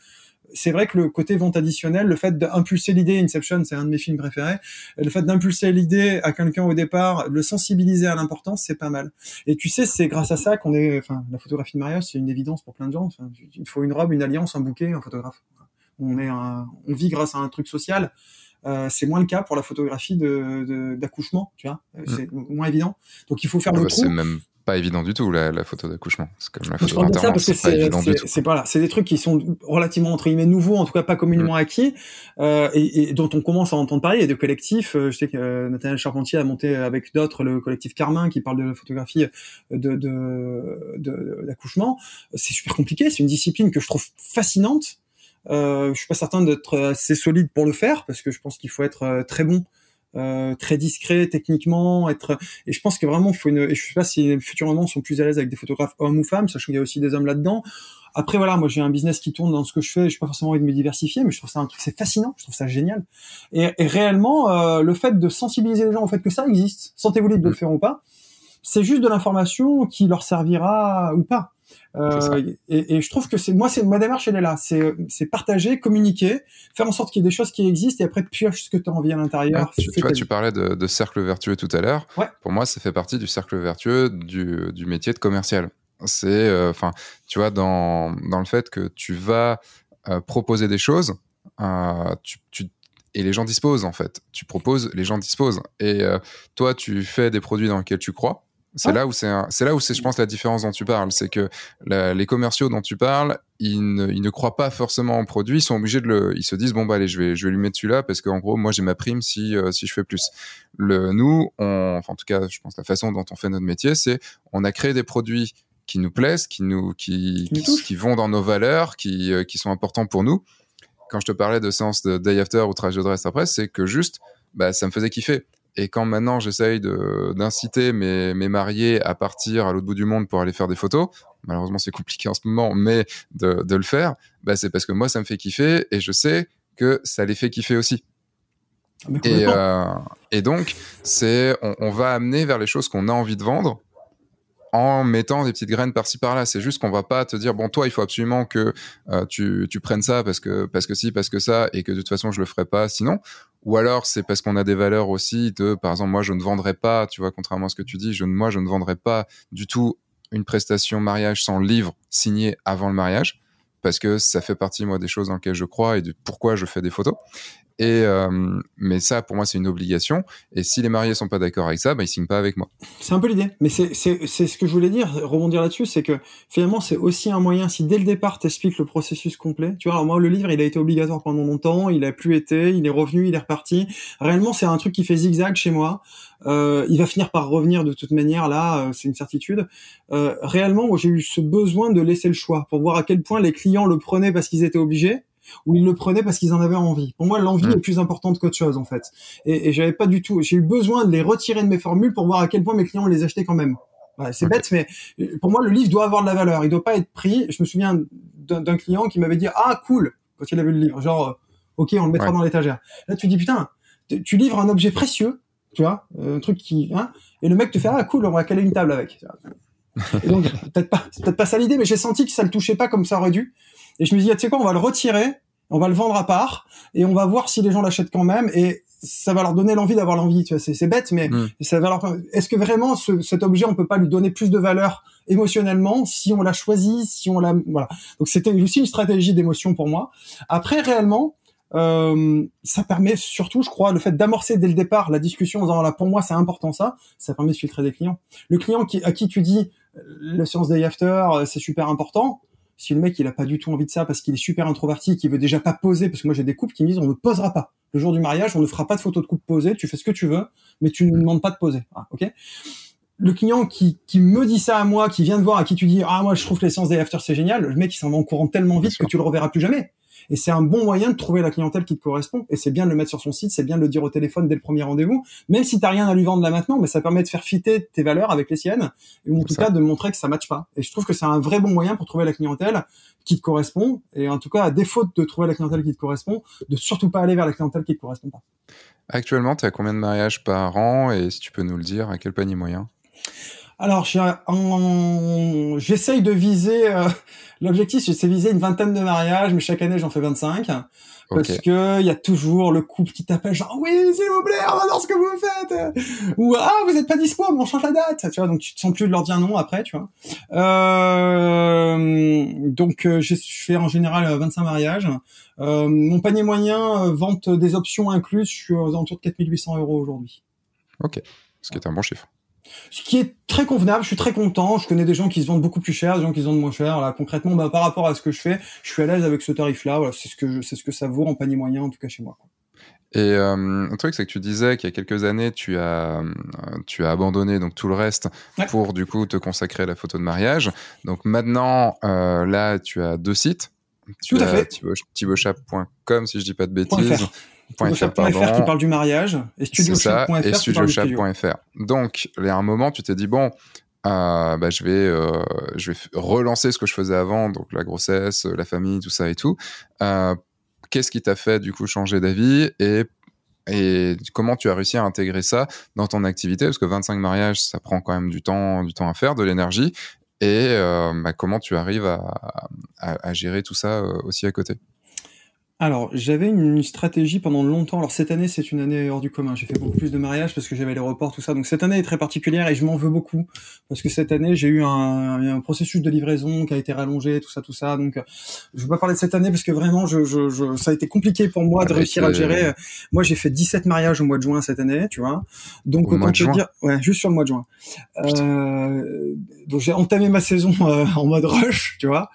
c'est vrai que le côté vente additionnelle, le fait d'impulser l'idée, Inception, c'est un de mes films préférés, le fait d'impulser l'idée à quelqu'un au départ, le sensibiliser à l'importance, c'est pas mal. Et tu sais, c'est grâce à ça qu'on est, enfin, la photographie de mariage, c'est une évidence pour plein de gens. il faut une robe, une alliance, un bouquet, un photographe. On est, un, on vit grâce à un truc social. Euh, c'est moins le cas pour la photographie de d'accouchement, tu vois. Mm. C'est moins évident. Donc il faut faire le trou
pas évident du tout la, photo d'accouchement. C'est comme la photo d'enterrement, c'est pas évident du tout.
C'est voilà, des trucs qui sont relativement entre guillemets nouveaux, en tout cas pas communément mm. acquis, euh, et, et, dont on commence à entendre parler. Il y a des collectifs. Euh, je sais que euh, Nathaniel Charpentier a monté avec d'autres le collectif Carmin qui parle de la photographie de d'accouchement. C'est super compliqué. C'est une discipline que je trouve fascinante. Euh, je suis pas certain d'être assez solide pour le faire parce que je pense qu'il faut être euh, très bon, euh, très discret techniquement, être. Et je pense que vraiment, faut une. Et je sais pas si les futurs moments sont plus à l'aise avec des photographes hommes ou femmes, sachant qu'il y a aussi des hommes là-dedans. Après voilà, moi j'ai un business qui tourne dans ce que je fais, je suis pas forcément envie de me diversifier, mais je trouve ça un truc, c'est fascinant, je trouve ça génial. Et, et réellement, euh, le fait de sensibiliser les gens au fait que ça existe, sentez-vous libre de le faire ou pas, c'est juste de l'information qui leur servira ou pas. Euh, et, et, je trouve que c'est moi, c'est ma démarche, elle est là. C'est partager, communiquer, faire en sorte qu'il y ait des choses qui existent et après pioche ce que tu as envie à l'intérieur.
tu, vois, tu parlais de, de, cercle vertueux tout à l'heure.
Ouais.
Pour moi, ça fait partie du cercle vertueux du, du métier de commercial. C'est, euh, enfin, tu vois, dans dans le fait que tu vas euh, proposer des choses, tu, tu et les gens disposent en fait. Tu proposes, les gens disposent. Et toi, tu fais des produits dans lesquels tu crois. C'est là où c'est, c'est là où c'est, je pense, la différence dont tu parles, c'est que la, les commerciaux dont tu parles, ils ne, ils ne croient pas forcément au produit, ils sont obligés de le, ils se disent bon bah allez, je vais, je vais lui mettre celui-là parce qu'en gros, moi j'ai ma prime si, euh, si je fais plus. Le, nous, on, enfin en tout cas, je pense la façon dont on fait notre métier, c'est on a créé des produits qui nous plaisent, qui nous, qui, qui, qui, qui vont dans nos valeurs, qui, euh, qui sont importants pour nous. Quand je te parlais de séance de day after ou trajet de dress après, c'est que juste, bah, ça me faisait kiffer. Et quand maintenant j'essaye d'inciter mes, mes mariés à partir à l'autre bout du monde pour aller faire des photos, malheureusement c'est compliqué en ce moment, mais de, de le faire, bah c'est parce que moi ça me fait kiffer et je sais que ça les fait kiffer aussi. Et, euh, et, donc, c'est, on, on, va amener vers les choses qu'on a envie de vendre en mettant des petites graines par-ci par-là. C'est juste qu'on va pas te dire bon toi il faut absolument que euh, tu, prennes ça parce que parce que si parce que ça et que de toute façon je le ferai pas sinon. Ou alors c'est parce qu'on a des valeurs aussi de par exemple moi je ne vendrai pas tu vois contrairement à ce que tu dis je moi je ne vendrai pas du tout une prestation mariage sans livre signé avant le mariage parce que ça fait partie moi des choses dans lesquelles je crois et de pourquoi je fais des photos. Et euh, mais ça, pour moi, c'est une obligation. Et si les mariés sont pas d'accord avec ça, bah, ils signent pas avec moi.
C'est un peu l'idée. Mais c'est ce que je voulais dire, rebondir là-dessus, c'est que finalement, c'est aussi un moyen. Si dès le départ, t'expliques le processus complet. Tu vois, moi, le livre, il a été obligatoire pendant longtemps. Il a plus été. Il est revenu. Il est reparti. Réellement, c'est un truc qui fait zigzag chez moi. Euh, il va finir par revenir de toute manière. Là, euh, c'est une certitude. Euh, réellement, j'ai eu ce besoin de laisser le choix pour voir à quel point les clients le prenaient parce qu'ils étaient obligés où ils le prenaient parce qu'ils en avaient envie. Pour moi, l'envie mmh. est plus importante qu'autre chose en fait. Et, et j'avais pas du tout. J'ai eu besoin de les retirer de mes formules pour voir à quel point mes clients les achetaient quand même. Ouais, c'est okay. bête, mais euh, pour moi, le livre doit avoir de la valeur. Il doit pas être pris. Je me souviens d'un client qui m'avait dit ah cool quand il a vu le livre, genre euh, ok on le mettra ouais. dans l'étagère. Là tu dis putain, tu livres un objet précieux, tu vois, euh, un truc qui, hein, et le mec te fait ah cool on va caler une table avec. Et donc peut-être pas, peut-être pas ça l'idée, mais j'ai senti que ça le touchait pas comme ça aurait dû. Et je me dis, ah, tu sais quoi, on va le retirer, on va le vendre à part, et on va voir si les gens l'achètent quand même, et ça va leur donner l'envie d'avoir l'envie. Tu vois, c'est, bête, mais mm. ça va leur. Est-ce que vraiment ce, cet objet, on peut pas lui donner plus de valeur émotionnellement si on l'a choisi, si on l'a, voilà. Donc c'était aussi une stratégie d'émotion pour moi. Après, réellement. Euh, ça permet surtout, je crois, le fait d'amorcer dès le départ la discussion en disant là pour moi c'est important ça, ça permet de filtrer des clients. Le client qui, à qui tu dis la séance day after c'est super important, si le mec il a pas du tout envie de ça parce qu'il est super introverti, qu'il veut déjà pas poser, parce que moi j'ai des couples qui me disent on ne posera pas le jour du mariage, on ne fera pas de photos de couple posées, tu fais ce que tu veux, mais tu ne nous demandes pas de poser. Ah, ok le client qui, qui me dit ça à moi, qui vient de voir, à qui tu dis ah moi je trouve que les séances day after c'est génial, le mec il s'en va en courant tellement vite que tu le reverras plus jamais. Et c'est un bon moyen de trouver la clientèle qui te correspond. Et c'est bien de le mettre sur son site, c'est bien de le dire au téléphone dès le premier rendez-vous, même si t'as rien à lui vendre là maintenant, mais ça permet de faire fitter tes valeurs avec les siennes, ou en tout ça. cas de montrer que ça matche pas. Et je trouve que c'est un vrai bon moyen pour trouver la clientèle qui te correspond. Et en tout cas, à défaut de trouver la clientèle qui te correspond, de surtout pas aller vers la clientèle qui te correspond pas.
Actuellement, tu as combien de mariages par an? Et si tu peux nous le dire, à quel panier moyen?
Alors, j'essaye de viser, euh, (laughs) l'objectif, c'est viser une vingtaine de mariages, mais chaque année, j'en fais 25. Parce okay. que il y a toujours le couple qui t'appelle genre oui s'il vous plaît on adore ce que vous faites ou ah vous êtes pas dispo mais on change la date tu vois donc tu te sens plus de leur dire non après tu vois. Euh, donc euh, je fais en général 25 mariages. Euh, mon panier moyen vente des options incluses je suis aux alentours de 4800 euros aujourd'hui.
Ok. Ce qui est un bon chiffre
ce qui est très convenable, je suis très content. Je connais des gens qui se vendent beaucoup plus cher, des gens qui se vendent moins cher. Là, concrètement, bah, par rapport à ce que je fais, je suis à l'aise avec ce tarif-là. Voilà, c'est ce que c'est ce que ça vaut en panier moyen, en tout cas chez moi.
Et euh, un truc, c'est que tu disais qu'il y a quelques années, tu as, tu as abandonné donc tout le reste ouais. pour du coup te consacrer à la photo de mariage. Donc maintenant, euh, là, tu as deux sites. Tu
Tout à fait.
thibautchap.com si je dis pas de bêtises.
.fr, pardon. qui parle du mariage et.
Donc, il y a un moment, tu t'es dit bon, euh, bah, je vais euh, je vais relancer ce que je faisais avant, donc la grossesse, la famille, tout ça et tout. Euh, Qu'est-ce qui t'a fait du coup changer d'avis et et comment tu as réussi à intégrer ça dans ton activité? Parce que 25 mariages, ça prend quand même du temps, du temps à faire, de l'énergie. Et euh, bah, comment tu arrives à, à, à, gérer tout ça euh, aussi à côté?
Alors, j'avais une stratégie pendant longtemps. Alors, cette année, c'est une année hors du commun. J'ai fait beaucoup plus de mariages parce que j'avais les reports, tout ça. Donc, cette année est très particulière et je m'en veux beaucoup parce que cette année, j'ai eu un, un, processus de livraison qui a été rallongé, tout ça, tout ça. Donc, je veux pas parler de cette année parce que vraiment, je, je, je ça a été compliqué pour moi de réussir à gérer. Moi, j'ai fait 17 mariages au mois de juin cette année, tu vois. Donc, autant te dire, ouais, juste sur le mois de juin. Euh, donc, j'ai entamé ma saison euh, en mode rush, tu vois.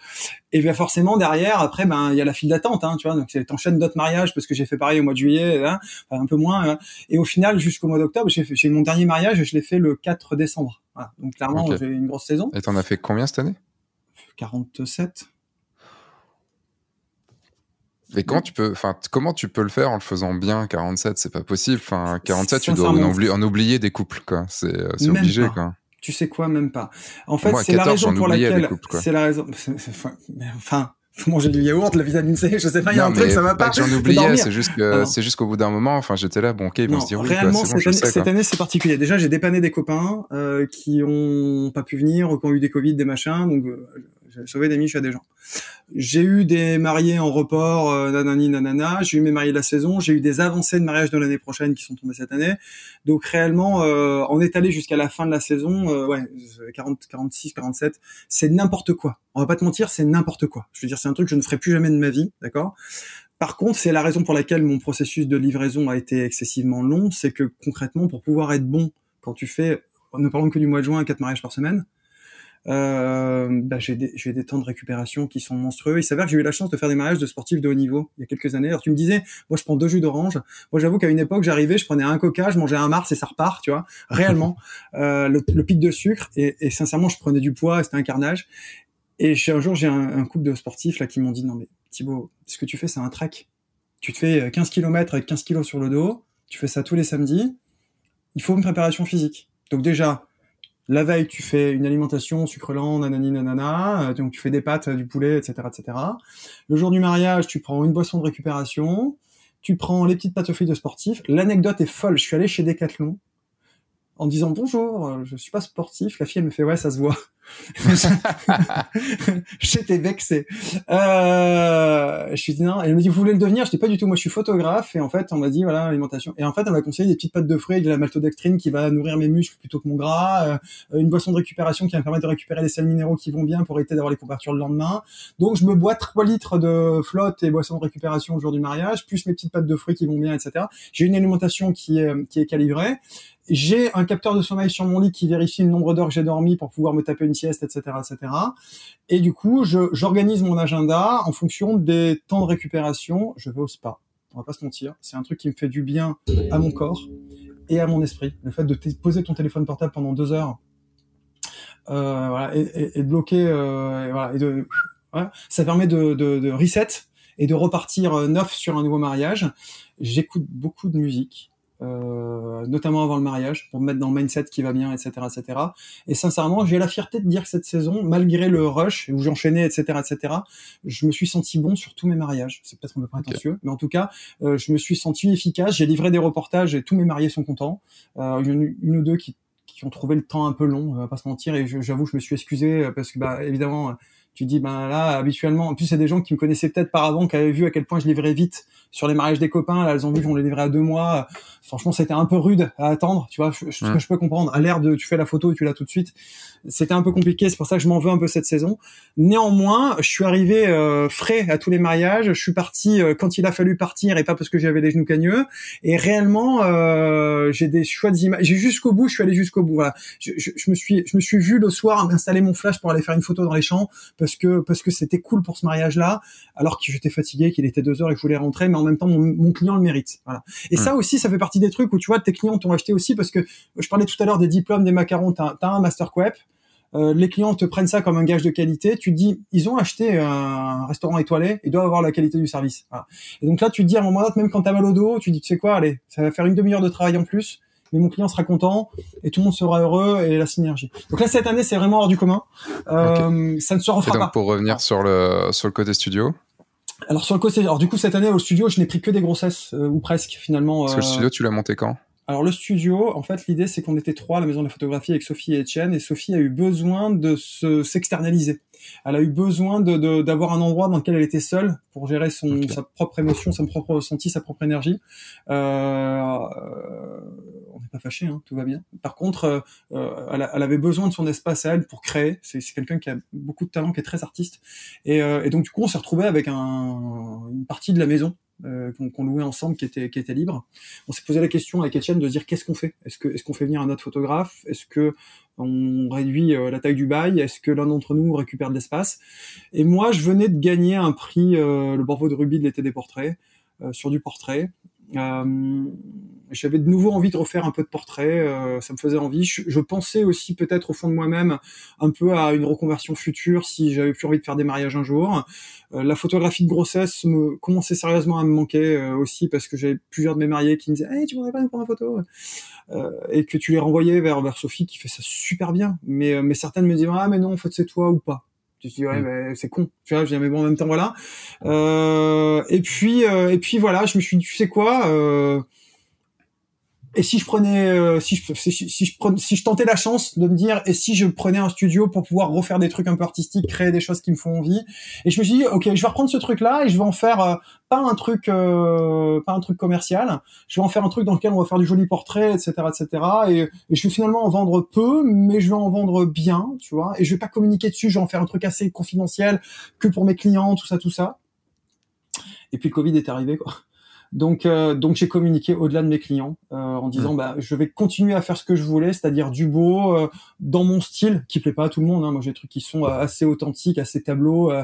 Et bien forcément derrière, après, ben il y a la file d'attente, hein, tu vois. Donc t'enchaînes d'autres mariages parce que j'ai fait pareil au mois de juillet, hein, un peu moins. Hein. Et au final, jusqu'au mois d'octobre, j'ai fait, mon dernier mariage et je l'ai fait le 4 décembre. Voilà. Donc clairement, j'ai une grosse saison.
Et t'en as fait combien cette année?
47.
Et comment tu peux, enfin, comment tu peux le faire en le faisant bien 47 C'est pas possible. Enfin, 47, tu dois en oublier, des couples, quoi. C'est obligé, quoi
tu sais quoi, même pas. En fait, c'est la raison pour laquelle, c'est la raison, enfin, faut manger du yaourt, la vitamine C, je sais pas, il y a un truc, ça va pas.
J'en oubliais, c'est juste que, c'est juste qu'au bout d'un moment, enfin, j'étais là, bon, ok, ils vont se dire oui,
Réellement, cette, année, cette année, c'est particulier. Déjà, j'ai dépanné des copains, euh, qui ont pas pu venir, ou qui ont eu des Covid, des machins, donc, euh, j'ai sauvé des miches à des gens. J'ai eu des mariés en report, euh, nanani nanana. J'ai eu mes mariés de la saison. J'ai eu des avancées de mariage de l'année prochaine qui sont tombées cette année. Donc réellement, euh, on est jusqu'à la fin de la saison. Euh, ouais, 40, 46, 47. C'est n'importe quoi. On va pas te mentir, c'est n'importe quoi. Je veux dire, c'est un truc que je ne ferai plus jamais de ma vie, d'accord? Par contre, c'est la raison pour laquelle mon processus de livraison a été excessivement long, c'est que concrètement, pour pouvoir être bon quand tu fais, ne parlons que du mois de juin, quatre mariages par semaine, euh, bah, j'ai des, des, temps de récupération qui sont monstrueux. Il s'avère que j'ai eu la chance de faire des mariages de sportifs de haut niveau il y a quelques années. Alors tu me disais, moi je prends deux jus d'orange. Moi j'avoue qu'à une époque j'arrivais, je prenais un coca, je mangeais un Mars et ça repart, tu vois, réellement. (laughs) euh, le, le, pic de sucre et, et, sincèrement je prenais du poids, c'était un carnage. Et un jour j'ai un, un, couple de sportifs là qui m'ont dit non mais Thibaut, ce que tu fais c'est un trek. Tu te fais 15 km avec 15 kilos sur le dos, tu fais ça tous les samedis. Il faut une préparation physique. Donc déjà, la veille, tu fais une alimentation sucre lent, nanani nanana, euh, donc tu fais des pâtes, du poulet, etc., etc. Le jour du mariage, tu prends une boisson de récupération, tu prends les petites pâtes aux fruits de sportif. L'anecdote est folle. Je suis allé chez Decathlon en disant bonjour, euh, je suis pas sportif. La fille elle me fait ouais, ça se voit. (laughs) J'étais vexé. Euh, je suis dit non. Elle me dit vous voulez le devenir? Je dis pas du tout. Moi je suis photographe et en fait on m'a dit voilà alimentation. Et en fait elle m'a conseillé des petites pâtes de fruits avec de la maltodextrine qui va nourrir mes muscles plutôt que mon gras, euh, une boisson de récupération qui va me permettre de récupérer les sels minéraux qui vont bien pour éviter d'avoir les couvertures le lendemain. Donc je me bois 3 litres de flotte et boisson de récupération le jour du mariage, plus mes petites pâtes de fruits qui vont bien, etc. J'ai une alimentation qui est qui est calibrée. J'ai un capteur de sommeil sur mon lit qui vérifie le nombre d'heures que j'ai dormi pour pouvoir me taper une sieste, etc., etc. Et du coup, j'organise mon agenda en fonction des temps de récupération. Je vais au spa. On va pas se mentir. C'est un truc qui me fait du bien à mon corps et à mon esprit. Le fait de poser ton téléphone portable pendant deux heures, euh, voilà, et, de bloquer, euh, voilà, et de, ça permet de, de, de reset et de repartir euh, neuf sur un nouveau mariage. J'écoute beaucoup de musique. Euh, notamment avant le mariage, pour me mettre dans le mindset qui va bien, etc., etc. Et sincèrement, j'ai la fierté de dire que cette saison, malgré le rush où j'enchaînais, etc., etc., je me suis senti bon sur tous mes mariages. C'est peut-être un peu prétentieux, mais en tout cas, euh, je me suis senti efficace. J'ai livré des reportages et tous mes mariés sont contents. Euh, il y en a une ou deux qui, qui ont trouvé le temps un peu long, on va pas se mentir, et j'avoue, je me suis excusé parce que, bah, évidemment, tu dis ben là habituellement en plus c'est des gens qui me connaissaient peut-être par avant qui avaient vu à quel point je livrais vite sur les mariages des copains. Là elles ont vu qu'on les livrait à deux mois. Franchement c'était un peu rude à attendre tu vois. Je, je, je peux comprendre. À l'air de tu fais la photo et tu l'as tout de suite. C'était un peu compliqué c'est pour ça que je m'en veux un peu cette saison. Néanmoins je suis arrivé euh, frais à tous les mariages. Je suis parti euh, quand il a fallu partir et pas parce que j'avais les genoux cagneux. Et réellement euh, j'ai des choix d'images j'ai jusqu'au bout je suis allé jusqu'au bout voilà. Je, je, je, me suis je me suis vu le soir installer mon flash pour aller faire une photo dans les champs parce que parce que c'était cool pour ce mariage là alors que j'étais fatigué qu'il était deux heures et que je voulais rentrer mais en même temps mon, mon client le mérite voilà et ça aussi ça fait partie des trucs où tu vois tes clients t'ont acheté aussi parce que je parlais tout à l'heure des diplômes des macarons t'as as un master euh, les clients te prennent ça comme un gage de qualité. Tu te dis, ils ont acheté un restaurant étoilé, ils doivent avoir la qualité du service. Et donc là, tu te dis à un moment donné, même quand t'as mal au dos, tu te dis, tu sais quoi, allez, ça va faire une demi-heure de travail en plus mais mon client sera content et tout le monde sera heureux et la synergie. Donc là cette année c'est vraiment hors du commun. Euh, Ça ne se refera
et donc,
pas.
Pour revenir sur le sur le côté studio.
Alors sur le côté, alors du coup cette année au studio je n'ai pris que des grossesses euh, ou presque finalement.
Parce que le studio tu l'as monté quand?
Alors le studio, en fait, l'idée c'est qu'on était trois à la maison de la photographie avec Sophie et Etienne, et Sophie a eu besoin de se s'externaliser. Elle a eu besoin de d'avoir un endroit dans lequel elle était seule pour gérer son sa propre émotion, son propre ressenti, sa propre énergie. Euh, on n'est pas fâché, hein, tout va bien. Par contre, euh, elle, elle, avait besoin de son espace à elle pour créer. C'est quelqu'un qui a beaucoup de talent, qui est très artiste, et, euh, et donc du coup on s'est retrouvé avec un, une partie de la maison euh, qu'on louait ensemble qui était libre. On s'est posé la question avec Etienne de dire qu'est-ce qu'on fait? Est-ce qu'on fait venir un autre photographe? Est-ce que on réduit euh, la taille du bail? Est-ce que l'un d'entre nous récupère de l'espace? Et moi, je venais de gagner un prix, euh, le Borvo de Ruby de l'été des portraits, sur du portrait. Euh, j'avais de nouveau envie de refaire un peu de portrait, euh, ça me faisait envie. Je, je pensais aussi peut-être au fond de moi-même un peu à une reconversion future si j'avais plus envie de faire des mariages un jour. Euh, la photographie de grossesse me commençait sérieusement à me manquer euh, aussi parce que j'avais plusieurs de mes mariés qui me disaient hey, tu voudrais pas nous prendre une photo? Euh, et que tu les renvoyais vers vers Sophie qui fait ça super bien. Mais mais certaines me disaient ah mais non en fait c'est toi ou pas. Je dis ouais, mais c'est con. Tu vois, je dis mais bon en même temps voilà. Euh, et puis euh, et puis voilà, je me suis dit tu sais quoi. Et si je prenais, euh, si je, si, prenais, si je tentais la chance de me dire, et si je prenais un studio pour pouvoir refaire des trucs un peu artistiques, créer des choses qui me font envie. Et je me suis dit, ok, je vais reprendre ce truc-là et je vais en faire euh, pas un truc, euh, pas un truc commercial. Je vais en faire un truc dans lequel on va faire du joli portrait, etc., etc. Et, et, je vais finalement en vendre peu, mais je vais en vendre bien, tu vois. Et je vais pas communiquer dessus. Je vais en faire un truc assez confidentiel que pour mes clients, tout ça, tout ça. Et puis le Covid est arrivé, quoi. Donc, euh, donc j'ai communiqué au-delà de mes clients euh, en disant, mmh. bah, je vais continuer à faire ce que je voulais, c'est-à-dire du beau euh, dans mon style, qui plaît pas à tout le monde. Hein. Moi, j'ai des trucs qui sont euh, assez authentiques, assez tableaux. Euh,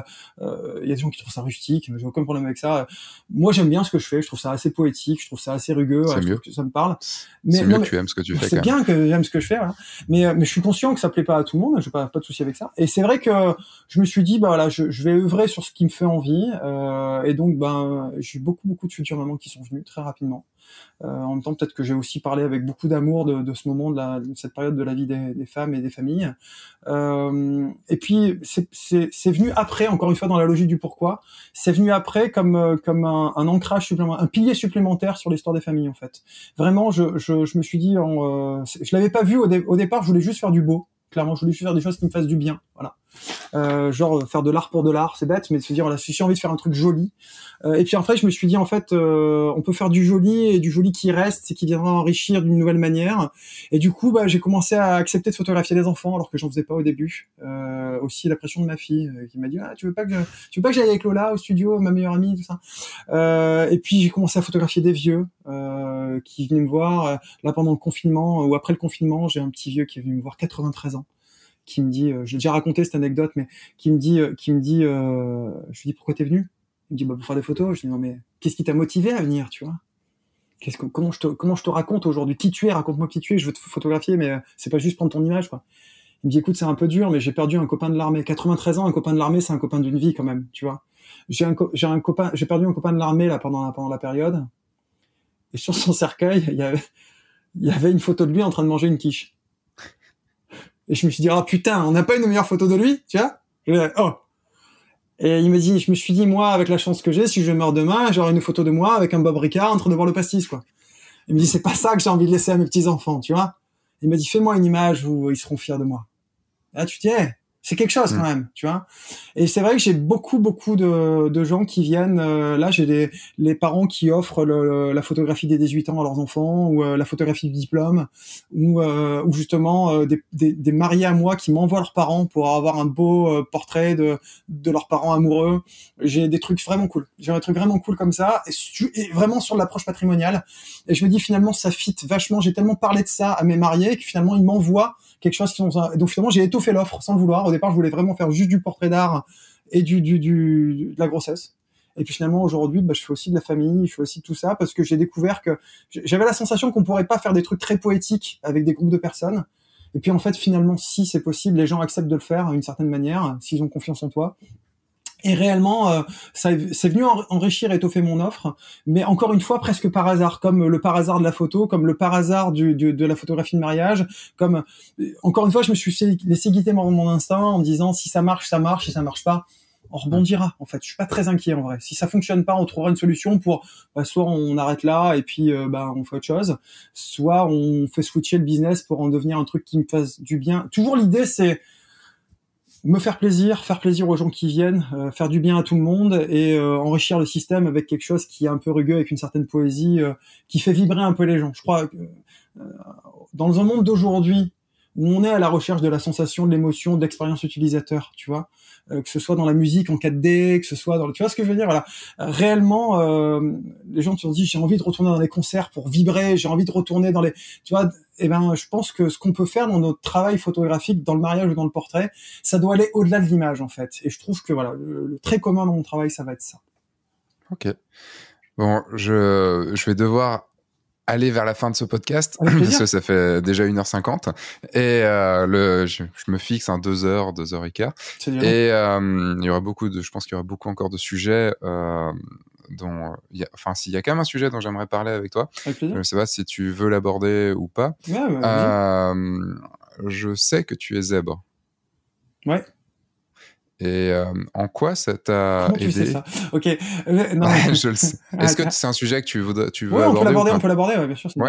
il y a des gens qui trouvent ça rustique, j'ai aucun problème avec ça. Moi, j'aime bien ce que je fais. Je trouve ça assez poétique, je trouve ça assez rugueux.
mieux.
ça me parle.
Mais c'est mieux que tu aimes ce que tu fais.
C'est bien que j'aime ce que je fais, voilà. mais mais je suis conscient que ça plaît pas à tout le monde. Je pas pas de souci avec ça. Et c'est vrai que je me suis dit, bah voilà, je, je vais œuvrer sur ce qui me fait envie. et donc, ben, j'ai beaucoup beaucoup de futures mamans qui sont venues très rapidement. Euh, en même temps, peut-être que j'ai aussi parlé avec beaucoup d'amour de, de, ce moment, de, la, de, cette période de la vie des, des femmes et des familles. Euh, et puis, c'est venu après, encore une fois, dans la logique du pourquoi, c'est venu après comme, euh, comme un, ancrage supplémentaire, un pilier supplémentaire sur l'histoire des familles, en fait. Vraiment, je, je, je me suis dit, en, euh, je l'avais pas vu au, au départ, je voulais juste faire du beau clairement je voulais faire des choses qui me fassent du bien voilà euh, genre faire de l'art pour de l'art c'est bête mais se dire voilà si j'ai envie de faire un truc joli. Euh, et puis après je me suis dit en fait euh, on peut faire du joli et du joli qui reste et qui viendra enrichir d'une nouvelle manière. Et du coup bah, j'ai commencé à accepter de photographier des enfants alors que j'en faisais pas au début. Euh, aussi la pression de ma fille euh, qui m'a dit ah tu veux pas que tu veux pas que j'aille avec Lola au studio ma meilleure amie tout ça. Euh, et puis j'ai commencé à photographier des vieux qui venaient me voir là pendant le confinement ou après le confinement j'ai un petit vieux qui est venu me voir 93 ans qui me dit, euh, j'ai déjà raconté cette anecdote, mais qui me dit, euh, qui me dit, euh, je lui dis pourquoi t'es venu? Il me dit bah pour faire des photos. Je dis non mais qu'est-ce qui t'a motivé à venir, tu vois? Comment je te, comment je te raconte aujourd'hui? Qui tu es? Raconte-moi qui tu es. Je veux te photographier, mais c'est pas juste prendre ton image. Il me dit écoute c'est un peu dur, mais j'ai perdu un copain de l'armée. 93 ans, un copain de l'armée, c'est un copain d'une vie quand même, tu vois. J'ai perdu un copain de l'armée là pendant la, pendant la période. Et sur son cercueil, il y avait une photo de lui en train de manger une quiche. Et je me suis dit, oh putain, on n'a pas une meilleure photo de lui, tu vois Oh Et il me dit, je me suis dit, moi, avec la chance que j'ai, si je meurs demain, j'aurai une photo de moi avec un Bob Ricard en train de voir le pastis, quoi. Il me dit, c'est pas ça que j'ai envie de laisser à mes petits-enfants, tu vois Il m'a dit, fais-moi une image où ils seront fiers de moi. Là, tu te dis, c'est quelque chose quand mm. même, tu vois. Et c'est vrai que j'ai beaucoup beaucoup de, de gens qui viennent. Euh, là, j'ai les, les parents qui offrent le, la photographie des 18 ans à leurs enfants ou euh, la photographie du diplôme ou, euh, ou justement des, des, des, mariés à moi qui m'envoient leurs parents pour avoir un beau portrait de de leurs parents amoureux. J'ai des trucs vraiment cool. J'ai des trucs vraiment cool comme ça et, et vraiment sur l'approche patrimoniale. Et je me dis finalement ça fit vachement. J'ai tellement parlé de ça à mes mariés que finalement ils m'envoient quelque chose qui sont donc finalement j'ai étoffé l'offre sans le vouloir. Au départ je voulais vraiment faire juste du portrait d'art et du, du, du, de la grossesse. Et puis finalement aujourd'hui bah, je fais aussi de la famille je fais aussi tout ça parce que j'ai découvert que j'avais la sensation qu'on pourrait pas faire des trucs très poétiques avec des groupes de personnes. Et puis en fait, finalement, si c'est possible, les gens acceptent de le faire d'une certaine manière, s'ils ont confiance en toi. Et réellement, euh, c'est venu enrichir, étoffer mon offre, mais encore une fois presque par hasard, comme le par hasard de la photo, comme le par hasard du, de la photographie de mariage, comme encore une fois, je me suis laissé guider mon, mon instinct en disant si ça marche, ça marche, si ça marche pas, on rebondira. En fait, je suis pas très inquiet en vrai. Si ça fonctionne pas, on trouvera une solution pour bah, soit on arrête là et puis euh, bah, on fait autre chose, soit on fait switcher le business pour en devenir un truc qui me fasse du bien. Toujours l'idée c'est me faire plaisir, faire plaisir aux gens qui viennent, euh, faire du bien à tout le monde et euh, enrichir le système avec quelque chose qui est un peu rugueux, avec une certaine poésie, qui fait vibrer un peu les gens. Je crois que dans un monde d'aujourd'hui où on est à la recherche de la sensation, de l'émotion, de l'expérience utilisateur, tu vois, euh, que ce soit dans la musique en 4D, que ce soit dans le... Tu vois ce que je veux dire Voilà. Réellement, euh, les gens te dit j'ai envie de retourner dans les concerts pour vibrer, j'ai envie de retourner dans les... Tu vois Eh ben, je pense que ce qu'on peut faire dans notre travail photographique, dans le mariage ou dans le portrait, ça doit aller au-delà de l'image, en fait. Et je trouve que voilà, le, très commun dans mon travail, ça va être ça.
Ok. Bon, je, je vais devoir aller vers la fin de ce podcast parce que ça fait déjà 1h50 et euh, le je, me fixe un 2 heures 2 heures et quart. Et euh, il y aura beaucoup de je pense qu'il y aura beaucoup encore de sujets euh, dont y a, enfin s'il y a quand même un sujet dont j'aimerais parler avec toi je ne sais pas si tu veux l'aborder ou pas. Euh, je sais que tu es zèbre.
Ouais
et euh, en quoi ça t'a
aidé tu sais ça? Ok.
Non, je le sais. (laughs) Est-ce que c'est un sujet que tu veux, tu veux
ouais,
aborder
On peut l'aborder, on peut l'aborder, ouais, bien sûr. Ça.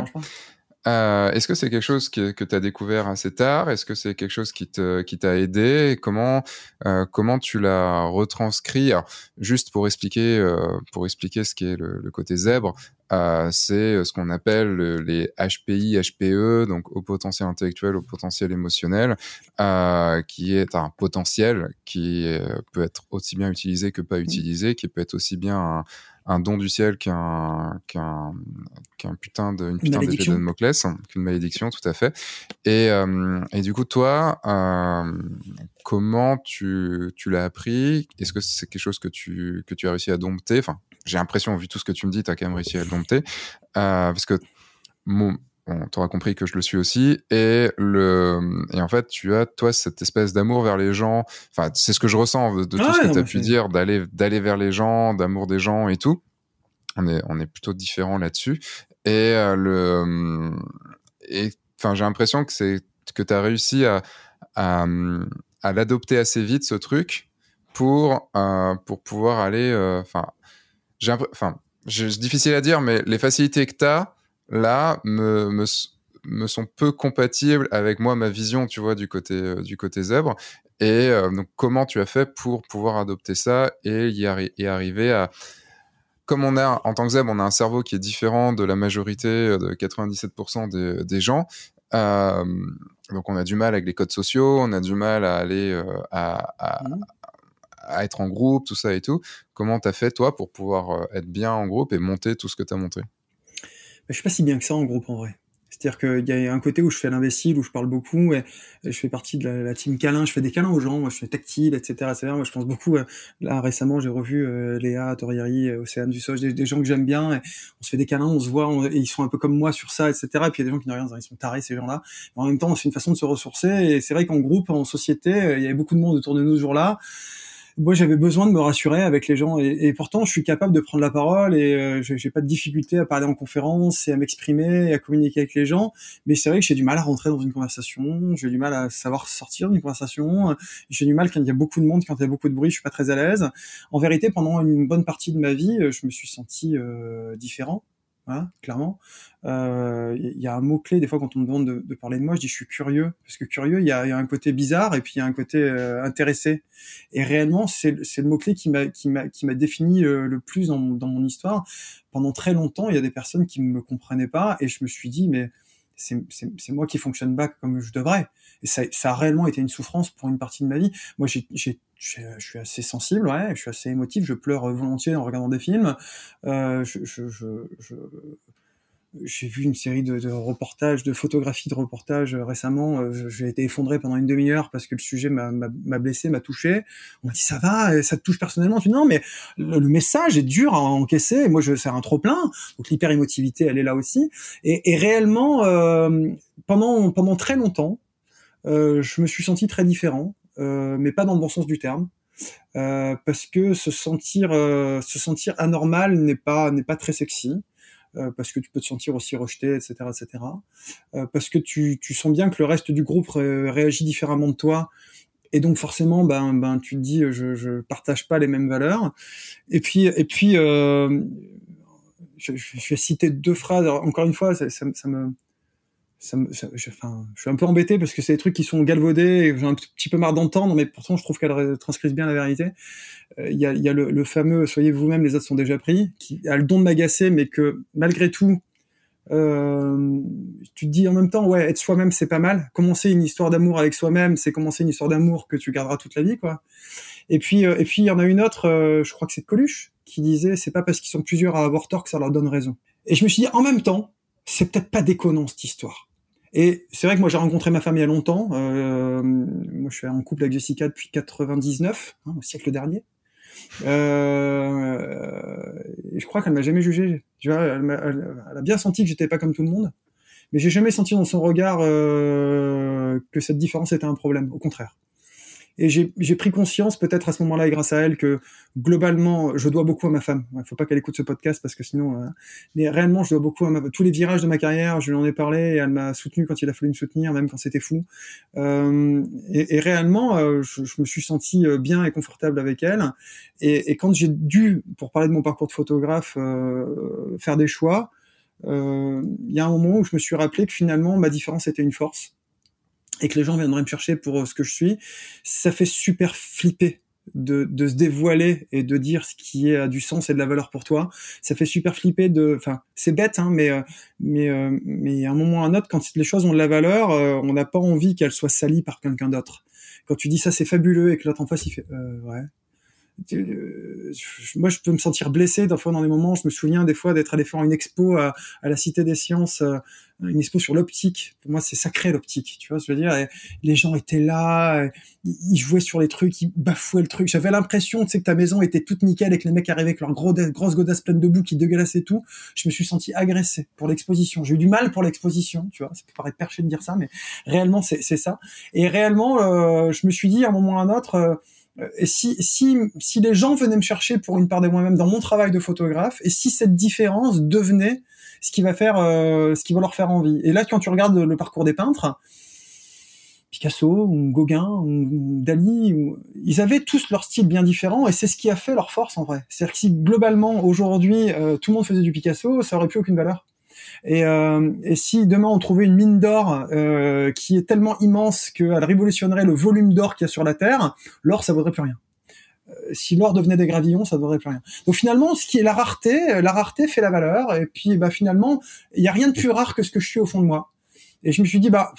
Euh, Est-ce que c'est quelque chose que, que tu as découvert assez tard? Est-ce que c'est quelque chose qui te qui t'a aidé? Comment euh, comment tu l'as retranscrit? Juste pour expliquer euh, pour expliquer ce qu'est le, le, côté zèbre, euh, c'est ce qu'on appelle les HPI, HPE, donc au potentiel intellectuel, au potentiel émotionnel, euh, qui est un potentiel qui peut être aussi bien utilisé que pas utilisé, qui peut être aussi bien un, un don du ciel qu'un qu'un qu'un putain de une putain d'épée de Damoclès, qu'une malédiction, tout à fait. Et euh, et du coup, toi, euh, comment tu tu l'as appris? Est-ce que c'est quelque chose que tu que tu as réussi à dompter? Enfin, j'ai l'impression, vu tout ce que tu me dis, tu as quand même réussi à le dompter, euh, parce que mon Bon, t'auras compris que je le suis aussi. Et le et en fait, tu as toi cette espèce d'amour vers les gens. Enfin, c'est ce que je ressens de, tout ce que tu as pu dire, d'aller d'aller vers les gens, d'amour des gens et tout. On est on est plutôt différents là-dessus. Et euh, le et enfin, j'ai l'impression que c'est que tu as réussi à à, à l'adopter assez vite ce truc pour euh, pour pouvoir aller. Euh, enfin, j'ai enfin, c'est difficile à dire, mais les facilités que tu as là me, me, me, sont peu compatibles avec moi, ma vision, tu vois, du côté, euh, du côté zèbre. Et euh, donc, comment tu as fait pour pouvoir adopter ça et y et arriver à. Comme on a, en tant que zèbre, on a un cerveau qui est différent de la majorité, euh, de 97% des, des gens. Euh, donc, on a du mal avec les codes sociaux, on a du mal à aller à, à, mmh. À, être en groupe, tout ça et tout. Comment tu as fait, toi, pour pouvoir être bien en groupe et monter tout ce que tu as monté
je suis pas si bien que ça en groupe en vrai. C'est-à-dire qu'il y a un côté où je fais l'imbécile, où je parle beaucoup, et je fais partie de la, team câlin, je fais des câlins aux gens, moi je fais tactile, etc. etc. Moi je pense beaucoup, euh, là récemment j'ai revu euh, Léa, Torieri, euh, Océane Dussoche, des, des gens que j'aime bien, et on se fait des câlins, on se voit, ils sont un peu comme moi sur ça, etc. Et puis il y a des gens qui n'ont rien, ils sont tarés ces gens-là. En même temps, c'est une façon de se ressourcer, et c'est vrai qu'en groupe, en société, il y avait beaucoup de monde autour de nous ce jour-là moi j'avais besoin de me rassurer avec les gens. Et, pourtant je suis capable de prendre la parole et euh, j'ai pas de difficulté à parler en conférence et à m'exprimer et à communiquer avec les gens. Mais c'est vrai que j'ai du mal à rentrer dans une conversation. J'ai du mal à savoir sortir d'une conversation. J'ai du mal quand il y a beaucoup de monde quand il y a beaucoup de bruit je suis pas très à l'aise. En vérité pendant une bonne partie de ma vie je me suis senti euh, différent Hein, clairement. Il euh, y a un mot-clé, des fois, quand on me demande de, parler de moi, je dis je suis curieux. Parce que curieux, il y a, un côté bizarre et puis il y a un côté euh, intéressé. Et réellement, c'est le mot-clé qui m'a défini euh, le plus dans, dans mon histoire. Pendant très longtemps, il y a des personnes qui ne me comprenaient pas et je me suis dit, mais c'est moi qui fonctionne pas comme je devrais. Et ça, ça, a réellement été une souffrance pour une partie de ma vie. Moi, j'ai je suis assez sensible, ouais, je suis assez émotif, je pleure volontiers en regardant des films. Euh, je, je, j'ai vu une série de, de, reportages, de photographies de reportages euh, récemment. Euh, j'ai été effondré pendant une demi-heure parce que le sujet m'a blessé, m'a touché. On m'a dit ça va, ça te touche personnellement? Je dis non, mais le, message est dur à encaisser. Moi, je sers un trop plein, donc l'hyper émotivité, elle est là aussi. Et, et réellement, euh, pendant pendant très longtemps, je me suis senti très différent, mais pas dans le bon sens du terme. parce que se sentir se sentir anormal n'est pas n'est pas très sexy parce que tu peux te sentir aussi rejeté etc etc parce que tu, tu sens bien que le reste du groupe réagit différemment de toi et donc forcément ben ben tu te dis je je partage pas les mêmes valeurs et puis et puis euh, je, je, vais citer deux phrases encore une fois ça, ça, ça me ça me, je, enfin, je suis un peu embêté parce que c'est des trucs qui sont galvaudés et j'ai un petit peu marre d'entendre, mais pourtant je trouve qu'elles transcrivent bien la vérité. Euh, il y, a, y a le, le fameux "Soyez vous-même, les autres sont déjà pris", qui a le don de m'agacer, mais que malgré tout, euh, tu te dis en même temps, ouais, être soi-même, c'est pas mal. Commencer une histoire d'amour avec soi-même, c'est commencer une histoire d'amour que tu garderas toute la vie, quoi. Et puis, euh, et puis, il y en a une autre, euh, je crois que c'est Coluche, qui disait, c'est pas parce qu'ils sont plusieurs à avoir tort que ça leur donne raison. Et je me suis dit, en même temps, c'est peut-être pas déconnant cette histoire. Et c'est vrai que moi j'ai rencontré ma femme il y a longtemps. Euh, moi je suis en couple avec Jessica depuis 99, hein, au siècle dernier. Euh, je crois qu'elle m'a jamais jugé. Tu vois, elle, elle, a bien senti que j'étais pas comme tout le monde, mais j'ai jamais senti dans son regard euh, que cette différence était un problème. Au contraire. Et j'ai pris conscience, peut-être à ce moment-là et grâce à elle, que globalement, je dois beaucoup à ma femme. Il faut pas qu'elle écoute ce podcast parce que sinon, euh... mais réellement, je dois beaucoup à ma tous les virages de ma carrière. Je lui en ai parlé et elle m'a soutenu quand il a fallu me soutenir, même quand c'était fou. Euh, et, et, réellement, euh, je, je, me suis senti euh, bien et confortable avec elle. Et, et quand j'ai dû, pour parler de mon parcours de photographe, euh, faire des choix, il y a un moment où je me suis rappelé que finalement, ma différence était une force et que les gens viendraient me chercher pour euh, ce que je suis, ça fait super flipper de, de, se dévoiler et de dire ce qui a du sens et de la valeur pour toi. Ça fait super flipper de, enfin, c'est bête, hein, mais euh, mais euh, mais à un moment ou à un autre, quand les choses ont de la valeur, on n'a pas envie qu'elles soient salies par quelqu'un d'autre. Quand tu dis ça, c'est fabuleux et que l'autre en face il fait, euh, ouais, moi je peux me sentir blessé des fois dans des moments. Je me souviens des fois d'être allé faire une expo à, à la Cité des Sciences euh, une expo sur l'optique. Pour moi c'est sacré l'optique tu vois je veux dire. Les gens étaient là ils jouaient sur les trucs ils bafouaient le truc. J'avais l'impression tu sais que ta maison était toute nickel et que les mecs arrivaient avec leurs gros grosses godasses pleines de boue qui dégueulassaient tout. Je me suis senti agressé pour l'exposition. J'ai eu du mal pour l'exposition tu vois. Ça peut paraître perché de dire ça mais réellement c'est ça. Et réellement euh, je me suis dit à un moment ou à un autre euh, et si, si, si les gens venaient me chercher pour une part de moi-même dans mon travail de photographe, et si cette différence devenait ce qui va faire, euh, ce qui va leur faire envie. Et là, quand tu regardes le parcours des peintres, Picasso ou Gauguin ou Dali, ils avaient tous leur style bien différent et c'est ce qui a fait leur force en vrai. C'est-à-dire que si globalement aujourd'hui euh, tout le monde faisait du Picasso, ça aurait plus aucune valeur. Et, euh, et, si demain on trouvait une mine d'or euh, qui est tellement immense qu'elle révolutionnerait le volume d'or qu'il y a sur la Terre, l'or ça vaudrait plus rien. Euh, si l'or devenait des gravillons, ça ne vaudrait plus rien. Donc finalement, ce qui est la rareté, la rareté fait la valeur. Et puis bah finalement, il y a rien de plus rare que ce que je suis au fond de moi. Et je me suis dit bah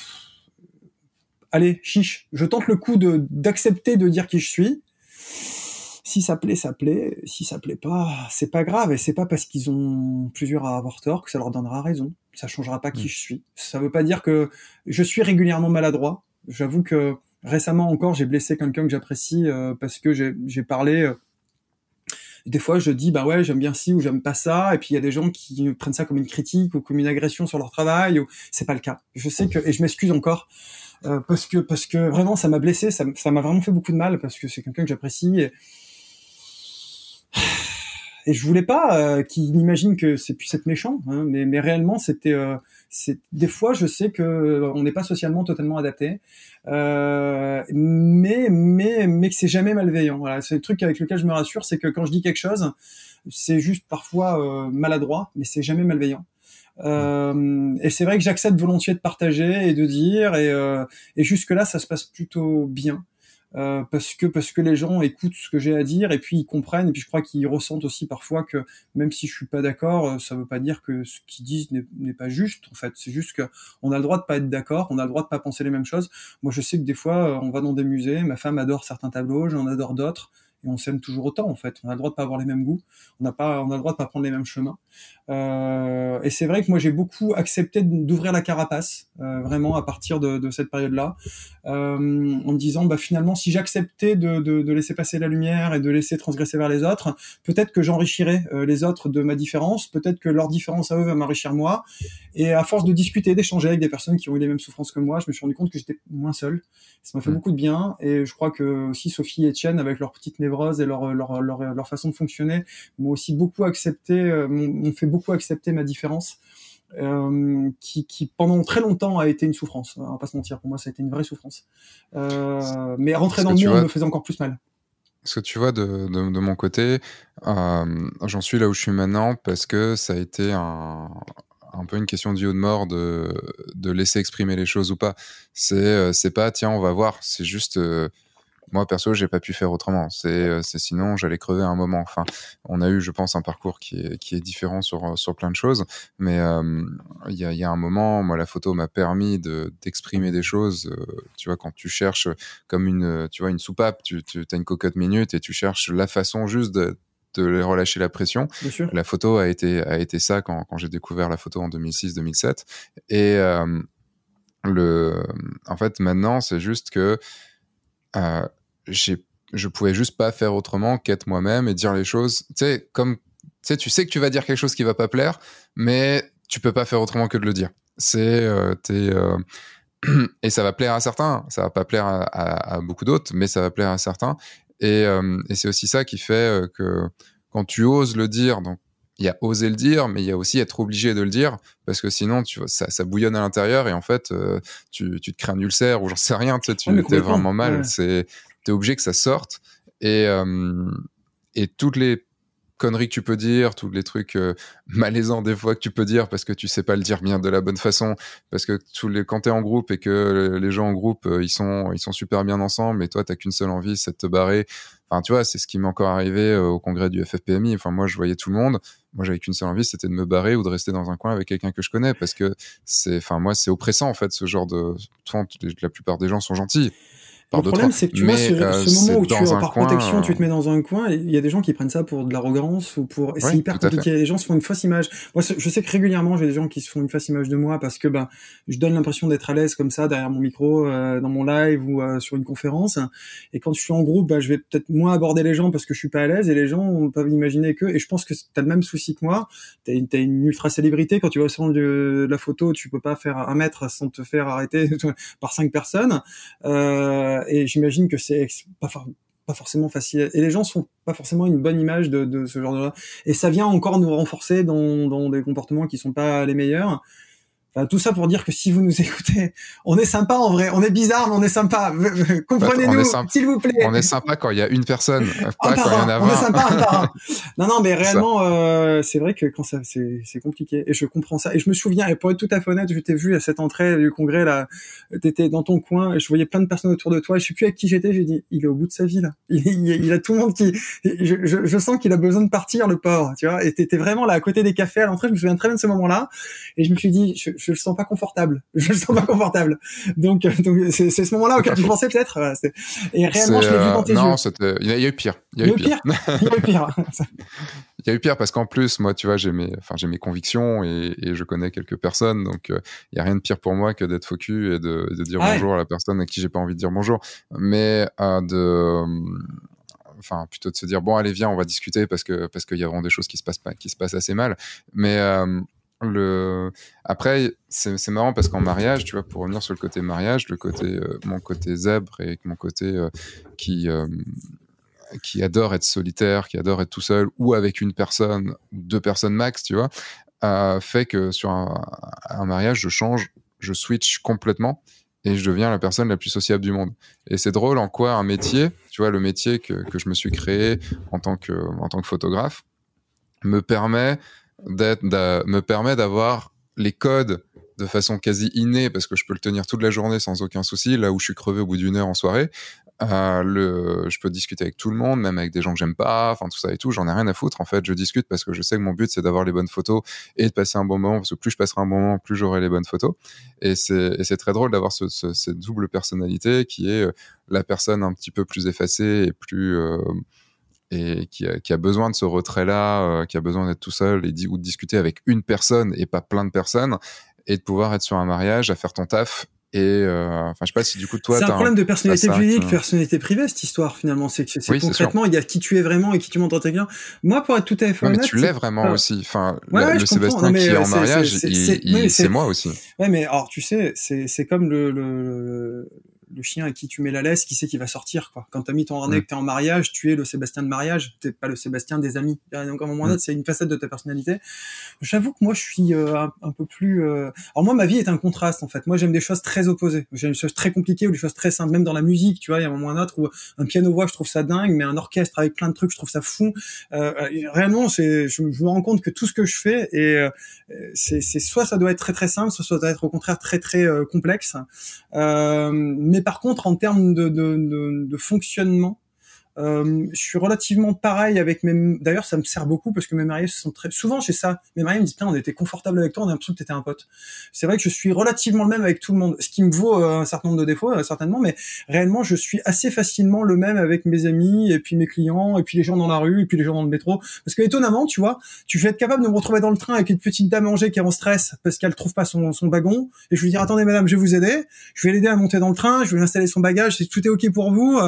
allez chiche, je tente le coup de d'accepter de dire qui je suis si ça plaît, ça plaît. Si ça plaît pas, c'est pas grave. Et c'est pas parce qu'ils ont plusieurs à avoir tort que ça leur donnera raison. Ça changera pas qui mm. je suis. Ça veut pas dire que je suis régulièrement maladroit. J'avoue que récemment encore, j'ai blessé quelqu'un que j'apprécie euh, parce que j'ai parlé. Euh, des fois, je dis bah ouais, j'aime bien ci ou j'aime pas ça, et puis il y a des gens qui prennent ça comme une critique ou comme une agression sur leur travail. Ou c'est pas le cas. Je sais que et je m'excuse encore. Euh, parce que parce que vraiment ça m'a blessé, ça m'a vraiment fait beaucoup de mal parce que c'est quelqu'un que j'apprécie et, et je voulais pas euh, qu'il imagine que c'est puisse être méchant, hein, mais, mais réellement c'était, euh, c'est des fois je sais que euh, on n'est pas socialement totalement adapté, euh, mais mais mais que c'est jamais malveillant. Voilà, c'est le truc avec lequel je me rassure, c'est que quand je dis quelque chose, c'est juste parfois euh, maladroit, mais c'est jamais malveillant. Euh, et c'est vrai que j'accepte volontiers de partager et de dire, et, et jusque là ça se passe plutôt bien. Euh, parce que parce que les gens écoutent ce que j'ai à dire et puis ils comprennent et puis je crois qu'ils ressentent aussi parfois que même si je suis pas d'accord, euh, ça veut pas dire que ce qu'ils disent n'est pas juste. En fait, c'est juste que on a le droit de pas être d'accord, on a le droit de pas penser les mêmes choses. Moi, je sais que des fois, euh, on va dans des musées, ma femme adore certains tableaux, j'en adore d'autres. Et on s'aime toujours autant en fait. On a le droit de pas avoir les mêmes goûts, on n'a pas, on a le droit de pas prendre les mêmes chemins. Euh, et c'est vrai que moi j'ai beaucoup accepté d'ouvrir la carapace, euh, vraiment à partir de, de cette période-là, euh, en me disant bah finalement si j'acceptais de, de, de, laisser passer la lumière et de laisser transgresser vers les autres, peut-être que j'enrichirais les autres de ma différence, peut-être que leur différence à eux va m'enrichir moi. Et à force de discuter, d'échanger avec des personnes qui ont eu les mêmes souffrances que moi, je me suis rendu compte que j'étais moins seul. Ça m'a fait mmh. beaucoup de bien et je crois que aussi Sophie et Etienne avec leur petite névrose et leur leur, leur, leur façon de fonctionner m'ont aussi beaucoup accepté, euh, m'ont fait beaucoup accepter ma différence. Euh, qui, qui, pendant très longtemps a été une souffrance. On va pas se mentir, pour moi ça a été une vraie souffrance. Euh, mais rentrer dans le monde me faisait encore plus mal.
Ce que tu vois de, de, de mon côté, euh, j'en suis là où je suis maintenant parce que ça a été un, un peu une question ou de mort de, de laisser exprimer les choses ou pas. C'est c'est pas tiens on va voir, c'est juste moi perso j'ai pas pu faire autrement. C'est euh, sinon j'allais crever à un moment. Enfin on a eu je pense un parcours qui est qui est différent sur sur plein de choses. Mais euh, il y a il y a un moment moi la photo m'a permis de d'exprimer des choses euh, tu vois quand tu cherches comme une tu vois une soupape tu tu as une cocotte minute et tu cherches la façon juste de de les relâcher la pression. La photo a été a été ça quand, quand j'ai découvert la photo en 2006-2007 et euh, le en fait maintenant c'est juste que euh, je pouvais juste pas faire autrement qu'être moi-même et dire les choses. Tu sais, comme tu sais, tu sais que tu vas dire quelque chose qui va pas plaire, mais tu peux pas faire autrement que de le dire. C'est euh, euh (clears throat) et ça va plaire à certains, ça va pas plaire à, à, à beaucoup d'autres, mais ça va plaire à certains. Et, euh, et c'est aussi ça qui fait euh, que quand tu oses le dire, donc il y a oser le dire, mais il y a aussi être obligé de le dire parce que sinon tu vois, ça, ça bouillonne à l'intérieur et en fait tu, tu te crées un ulcère ou j'en sais rien, tu sais, tu es vraiment mal. C'est t'es obligé que ça sorte. Et, euh, et toutes les conneries que tu peux dire, tous les trucs euh, malaisants des fois que tu peux dire parce que tu sais pas le dire bien de la bonne façon, parce que tous les quand t'es en groupe et que les gens en groupe euh, ils sont ils sont super bien ensemble, et toi t'as qu'une seule envie, c'est de te barrer. Enfin tu vois, c'est ce qui m'est encore arrivé euh, au congrès du FFPMI. Enfin moi je voyais tout le monde, moi j'avais qu'une seule envie, c'était de me barrer ou de rester dans un coin avec quelqu'un que je connais parce que c'est, enfin moi c'est oppressant en fait ce genre de. La plupart des gens sont gentils.
Le problème, c'est que tu vois, ce, euh, moment où tu es par protection, tu te mets dans un coin, il y a des gens qui prennent ça pour de l'arrogance ou pour. c'est hyper compliqué. Les gens se font une fausse image. Moi, je sais que régulièrement, j'ai des gens qui se font une fausse image de moi parce que ben, je donne l'impression d'être à l'aise comme ça derrière mon micro, euh, dans mon live ou euh, sur une conférence. Et quand je suis en groupe, ben, je vais peut-être moins aborder les gens parce que je suis pas à l'aise et les gens peuvent imaginer que. Et je pense que tu as le même souci que moi. Tu as, une ultra célébrité. Quand tu vas au salon de, la photo, tu peux pas faire un mètre sans te faire arrêter (laughs) par cinq personnes. Et j'imagine que c'est pas, pas forcément facile. Et les gens sont pas forcément une bonne image de, ce genre de. Et ça vient encore nous renforcer dans, dans des comportements qui sont pas les meilleurs tout ça pour dire que si vous nous écoutez, on est sympa en vrai, on est bizarre mais on est sympa. Comprenez-nous, s'il vous plaît.
On est sympa quand il y a une personne, pas quand il y en a 20.
On est sympa un par un. (laughs) Non, non, mais réellement, euh, c'est vrai que quand ça, c'est compliqué. Et je comprends ça. Et je me souviens, et pour être tout à fait honnête, je t'ai vu à cette entrée du congrès là, t'étais dans ton coin et je voyais plein de personnes autour de toi. Et je sais plus avec qui j'étais. J'ai dit, il est au bout de sa vie là. (laughs) Il, il, a tout le monde qui. Je, je, je sens qu'il a besoin de partir, le pauvre. Tu vois. Et t'étais vraiment là à côté des cafés à l'entrée. Je me souviens très bien de ce moment-là. Et je me suis dit, je, je le sens pas confortable. (laughs) Je le sens pas confortable. Donc, euh, donc c'est ce moment-là auquel tu pensais peut-être. Et réellement, je l'ai vu dans tes
non,
yeux.
Il y a eu pire.
Il y a eu pire. (laughs) Il y a eu pire.
Il y a eu pire parce qu'en plus, moi, tu vois, j'ai mes, enfin, j'ai mes convictions et, et, je connais quelques personnes, donc euh, il y a rien de pire pour moi que d'être focus et de, de dire ah bonjour à la personne à qui j'ai pas envie de dire bonjour. Mais euh, de enfin plutôt de se dire bon allez viens on va discuter parce que parce qu'il y a vraiment des choses qui se passent pas qui se passent assez mal mais euh, le après c'est marrant parce qu'en mariage tu vois pour revenir sur le côté mariage le côté euh, mon côté zèbre et mon côté euh, qui euh, qui adore être solitaire qui adore être tout seul ou avec une personne deux personnes max tu vois fait que sur un, un, mariage je change je switch complètement et je deviens la personne la plus sociable du monde. Et c'est drôle en quoi un métier tu vois le métier que, que je me suis créé en tant que en tant que photographe me permet me permet d'avoir les codes de façon quasi innée parce que je peux le tenir toute la journée sans aucun souci. Là où je suis crevé au bout d'une heure en soirée, euh, le, je peux discuter avec tout le monde, même avec des gens que j'aime pas, enfin tout ça et tout. J'en ai rien à foutre en fait. Je discute parce que je sais que mon but c'est d'avoir les bonnes photos et de passer un bon moment parce que plus je passerai un bon moment, plus j'aurai les bonnes photos. Et c'est, très drôle d'avoir ce, ce, cette double personnalité qui est euh, la personne un petit peu plus effacée et plus euh, et qui a, qui a besoin de ce retrait-là, qui a besoin d'être tout seul et ou de discuter avec une personne et pas plein de personnes, et de pouvoir être sur un mariage, à faire ton taf et euh, enfin, je sais pas si du coup toi.
C'est un problème de personnalité publique, personnalité privée cette histoire finalement. C'est c'est concrètement il y a qui tu es vraiment et qui tu montres tes clients. Moi, pour être tout à fait honnête,
mais tu l'es vraiment aussi. Enfin, le Sébastien qui est en mariage, c'est moi aussi.
Ouais, mais alors tu sais, c'est c'est comme le, le le chien à qui tu mets la laisse, qui sait qui va sortir, quoi. Quand t'as mis ton harnais, que t'es en mariage, tu es le Sébastien de mariage, t'es pas le Sébastien des amis. Donc, à un moment donné, c'est une facette de ta personnalité. J'avoue que moi, je suis euh, un, peu plus, euh... alors moi, ma vie est un contraste, en fait. Moi, j'aime des choses très opposées. J'aime des choses très compliquées ou des choses très simples, même dans la musique, tu vois, il y a un moment autre où un piano-voix, je trouve ça dingue, mais un orchestre avec plein de trucs, je trouve ça fou. Euh, réellement, c'est, je, me rends compte que tout ce que je fais et euh, c'est, soit ça doit être très très simple, soit ça doit être au contraire très très euh, complexe. mais par contre, en termes de, de, de fonctionnement, euh, je suis relativement pareil avec mes. D'ailleurs, ça me sert beaucoup parce que mes mariés sont très. Souvent, j'ai ça. Mes mariés me disent on était confortable avec toi, on a l'impression que t'étais un pote. C'est vrai que je suis relativement le même avec tout le monde, ce qui me vaut euh, un certain nombre de défauts, euh, certainement, mais réellement, je suis assez facilement le même avec mes amis et puis mes clients et puis les gens dans la rue et puis les gens dans le métro. Parce que étonnamment, tu vois, tu vas être capable de me retrouver dans le train avec une petite dame âgée qui est en stress parce qu'elle trouve pas son, son wagon et je lui dire attendez madame, je vais vous aider, je vais l'aider à monter dans le train, je vais lui installer son bagage, tout est ok pour vous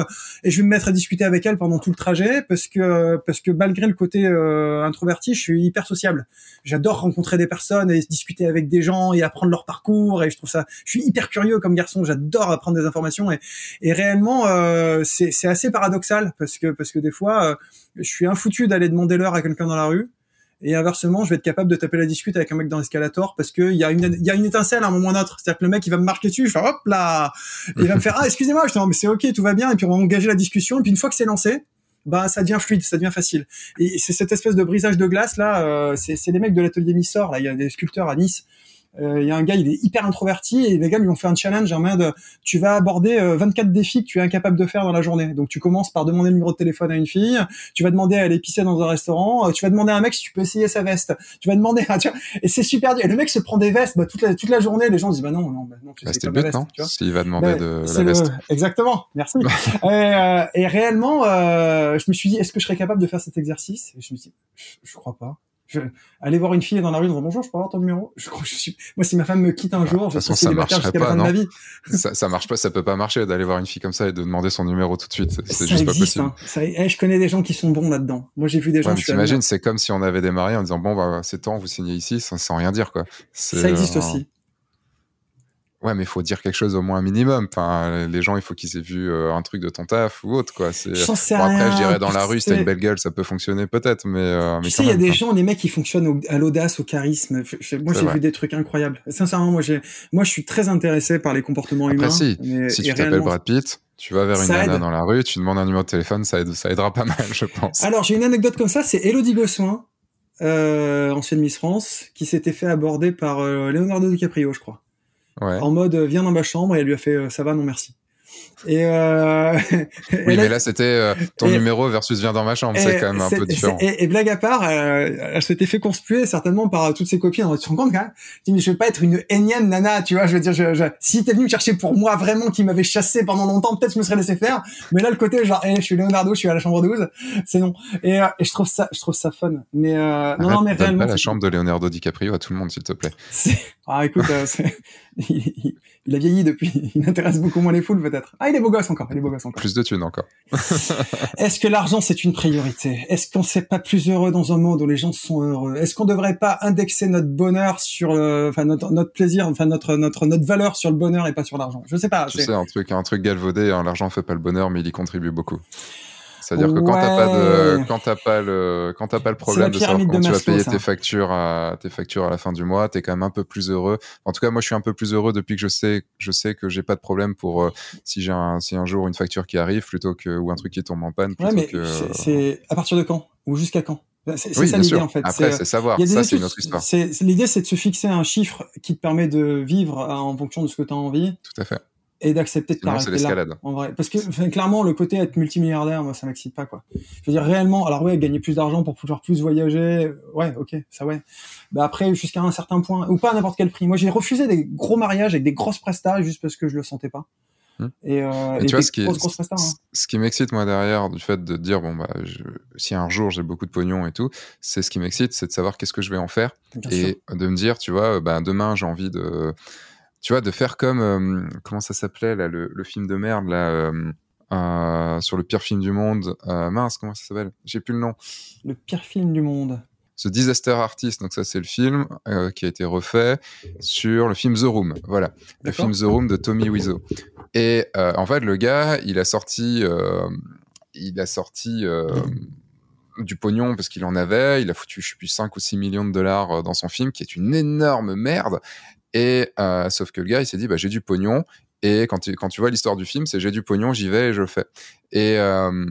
et je vais me mettre à discuter avec avec elle pendant tout le trajet parce que parce que malgré le côté euh, introverti, je suis hyper sociable. J'adore rencontrer des personnes et discuter avec des gens et apprendre leur parcours et je trouve ça. Je suis hyper curieux comme garçon. J'adore apprendre des informations et réellement euh, c'est assez paradoxal parce que parce que des fois euh, je suis infoutu d'aller demander l'heure à quelqu'un dans la rue et inversement, je vais être capable de taper la discute avec un mec dans l'escalator parce que il y a une y a une étincelle à un moment ou un autre. C'est-à-dire que le mec il va me marquer dessus, je fais hop là, il va me faire ah excusez-moi, je dis mais c'est ok, tout va bien. Et puis on va engager la discussion. Et puis une fois que c'est lancé, bah ça devient fluide, ça devient facile. Et c'est cette espèce de brisage de glace là, euh, c'est les mecs de l'atelier Missor là, il y a des sculpteurs à Nice il y a un gars, il est hyper introverti et les gars lui ont fait un challenge en mode tu vas aborder 24 euh, défis que tu es incapable de faire dans la journée. Donc tu commences par demander le numéro de téléphone à une fille, tu vas demander à aller pisser dans un restaurant, euh, tu vas demander à un mec si tu peux essayer sa veste, tu vas demander à, (laughs) tu vois, et c'est super dur. Et le mec se prend des vestes bah, toute la toute la journée, les gens disent bah non non bah, non.
Bah, C'était le but non S'il va demander bah, de la veste. (laughs)
Exactement, merci. et, (laughs) euh, et, réellement, je me suis dit est-ce que je serais capable de faire cet exercice? Et je me suis dit je, je crois pas. Je, aller voir une fille dans la rue, dire bonjour, je peux avoir ton numéro? Je crois, je suis, moi, si ma femme me quitte un jour, je
serai célibataire jusqu'à la fin de ma vie. (laughs) ça, ça marche pas, ça peut pas marcher d'aller voir une fille comme ça et de demander son numéro tout de suite. C'est juste pas possible. Hein.
Ça, eh, je connais des gens qui sont bons là-dedans. Moi, j'ai vu des gens.
Ouais, T'imagines, c'est comme si on avait démarré en disant bon, bah, c'est temps, vous signez ici, sans, sans rien dire, quoi.
Ça existe euh, aussi.
Ouais, mais il faut dire quelque chose au moins un minimum. Enfin, les gens, il faut qu'ils aient vu euh, un truc de ton taf ou autre, quoi. C'est. Bon, après, je dirais dans la rue, si t'as une belle gueule, ça peut fonctionner peut-être, mais. Euh,
tu sais, il y a des gens, les mecs, qui fonctionnent à l'audace, au charisme. moi, j'ai vu des trucs incroyables. Sincèrement, moi, j'ai, moi, je suis très intéressé par les comportements
après,
humains.
Si, si tu t'appelles Brad Pitt, tu vas vers une nana dans la rue, tu demandes un numéro de téléphone, ça, aide, ça aidera pas mal, je pense.
Alors, j'ai une anecdote comme ça, c'est Elodie Gossuin, euh, ancienne Miss France, qui s'était fait aborder par euh, Leonardo DiCaprio, je crois en mode viens dans ma chambre et elle lui a fait euh, ça va non merci. Et euh...
oui, mais là c'était euh, ton numéro versus viens dans ma chambre, c'est quand même un peu différent.
Et, blague à part, euh, elle s'était fait conspuer certainement par toutes ses copines. Tu te rends compte quand même? Je dis mais je veux pas être une énième nana, tu vois. Je veux dire, je, je, si t'es venu me chercher pour moi vraiment, qui m'avait chassé pendant longtemps, peut-être je me serais laissé faire. Mais là le côté genre, hey, je suis Leonardo, je suis à la chambre 12, c'est non. Et, euh, et, je trouve ça, je trouve ça fun. Mais euh, non, non, mais réellement.
Pas la chambre de Leonardo DiCaprio à tout le monde, s'il te plaît.
Ah écoute, (laughs) il a vieilli depuis. Il intéresse beaucoup moins les foules, peut-être. Ah, il est beau gosse encore. Il est beau gosse encore.
Plus de thunes encore. (laughs)
Est-ce que l'argent c'est une priorité? Est-ce qu'on ne serait pas plus heureux dans un monde où les gens sont heureux? Est-ce qu'on devrait pas indexer notre bonheur sur, le... enfin notre, notre plaisir, enfin notre notre notre valeur sur le bonheur et pas sur l'argent? Je sais pas.
Je sais un truc un truc galvaudé. Hein, l'argent fait pas le bonheur, mais il y contribue beaucoup. C'est-à-dire que quand t'as pas de, quand t'as pas le, quand t'as pas le problème de savoir comment tu vas payer tes factures à, tes factures à la fin du mois, t'es quand même un peu plus heureux. En tout cas, moi, je suis un peu plus heureux depuis que je sais, je sais que j'ai pas de problème pour euh, si j'ai un, si un jour une facture qui arrive plutôt que ou un truc qui tombe en panne.
Ouais, mais c'est à partir de quand ou jusqu'à quand? C'est ça l'idée en fait.
Après, c'est savoir. Ça, c'est une autre histoire.
L'idée, c'est de se fixer un chiffre qui te permet de vivre en fonction de ce que tu as envie.
Tout à fait
et d'accepter de t'arrêter là. En vrai, parce que enfin, clairement le côté être multimilliardaire, moi ça m'excite pas quoi. Je veux dire réellement, alors ouais, gagner plus d'argent pour pouvoir plus voyager, ouais, ok, ça ouais. Bah après jusqu'à un certain point ou pas à n'importe quel prix. Moi j'ai refusé des gros mariages avec des grosses prestats juste parce que je le sentais pas.
Hmm.
Et, euh,
Et
et
tu vois, ce qui,
grosses, grosses prestats, hein.
ce qui m'excite, moi, derrière, du fait de dire, bon, bah, je- si un jour j'ai beaucoup de pognon et tout, c'est ce qui m'excite, c'est de savoir qu'est-ce que je vais en faire
Bien sûr.
et de me dire, tu vois, bah, demain, j'ai envie de, tu vois, de faire comme, euh, comment ça s'appelait, là, le, le film de merde, là, euh, euh, sur le pire film du monde. Mince, comment ça s'appelle J'ai plus le nom.
Le pire film du monde.
The Disaster Artist, donc ça c'est le film euh, qui a été refait sur le film The Room, voilà, le film The Room de Tommy Wiseau. Et euh, en fait, le gars, il a sorti, euh, il a sorti du pognon parce qu'il en avait, il a foutu, je sais plus, 5 ou 6 millions de dollars dans son film, qui est une énorme merde. Et euh, sauf que le gars, il s'est dit, bah j'ai du pognon. Et quand tu, quand tu vois l'histoire du film, c'est j'ai du pognon, j'y vais et je fais. Et, euh,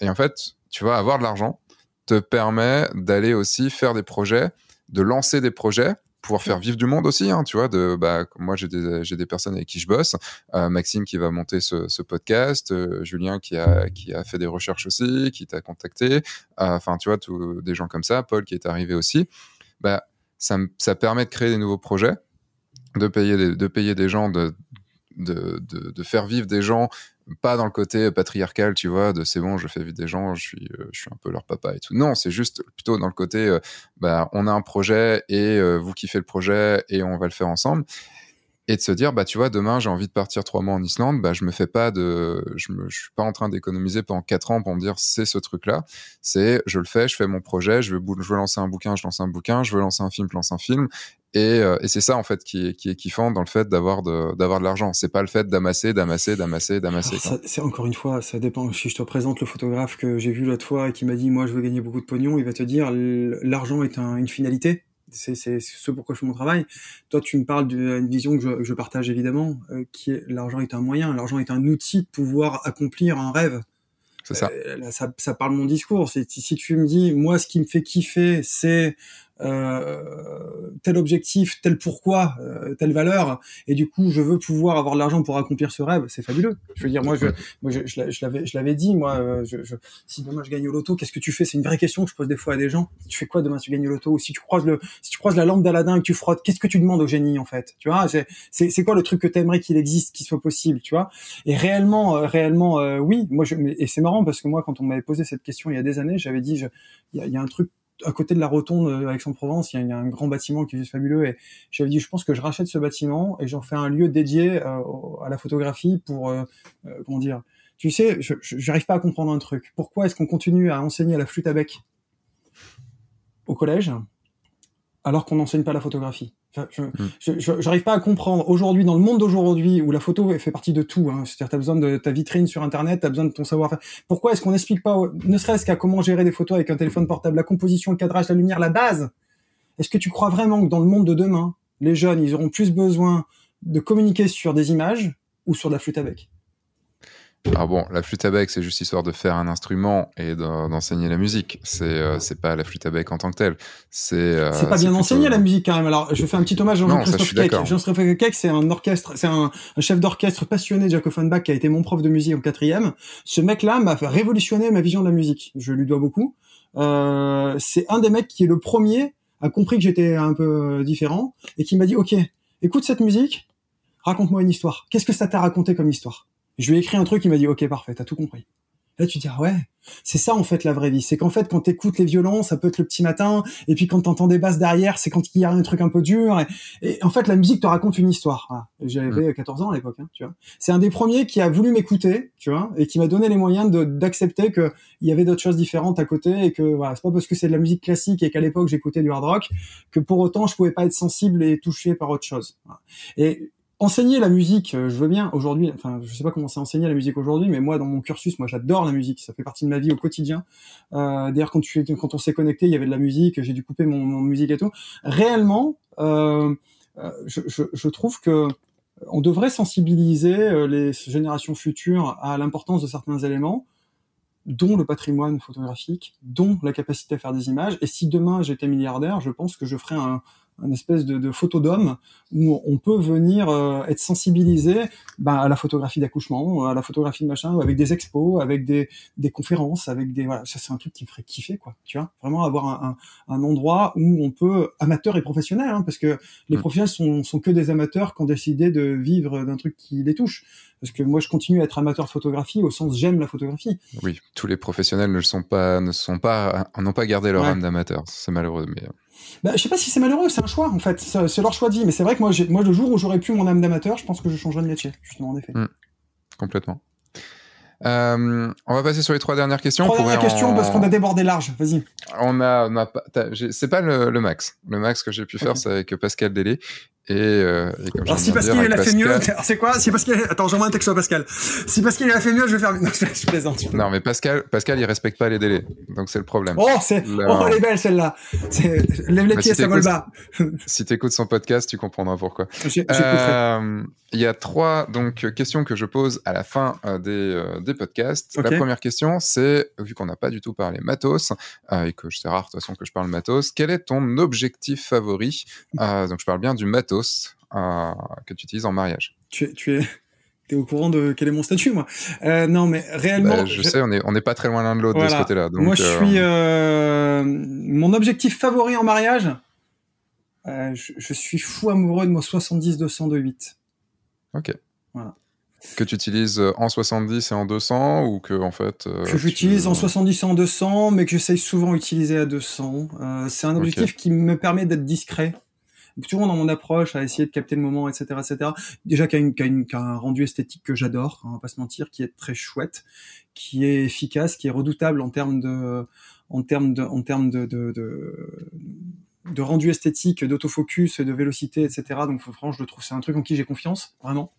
et en fait, tu vois, avoir de l'argent te permet d'aller aussi faire des projets, de lancer des projets, pouvoir faire vivre du monde aussi. Hein, tu vois, de, bah, moi j'ai des, j'ai des personnes avec qui je bosse, euh, Maxime qui va monter ce, podcast, Julien qui a, qui a fait des recherches aussi, qui t'a contacté, enfin tu vois, des gens comme ça, Paul qui est arrivé aussi. Bah, ça, ça permet de créer des nouveaux projets, de payer des, de payer des gens, de, de, de, de faire vivre des gens pas dans le côté patriarcal, tu vois, de c'est bon, je fais vivre des gens, je suis, euh, je suis un peu leur papa et tout. Non, c'est juste plutôt dans le côté, euh, bah, on a un projet et euh, vous kiffez le projet et on va le faire ensemble. Et de se dire, bah, tu vois, demain, j'ai envie de partir trois mois en Islande, bah, je me fais pas de, je me, je suis pas en train d'économiser pendant quatre ans pour me dire, c'est ce truc-là. C'est, je le fais, je fais mon projet, je veux, je veux lancer un bouquin, je lance un bouquin, je veux lancer un film, je lance un film. Et, euh, et c'est ça, en fait, qui qui est kiffant dans le fait d'avoir de, d'avoir de l'argent. C'est pas le fait d'amasser, d'amasser, d'amasser, d'amasser.
C'est encore une fois, ça dépend. Si je te présente le photographe que j'ai vu l'autre fois et qui m'a dit, moi, je veux gagner beaucoup de pognon, il va te dire, l'argent est un- une finalité. C'est c'est ce pourquoi je fais mon travail. Toi, tu me parles d'une vision que je, que je partage évidemment, euh, qui est l'argent est un moyen, l'argent est un outil de pouvoir accomplir un rêve.
C'est ça.
Euh, là, ça, ça parle mon discours. Si tu me dis, moi, ce qui me fait kiffer, c'est euh, tel objectif, tel pourquoi, euh, telle valeur, et du coup, je veux pouvoir avoir de l'argent pour accomplir ce rêve. C'est fabuleux. Je veux dire, moi, je, moi, je, je l'a- je l'avais, dit, moi, euh, je, je- si demain je gagne au loto, qu'est-ce que tu fais? C'est une vraie question que je pose des fois à des gens. Tu fais quoi demain si tu gagnes au loto? Ou si tu croises le, si tu croises la lampe d'Aladin et que tu frottes, qu'est-ce que tu demandes au génie en fait? Tu vois, c'est, quoi le truc que t'aimerais qu'il existe, qu'il soit possible, tu vois? Et réellement, euh, réellement, euh, oui. Moi, je, mais- et c'est marrant parce que moi, quand on m'avait posé cette question il y a des années, j'avais dit, il y a un truc à côté de la rotonde euh, Aix-en-Provence, il y, a- il y a un grand bâtiment qui est fabuleux et j'avais dit, je pense que je rachète ce bâtiment et j'en fais un lieu dédié euh, à la photographie pour, euh, euh, comment dire, tu sais, je j'arrive pas à comprendre un truc. Pourquoi est-ce qu'on continue à enseigner la flûte à bec au collège? Alors qu'on n'enseigne pas la photographie Enfin, je, je- j'arrive pas à comprendre aujourd'hui dans le monde d'aujourd'hui où la photo fait partie de tout. Hein, C'est-à-dire t'as besoin de ta vitrine sur internet, t'as besoin de ton savoir-faire. Pourquoi est-ce qu'on n'explique pas, ne serait-ce qu'à comment gérer des photos avec un téléphone portable, la composition, le cadrage, la lumière, la base? Est-ce que tu crois vraiment que dans le monde de demain, les jeunes, ils auront plus besoin de communiquer sur des images ou sur de la flûte à bec
Alors bon, la flûte à bec, c'est juste histoire de faire un instrument et d'en- d'enseigner la musique. C'est euh, c'est pas la flûte à bec en tant que telle. C'est euh,
pas bien
plutôt-
enseigné la musique quand même. Alors je fais un petit hommage à Jean-Christophe Keck. Jean-Christophe Keck, c'est un orchestre, c'est un, un chef d'orchestre passionné de Jacob Offenbach qui a été mon prof de musique en quatrième. Ce mec-là m'a fait révolutionner ma vision de la musique. Je lui dois beaucoup. Euh, c'est un des mecs qui est le premier a compris que j'étais un peu différent et qui m'a dit OK, écoute cette musique, raconte-moi une histoire. Qu'est-ce que ça t'a raconté comme histoire? Je lui ai écrit un truc, il m'a dit OK, parfait, t'as tout compris. Là, tu te dis, ah ouais, c'est ça en fait la vraie vie. C'est qu'en fait, quand t'écoutes les violons, ça peut être le petit matin, et puis quand t'entends des basses derrière, c'est quand il y a un truc un peu dur. Et, et en fait, la musique te raconte une histoire. J'avais 14 ans à l'époque, hein, tu vois. C'est un des premiers qui a voulu m'écouter, tu vois, et qui m'a donné les moyens d'accepter qu'il y avait d'autres choses différentes à côté, et que voilà, c'est pas parce que c'est de la musique classique et qu'à l'époque j'écoutais du hard rock que pour autant je pouvais pas être sensible et touché par autre chose. Voilà. Et enseigner la musique, euh, je veux bien aujourd'hui. Enfin, je sais pas comment c'est enseigner la musique aujourd'hui, mais moi, dans mon cursus, moi, j'adore la musique. Ça fait partie de ma vie au quotidien. Euh, D'ailleurs, quand tu quand on s'est connecté, il y avait de la musique. J'ai dû couper mon, musique et tout. Réellement, euh, je, je, je trouve que on devrait sensibiliser les générations futures à l'importance de certains éléments dont le patrimoine photographique, dont la capacité à faire des images. Et si demain j'étais milliardaire, je pense que je ferais un, un espèce de, de photodome où on peut venir euh, être sensibilisé bah, à la photographie d'accouchement, à la photographie de machin, avec des expos, avec des, des conférences, avec des voilà, ça c'est un truc qui me ferait kiffer quoi, tu vois, vraiment avoir un, un, un endroit où on peut amateur et professionnel, hein, parce que les mmh. professionnels sont, sont que des amateurs qui ont décidé de vivre d'un truc qui les touche. Parce que moi, je continue à être amateur de photographie au sens j'aime la photographie.
Oui, tous les professionnels ne sont pas, ne sont pas, n'ont pas gardé leur âme d'amateur. C'est malheureux, mais.
Bah, je sais pas si c'est malheureux, c'est un choix en fait, c'est leur choix de vie. Mais c'est vrai que moi, moi, le jour où j'aurais pu mon âme d'amateur, je pense que je changerais de métier, justement, en effet. Mmh.
Complètement. Euh, on va passer sur les trois dernières questions.
Trois dernières questions parce qu'on a débordé large. Vas-y.
On a, on a c'est pas le, le, max. Le max que j'ai pu faire, c'est avec Pascal Délé. Et, euh, et
comme Alors si Pascal il a fait mieux, c'est quoi? Si Pascal, attends, j'envoie un texte à Pascal. Si Pascal il a fait mieux, je vais faire. Non, je, plaisante.
Non, mais Pascal, Pascal, il respecte pas les délais, donc c'est le problème.
Oh, c'est, oh, elle est belle celle-là. Lève les bah, pieds, ça vole bas.
si t'écoutes son podcast, tu comprendras pourquoi. Euh, il y a trois donc questions que je pose à la fin euh, des, euh, des podcasts. La première question, c'est vu qu'on n'a pas du tout parlé matos et que c'est rare de toute façon que je parle matos, quel est ton objectif favori? Donc je parle bien du matos euh, que tu utilises en mariage.
Tu, tu es, (laughs) es au courant de quel est mon statut, moi? Euh, Non, mais réellement. Bah,
je, sais, on est, on n'est pas très loin l'un de l'autre de ce côté-là.
moi, je euh, suis. mon objectif favori en mariage, je, suis fou amoureux de mon 70-200 de 8.
Ok. Voilà. Que tu utilises en 70 et en 200 ou que en fait
que j'utilise en 70 et en 200 mais que j'essaye souvent d'utiliser à 200 c'est un objectif qui me permet d'être discret toujours dans mon approche à essayer de capter le moment, etc., etc. Déjà qu'il y, a un rendu esthétique que j'adore, hein, on va pas se mentir, qui est très chouette, qui est efficace, qui est redoutable en termes de, en termes de, en termes de, de, rendu esthétique, d'autofocus, de vélocité, etc. Donc franchement, je le trouve, c'est un truc en qui j'ai confiance, vraiment.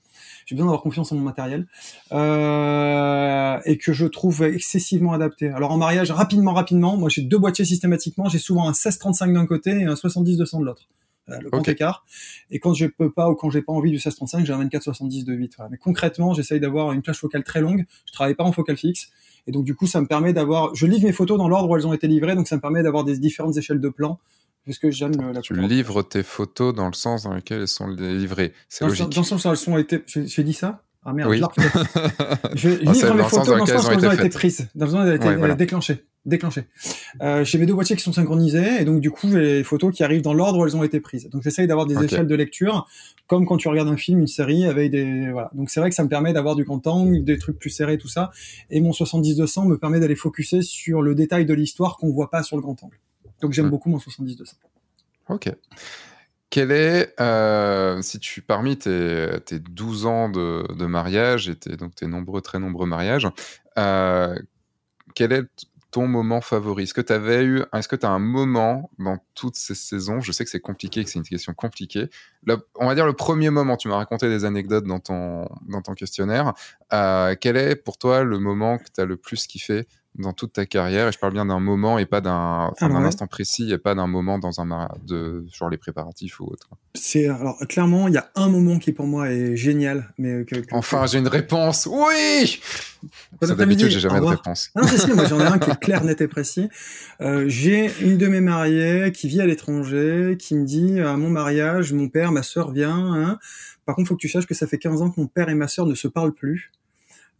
J'ai besoin d'avoir confiance en mon matériel euh, et que je trouve excessivement adapté. Alors en mariage, rapidement, rapidement, moi j'ai deux boîtiers systématiquement. J'ai souvent un 16-35 d'un côté et un 70-200 de l'autre. Euh, le grand écart. Et quand je peux pas ou quand j'ai pas envie du 1635, j'ai un 24-70 de 8. Mais concrètement, j'essaye d'avoir une plage focale très longue. Je travaille pas en focale fixe. Et donc, du coup, ça me permet d'avoir, je livre mes photos dans l'ordre où elles ont été livrées. Donc, ça me permet d'avoir des différentes échelles de plan. Parce que j'aime la
Tu livres tes photos dans le sens dans lequel elles sont livrées. C'est logique.
Dans le sens où elles sont été, j'ai dit ça? Ah merde, oui. je, (laughs) je livre mes photos dans le sens où elles ont été prises, dans le sens où elles ont été déclenchées déclenché. Euh, j'ai mes deux boîtiers qui sont synchronisés et donc du coup j'ai les photos qui arrivent dans l'ordre où elles ont été prises. Donc j'essaye d'avoir des échelles de lecture comme quand tu regardes un film, une série avec des voilà. Donc c'est vrai que ça me permet d'avoir du grand angle, des trucs plus serrés, tout ça. Et mon 70-200 me permet d'aller focuser sur le détail de l'histoire qu'on voit pas sur le grand angle. Donc j'aime beaucoup mon 70-200.
Ok. Quel est, euh, si tu, parmi tes, tes 12 ans de, mariage et tes, donc tes nombreux, très nombreux mariages, euh, quel est ton moment favori? Est-ce que tu avais eu, est-ce que tu as un moment dans toutes ces saisons? Je sais que c'est compliqué, que c'est une question compliquée. on va dire le premier moment, tu m'as raconté des anecdotes dans ton, dans ton questionnaire. Euh, quel est pour toi le moment que tu as le plus kiffé dans toute ta carrière, et je parle bien d'un moment et pas d'un ah instant précis, et pas d'un moment dans un de genre les préparatifs ou autre.
C'est alors clairement, il y a un moment qui pour moi est génial, mais
enfin j'ai une réponse. Oui. D'habitude j'ai jamais de réponse.
Non, c'est moi j'en ai un qui est (laughs) clair, net et précis. Euh, j'ai une de mes mariées qui vit à l'étranger, qui me dit à mon mariage, mon père, ma sœur vient. Hein. Par contre, faut que tu saches que ça fait 15 ans que mon père et ma sœur ne se parlent plus.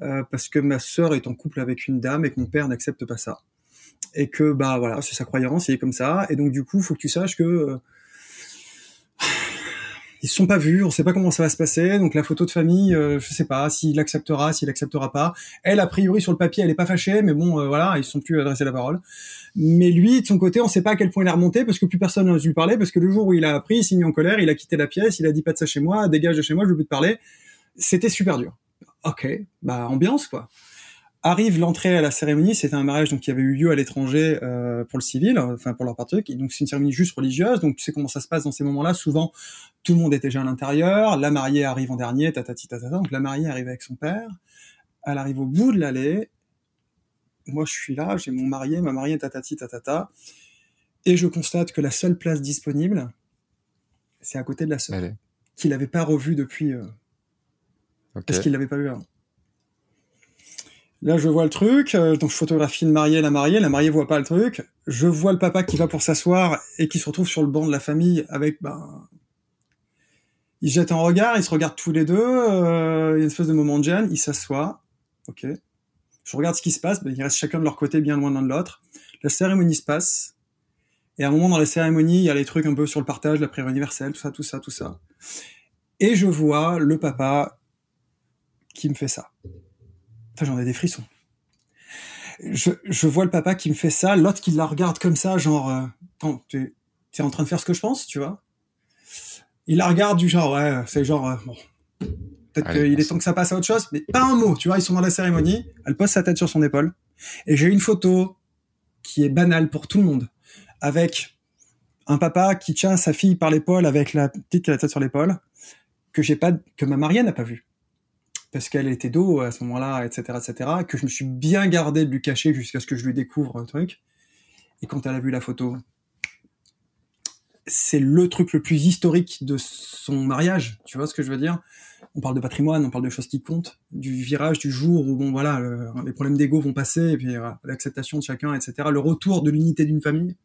Euh, parce que ma sœur est en couple avec une dame et que mon père n'accepte pas ça. Et que bah voilà, c'est sa croyance, il est comme ça. Et donc du coup, faut que tu saches que euh, ils se sont pas vus, on sait pas comment ça va se passer. Donc la photo de famille, euh, je sais pas s'il acceptera, s'il acceptera pas. Elle a priori sur le papier, elle est pas fâchée, mais bon euh, voilà, ils sont plus adressés la parole. Mais lui de son côté, on sait pas à quel point il a remonté parce que plus personne n'a lui parler parce que le jour où il a appris, il s'est mis en colère, il a quitté la pièce, il a dit pas de ça chez moi, dégage de chez moi, je veux plus te parler. C'était super dur ok, bah ambiance quoi. Arrive l'entrée à la cérémonie, c'était un mariage donc qui avait eu lieu à l'étranger euh, pour le civil, enfin pour leur partie, donc c'est une cérémonie juste religieuse, donc tu sais comment ça se passe dans ces moments-là. Souvent, tout le monde est déjà à l'intérieur, la mariée arrive en dernier, tatati tatata. Donc la mariée arrive avec son père, elle arrive au bout de l'allée. Moi, je suis là, j'ai mon marié, ma mariée, tatati tatata, et je constate que la seule place disponible, c'est à côté de la sœur, qu'il n'avait pas revue depuis. Euh, parce qu'il l'avait pas vu avant? Là, je vois le truc, euh, donc je photographie le marié, la mariée, la mariée voit pas le truc. Je vois le papa qui va pour s'asseoir et qui se retrouve sur le banc de la famille avec, ben, ils jettent un regard, ils se regardent tous les deux, euh, il y a une espèce de moment de gêne, ils s'assoient, ok. Je regarde ce qui se passe, ben, ils restent chacun de leur côté bien loin l'un de l'autre. La cérémonie se passe, et à un moment dans la cérémonie, il y a les trucs un peu sur le partage, la prière universelle, tout ça, tout ça, tout ça. Et je vois le papa qui me fait ça. Enfin, j'en ai des frissons. Je, je, vois le papa qui me fait ça, l'autre qui la regarde comme ça, genre, euh, tu es en train de faire ce que je pense, tu vois Il la regarde du genre, ouais, c'est genre, euh, bon, peut-être qu'il est temps que ça passe à autre chose, mais pas un mot, tu vois, ils sont dans la cérémonie, elle pose sa tête sur son épaule, et j'ai une photo qui est banale pour tout le monde, avec un papa qui tient sa fille par l'épaule avec la petite qui a la tête sur l'épaule, que j'ai pas, que ma mariée n'a pas vu parce qu'elle était d'eau à ce moment-là, etc., etc., que je me suis bien gardé de lui cacher jusqu'à ce que je lui découvre un truc. Et quand elle a vu la photo, c'est le truc le plus historique de son mariage. Tu vois ce que je veux dire? On parle de patrimoine, on parle de choses qui comptent, du virage du jour où bon voilà, les problèmes d'ego vont passer et puis l'acceptation de chacun, etc. Le retour de l'unité d'une famille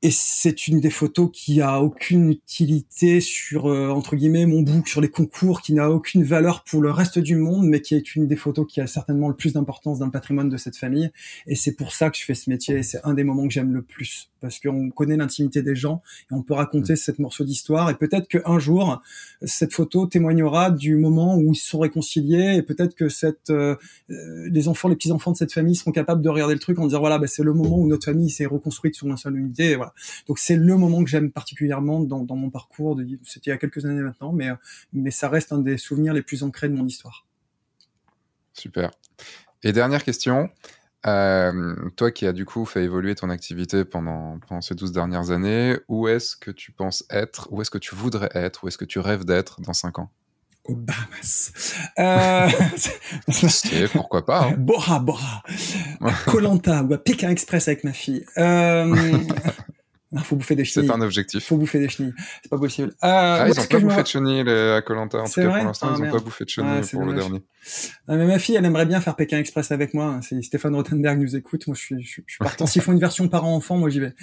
et c'est une des photos qui a aucune utilité sur euh, entre guillemets mon book sur les concours qui n'a aucune valeur pour le reste du monde mais qui est une des photos qui a certainement le plus d'importance dans le patrimoine de cette famille. Et c'est pour ça que je fais ce métier et c'est un des moments que j'aime le plus. Parce qu'on connaît l'intimité des gens et on peut raconter mm. cette morceau d'histoire. Et peut-être qu'un jour cette photo témoignera du moment où ils se sont réconciliés et peut-être que cette euh, euh, les enfants les petits enfants de cette famille seront capables de regarder le truc en disant voilà bah, c'est le moment où notre famille s'est reconstruite sur une seule unité et voilà donc c'est le moment que j'aime particulièrement dans, mon parcours. C'était il y a quelques années maintenant, mais, mais ça reste un des souvenirs les plus ancrés de mon histoire.
Super. Et dernière question. Euh, toi qui as du coup fait évoluer ton activité pendant, pendant ces 12 dernières années, où est-ce que tu penses être, où est-ce que tu voudrais être, où est-ce que tu rêves d'être dans 5 ans?
Au Bahamas. Euh... (laughs)
pourquoi pas hein.
Bora Bora. (laughs) Colanta ou à Pékin Express avec ma fille. Euh... (laughs) Il faut bouffer des chenilles.
C'est un objectif.
Faut bouffer des chenilles. C'est pas possible.
Euh, ah, ils ont pas bouffé de chenilles à Colanta. En tout cas, pour l'instant, ils ont ah, pas bouffé de chenilles pour le dernier.
Ah, mais ma fille, elle aimerait bien faire Pékin Express avec moi. Si Stéphane Rothenberg nous écoute, moi, je suis, je, suis partant. S'ils font une version parent-enfant, moi, j'y vais.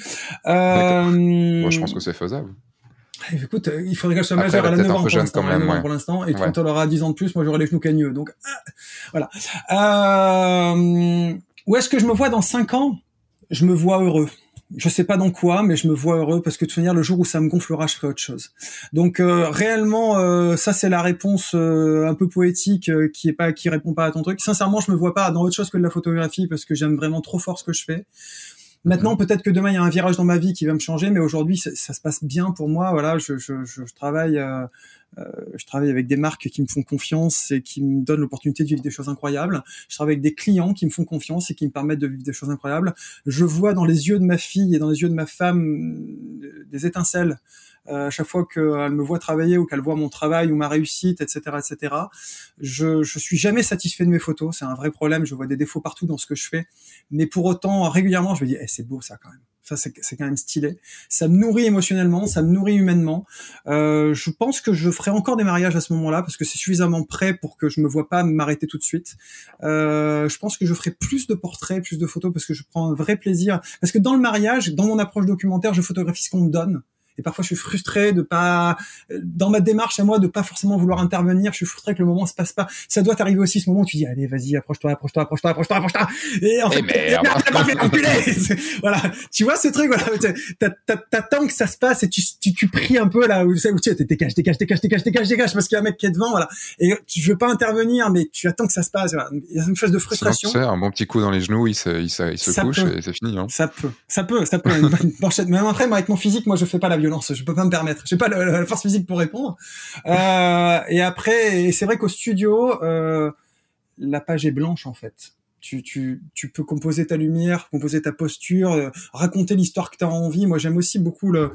Euh... Moi, je pense que c'est faisable.
Eh, écoute, euh, il faudrait qu'elle soit majeure. Elle a 9 ans pour l'instant. Ouais. Pour l'instant. Et quand elle aura 10 ans de plus, moi, j'aurai les genoux cagneux. Donc, voilà. Euh... Où est-ce que je me vois dans 5 ans? Je me vois heureux je sais pas dans quoi, mais je me vois heureux parce que de toute le jour où ça me gonflera, je ferai autre chose. Donc euh, réellement, euh, ça c'est la réponse euh, un peu poétique qui est pas qui répond pas à ton truc. Sincèrement, je me vois pas dans autre chose que de la photographie parce que j'aime vraiment trop fort ce que je fais. Maintenant, mhm. peut-être que demain il y a un virage dans ma vie qui va me changer, mais aujourd'hui ça, se passe bien pour moi. Voilà, je, je, je, travaille, euh, euh, je travaille avec des marques qui me font confiance et qui me donnent l'opportunité de vivre des choses incroyables. Je travaille avec des clients qui me font confiance et qui me permettent de vivre des choses incroyables. Je vois dans les yeux de ma fille et dans les yeux de ma femme des étincelles euh, à chaque fois qu'elle me voit travailler ou qu'elle voit mon travail ou ma réussite, etc., etc. Je je suis jamais satisfait de mes photos, c'est un vrai problème. Je vois des défauts partout dans ce que je fais, mais pour autant régulièrement, je me dis, eh, c'est beau ça quand même. Ça, c'est, c'est quand même stylé. Ça me nourrit émotionnellement, ça me nourrit humainement. Euh, je pense que je ferai encore des mariages à ce moment-là parce que c'est suffisamment prêt pour que je me vois pas m'arrêter tout de suite. Euh, je pense que je ferai plus de portraits, plus de photos parce que je prends un vrai plaisir. Parce que dans le mariage, dans mon approche documentaire, je photographie ce qu'on me donne et parfois je suis frustré de pas dans ma démarche à moi de pas forcément vouloir intervenir. Je suis frustré que le moment se passe pas. Ça doit arriver aussi ce moment où tu dis allez vas-y approche-toi approche-toi approche-toi approche-toi approche-toi. Et en fait
merde, (laughs) (laughs)
voilà. Tu vois ce truc voilà. T'attends que ça se passe et tu tu, tu pries un peu là où tu sais t'es dégage dégage dégage dégage dégage dégage parce qu'il y a un mec qui est devant voilà. Et tu veux pas intervenir mais tu attends que ça se passe voilà. il y a une phase de frustration.
C'est un bon petit coup dans les genoux il se il se, il se couche et c'est fini hein.
ça peut. Ça peut. Ça peut. Une, (laughs) une même après moi avec mon physique moi je fais pas la violence. Je peux pas me permettre. J'ai pas la, force physique pour répondre. Euh, et après, c'est vrai qu'au studio, euh, la page est blanche en fait. Tu, peux composer ta lumière, composer ta posture, euh, raconter l'histoire que tu as envie. Moi, j'aime aussi beaucoup le,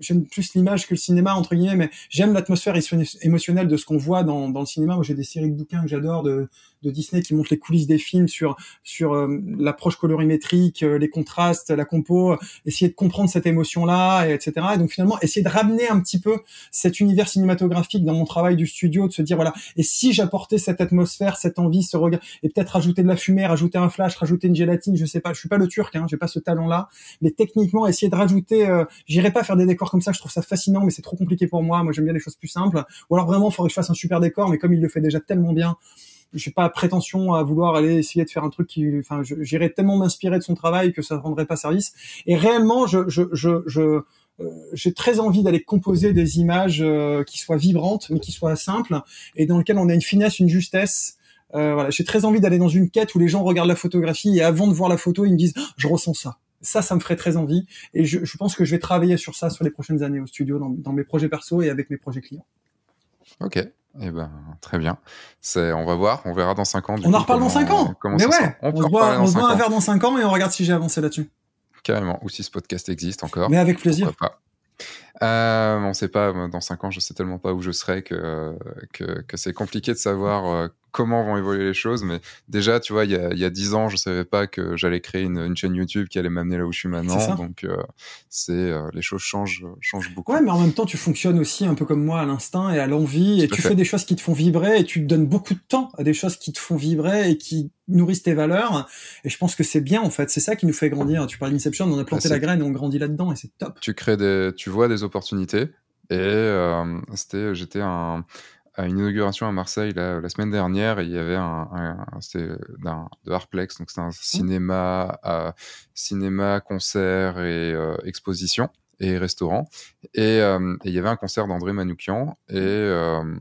j'aime plus l'image que le cinéma entre guillemets, mais j'aime l'atmosphère émotionnelle de ce qu'on voit dans, dans le cinéma. Moi, j'ai des séries de bouquins que j'adore de de Disney qui montrent les coulisses des films sur sur euh, l'approche colorimétrique, euh, les contrastes, la compo, essayer de comprendre cette émotion-là, et etc. Et donc finalement, essayer de ramener un petit peu cet univers cinématographique dans mon travail du studio, de se dire voilà, et si j'apportais cette atmosphère, cette envie, ce regard, et peut-être rajouter de la fumée, rajouter un flash, rajouter une gélatine, je sais pas, je suis pas le turc, hein, j'ai pas ce talent-là, mais techniquement, essayer de rajouter, euh, j'irai pas faire des décors comme ça, je trouve ça fascinant, mais c'est trop compliqué pour moi. Moi, j'aime bien les choses plus simples. Ou alors vraiment, il faudrait que je fasse un super décor, mais comme il le fait déjà tellement bien, j'ai pas prétention à vouloir aller essayer de faire un truc qui, enfin, j'irais tellement m'inspirer de son travail que ça rendrait pas service. Et réellement, je, je, je, je euh, j'ai très envie d'aller composer des images euh, qui soient vibrantes, mais qui soient simples, et dans lesquelles on a une finesse, une justesse. Euh, voilà, j'ai très envie d'aller dans une quête où les gens regardent la photographie et avant de voir la photo, ils me disent oh, je ressens ça. Ça, ça me ferait très envie, et je, je, pense que je vais travailler sur ça sur les prochaines années au studio, dans, dans mes projets perso et avec mes projets clients.
Ok, eh ben, très bien. C'est, on va voir, on verra dans 5 ans.
on en reparle dans 5 ans. mais ouais, on, se voit, un verre dans 5 ans et on regarde si j'ai avancé là-dessus.
Carrément, ou si ce podcast existe encore.
Mais avec plaisir.
Euh, on sait pas, dans 5 ans, je sais tellement pas où je serai que, que, que c'est compliqué de savoir euh, comment vont évoluer les choses. Mais déjà, tu vois, il y a, il y a 10 ans, je savais pas que j'allais créer une, une, chaîne YouTube qui allait m'amener là où je suis maintenant. Donc, euh, c'est euh, les choses changent, changent beaucoup.
Ouais, mais en même temps, tu fonctionnes aussi un peu comme moi à l'instinct et à l'envie, et tu fais des choses qui te font vibrer, et tu te donnes beaucoup de temps à des choses qui te font vibrer et qui nourrissent tes valeurs. Et je pense que c'est bien en fait. C'est ça qui nous fait grandir. Tu parles d'Inception, on a planté la graine on grandit là-dedans, et c'est top.
Tu crées des, tu vois des opportunités. Et euh, c'était, j'étais un à une inauguration à Marseille la, la semaine dernière et il y avait un, un, c'était de Harplex donc c'était un mmh. cinéma cinéma concert et euh, exposition et restaurant et, euh, et, il y avait un concert d'André Manoukian et euh,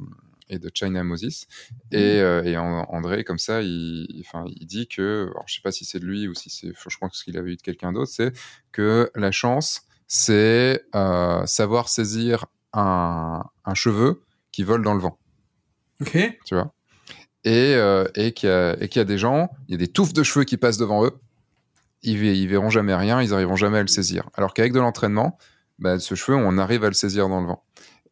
et de China Moses et, mmh. euh, et André comme ça il enfin il dit que alors, je sais pas si c'est de lui ou si c'est je crois qu'il avait eu de quelqu'un d'autre c'est que la chance c'est euh, savoir saisir un, un cheveu qui vole dans le vent
Ok.
Tu vois? Et, euh, et qu'il y, qu y, a des gens, il y a des touffes de cheveux qui passent devant eux. Ils, ils verront jamais rien, ils arriveront jamais à le saisir. Alors qu'avec de l'entraînement, bah, ce cheveu, on arrive à le saisir dans le vent.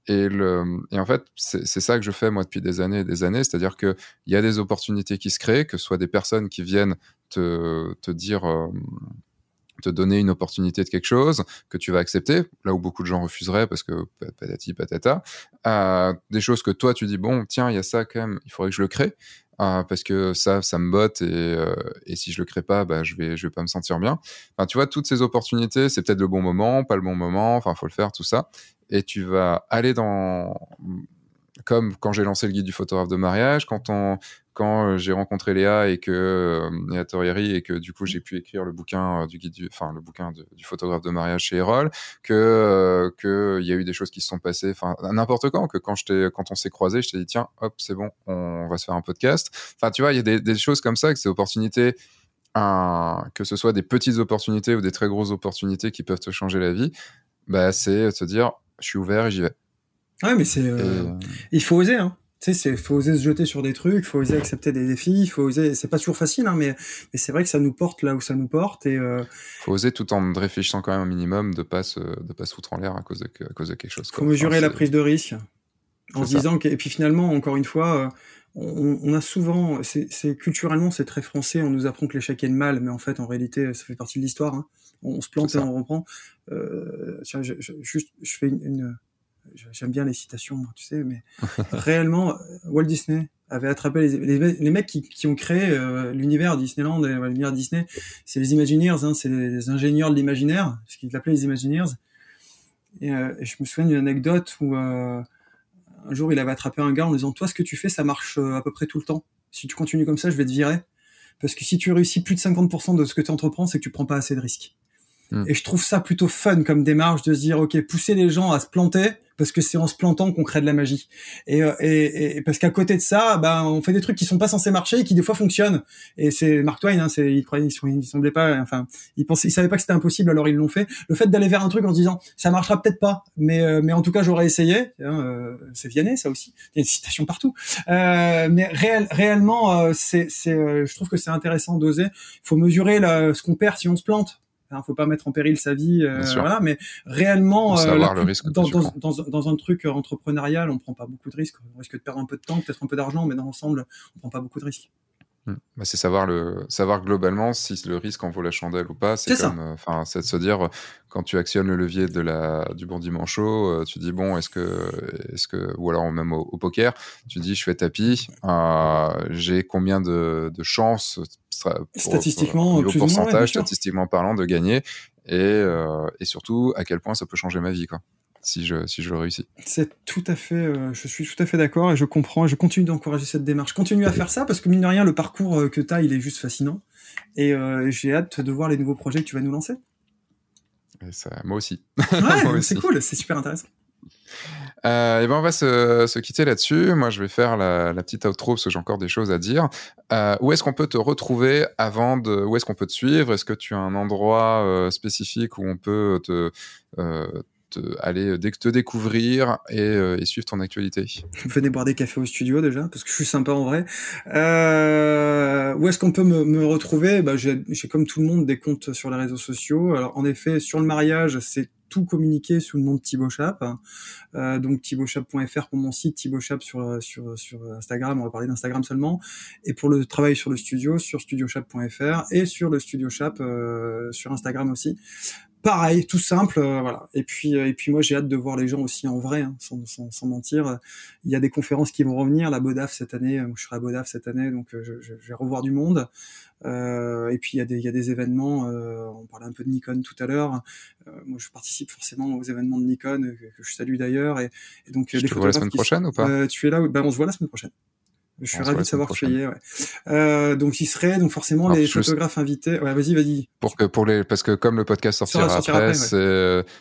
Et, le, et en fait, c'est ça que je fais moi depuis des années et des années, c'est-à-dire qu'il y a des opportunités qui se créent, que ce soit des personnes qui viennent te, te dire, euh, te donner une opportunité de quelque chose que tu vas accepter, là où beaucoup de gens refuseraient parce que patati patata, euh, des choses que toi tu dis bon tiens il y a ça quand même, il faudrait que je le crée euh, parce que ça ça me botte et, euh, et si je le crée pas bah je vais je vais pas me sentir bien. Enfin tu vois toutes ces opportunités c'est peut-être le bon moment, pas le bon moment, enfin faut le faire tout ça et tu vas aller dans comme quand j'ai lancé le guide du photographe de mariage, quand euh, j'ai rencontré Léa et que euh, Léa Torrieri et que du coup j'ai pu écrire le bouquin euh, du guide du, enfin le bouquin du photographe de mariage chez Erol, que y a eu des choses qui se sont passées, enfin n'importe quand, que quand on s'est croisé, je t'ai dit tiens hop c'est bon, on va se faire un podcast. Enfin tu vois il y a des, choses comme ça, que ces opportunités un, que ce soit des petites opportunités ou des très grosses opportunités qui peuvent te changer la vie, bah, c'est se dire, je suis ouvert et j'y vais.
Ouais, mais c'est, euh, il faut oser, hein. Tu sais, c'est, faut oser se jeter sur des trucs, faut oser accepter des défis, il faut oser. C'est pas toujours facile, hein, mais, mais c'est vrai que ça nous porte là où ça nous porte et. Euh...
Faut oser tout en réfléchissant quand même un minimum de pas se, de pas se foutre en l'air à cause de, à cause de quelque chose.
Faut mesurer la prise de risque en se disant que, et puis finalement, encore une fois. Euh, on, on, a souvent, c'est culturellement c'est très français, on nous apprend que l'échec est le mal, mais en fait en réalité ça fait partie de l'histoire. Hein. On, on, se plante et on reprend. Euh, tiens, je, je, juste, je fais une, une j'aime bien les citations, tu sais, mais (laughs) réellement, Walt Disney avait attrapé les, les, les mecs qui, qui, ont créé euh, l'univers Disneyland et l'univers Disney, c'est les Imagineers, hein, c'est les, ingénieurs de l'imaginaire, ce qu'ils appelaient les Imagineers. Et, euh, et, je me souviens d'une anecdote où euh, un jour il avait attrapé un gars en disant toi ce que tu fais ça marche euh, à peu près tout le temps. Si tu continues comme ça, je vais te virer. Parce que si tu réussis plus de 50% de ce que tu entreprends, c'est que tu prends pas assez de risques. Mm. Et je trouve ça plutôt fun comme démarche de se dire, ok, pousser les gens à se planter parce que c'est en se plantant qu'on crée de la magie. Et, euh, et, et parce qu'à côté de ça, ben on fait des trucs qui sont pas censés marcher et qui des fois fonctionnent. Et c'est Mark Twain, hein, c'est il croyait, il, semblait pas, enfin, il pensait, il savait pas que c'était impossible, alors ils l'ont fait. Le fait d'aller vers un truc en se disant, ça marchera peut-être pas, mais euh, mais en tout cas j'aurais essayé. Hein, euh, c'est Vianney, ça aussi. Il y a des citations partout. mais réel, réellement, c'est, je trouve que c'est intéressant d'oser. Il faut mesurer la, ce qu'on perd si on se plante ne faut pas mettre en péril sa vie, euh, voilà. Mais réellement,
euh, le
dans, dans, dans, dans, un truc entrepreneurial, on prend pas beaucoup de risques. On risque de perdre un peu de temps, peut-être un peu d'argent, mais dans l'ensemble, on prend pas beaucoup de risques.
Hmm. Bah, c'est savoir le savoir globalement si le risque en vaut la chandelle ou pas. C'est comme, enfin, c'est de se dire quand tu actionnes le levier de la du bon manchot, euh, tu dis bon, est-ce que est-ce que ou alors même au, poker, tu dis je fais tapis, euh, j'ai combien de, de chances
statistiquement
au pourcentage statistiquement parlant de gagner et euh, et surtout à quel point ça peut changer ma vie quoi si je, si je le réussis.
C'est tout à fait, euh, je suis tout à fait d'accord et je comprends et je continue d'encourager cette démarche. Continue à faire ça parce que mine de rien, le parcours euh, que tu as, il est juste fascinant et euh, j'ai hâte de voir les nouveaux projets que tu vas nous lancer.
ça, moi aussi. (laughs)
Ouais, c'est cool, c'est super intéressant.
Euh, et ben on va se, se quitter là-dessus. Moi, je vais faire la, la, petite outro parce que j'ai encore des choses à dire. Euh, où est-ce qu'on peut te retrouver avant de Où est-ce qu'on peut te suivre? Est-ce que tu as un endroit euh, spécifique où on peut te, aller euh, te découvrir euh, et, suivre ton actualité.
Venez boire des cafés au studio déjà, parce que je suis sympa en vrai. Euh, où est-ce qu'on peut me, retrouver? Bah, J'ai comme tout le monde des comptes sur les réseaux sociaux. Alors en effet, sur le mariage, c'est tout communiqué sous le nom de Thibaut Chap. Euh, donc thibautchap.fr pour mon site, Thibaut Chap sur, sur, sur Instagram, on va parler d'Instagram seulement. Et pour le travail sur le studio, sur studiochap.fr et sur le studio Chap sur Instagram aussi pareil, tout simple, euh, voilà. Et puis, euh, et puis moi, j'ai hâte de voir les gens aussi en vrai, hein, sans, sans, sans, mentir. Il y a des conférences qui vont revenir, la Bodaf cette année. je serai à Bodaf cette année, donc je, je, vais revoir du monde. Euh, et puis il y a des, il y a des événements. on parlait un peu de Nikon tout à l'heure. moi, je participe forcément aux événements de Nikon que, je salue d'ailleurs. Et, et, donc,
je te vois la semaine prochaine ou pas?
Tu es là Ben, on se voit la semaine prochaine. Je suis ravi de savoir que tu y es. Ouais. Euh, donc il serait donc forcément les photographes invités. Ouais, vas-y, vas-y.
Pour que pour les parce que comme le podcast sortira, après,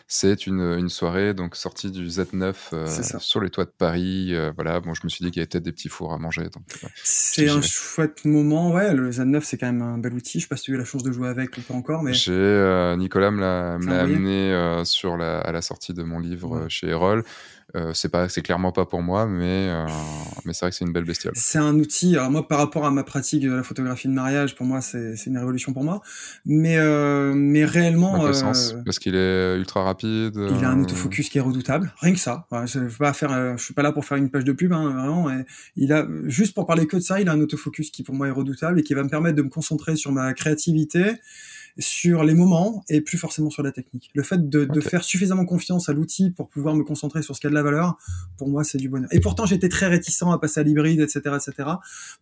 c'est une une soirée donc sortie du Z9 euh, sur les toits de Paris. Euh, voilà, bon, je me suis dit qu'il y avait peut-être des petits fours à manger. Donc
c'est un chouette moment. Ouais, le Z9 c'est quand même un bel outil. Je sais pas si tu as eu la chance de jouer avec ou pas encore, mais
j'ai Nicolas me l'a amené sur la à la sortie de mon livre chez Erol. Euh, c'est pas, c'est clairement pas pour moi, mais euh, mais c'est vrai que c'est une belle bestiole.
C'est un outil. Alors moi, par rapport à ma pratique de la photographie de mariage, pour moi, c'est une révolution pour moi. Mais euh, mais réellement,
parce qu'il est ultra rapide.
Il a un autofocus qui est redoutable. Rien que ça. je vais pas faire, je suis pas là pour faire une page de pub, hein, vraiment. il a juste pour parler que de ça, il a un autofocus qui pour moi est redoutable et qui va me permettre de me concentrer sur ma créativité sur les moments et plus forcément sur la technique. Le fait de, de faire suffisamment confiance à l'outil pour pouvoir me concentrer sur ce qui a de la valeur, pour moi, c'est du bonheur. Et pourtant, j'étais très réticent à passer à l'hybride, etc., etc.,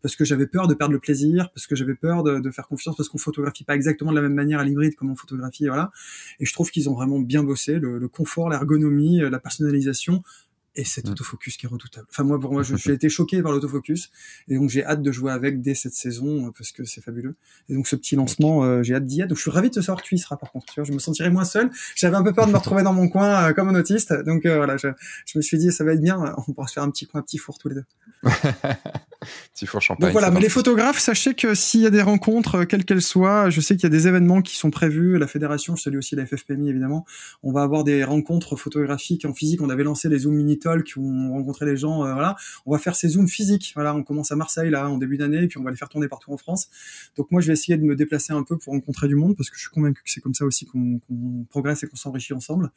parce que j'avais peur de perdre le plaisir, parce que j'avais peur de, de, faire confiance, parce qu'on photographie pas exactement de la même manière à l'hybride comme on photographie, voilà. Et je trouve qu'ils ont vraiment bien bossé le, le confort, l'ergonomie, la personnalisation et cet mm. autofocus qui est redoutable. Enfin moi pour moi (laughs) j'ai été choqué par l'autofocus et donc j'ai hâte de jouer avec dès cette saison euh, parce que c'est fabuleux. Et donc ce petit lancement euh, j'ai hâte d'y être. Donc je suis ravi de te savoir que tu y seras par contre. Tu vois, je me sentirais moins seul. J'avais un peu peur de me (laughs) retrouver dans mon coin euh, comme un autiste. Donc voilà, je, je, me suis dit ça va être bien. On pourra se faire un petit coin, un petit four tous les deux. (laughs)
petit four champagne.
Donc voilà, mais les photographes, sachez que s'il y a des rencontres, quelles qu'elles soient, je sais qu'il y a des événements qui sont prévus. La fédération, je salue aussi la FFPMI évidemment. On va avoir des rencontres photographiques en physique. On avait lancé les Zoom Qui ont rencontré les gens. Euh, voilà, on va faire ces zooms physiques. Voilà, on commence à Marseille là en début d'année, et puis on va les faire tourner partout en France. Donc moi, je vais essayer de me déplacer un peu pour rencontrer du monde parce que je suis convaincu que c'est comme ça aussi qu'on progresse et qu'on s'enrichit ensemble.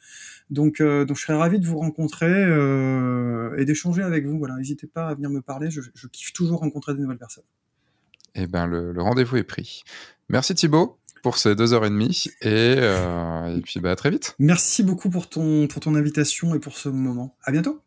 Donc, euh, donc je serais ravi de vous rencontrer euh, et d'échanger avec vous. Voilà, n'hésitez pas à venir me parler. Je, kiffe toujours rencontrer des nouvelles personnes.
Eh ben, le, le rendez-vous est pris. Merci Thibaut pour ces deux heures et demie et, euh, et puis bah, à très vite.
Merci beaucoup pour ton, pour ton invitation et pour ce moment. À bientôt.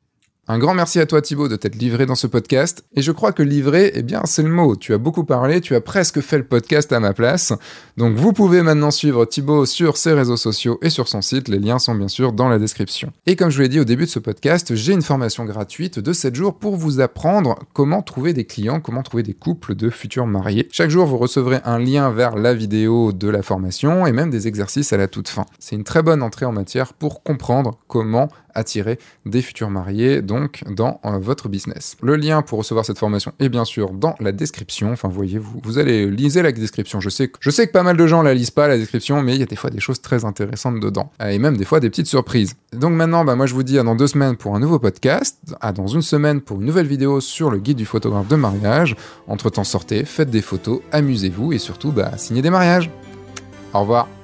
Un grand merci à toi Thibaut de t'être livré dans ce podcast. Et je crois que livré, eh bien c'est le mot. Tu as beaucoup parlé, tu as presque fait le podcast à ma place. Donc vous pouvez maintenant suivre Thibaut sur ses réseaux sociaux et sur son site. Les liens sont bien sûr dans la description. Et comme je vous l'ai dit au début de ce podcast, j'ai une formation gratuite de 7 jours pour vous apprendre comment trouver des clients, comment trouver des couples de futurs mariés. Chaque jour, vous recevrez un lien vers la vidéo de la formation et même des exercices à la toute fin. C'est une très bonne entrée en matière pour comprendre comment attirer des futurs mariés donc dans euh, votre business. Le lien pour recevoir cette formation est bien sûr dans la description. Enfin, voyez, vous, vous allez liser la description. Je sais, que, je sais que pas mal de gens la lisent pas la description, mais il y a des fois des choses très intéressantes dedans et même des fois des petites surprises. Donc maintenant, bah, moi je vous dis à dans deux semaines pour un nouveau podcast, à dans une semaine pour une nouvelle vidéo sur le guide du photographe de mariage. Entre temps, sortez, faites des photos, amusez-vous et surtout, bah, signez des mariages. Au revoir.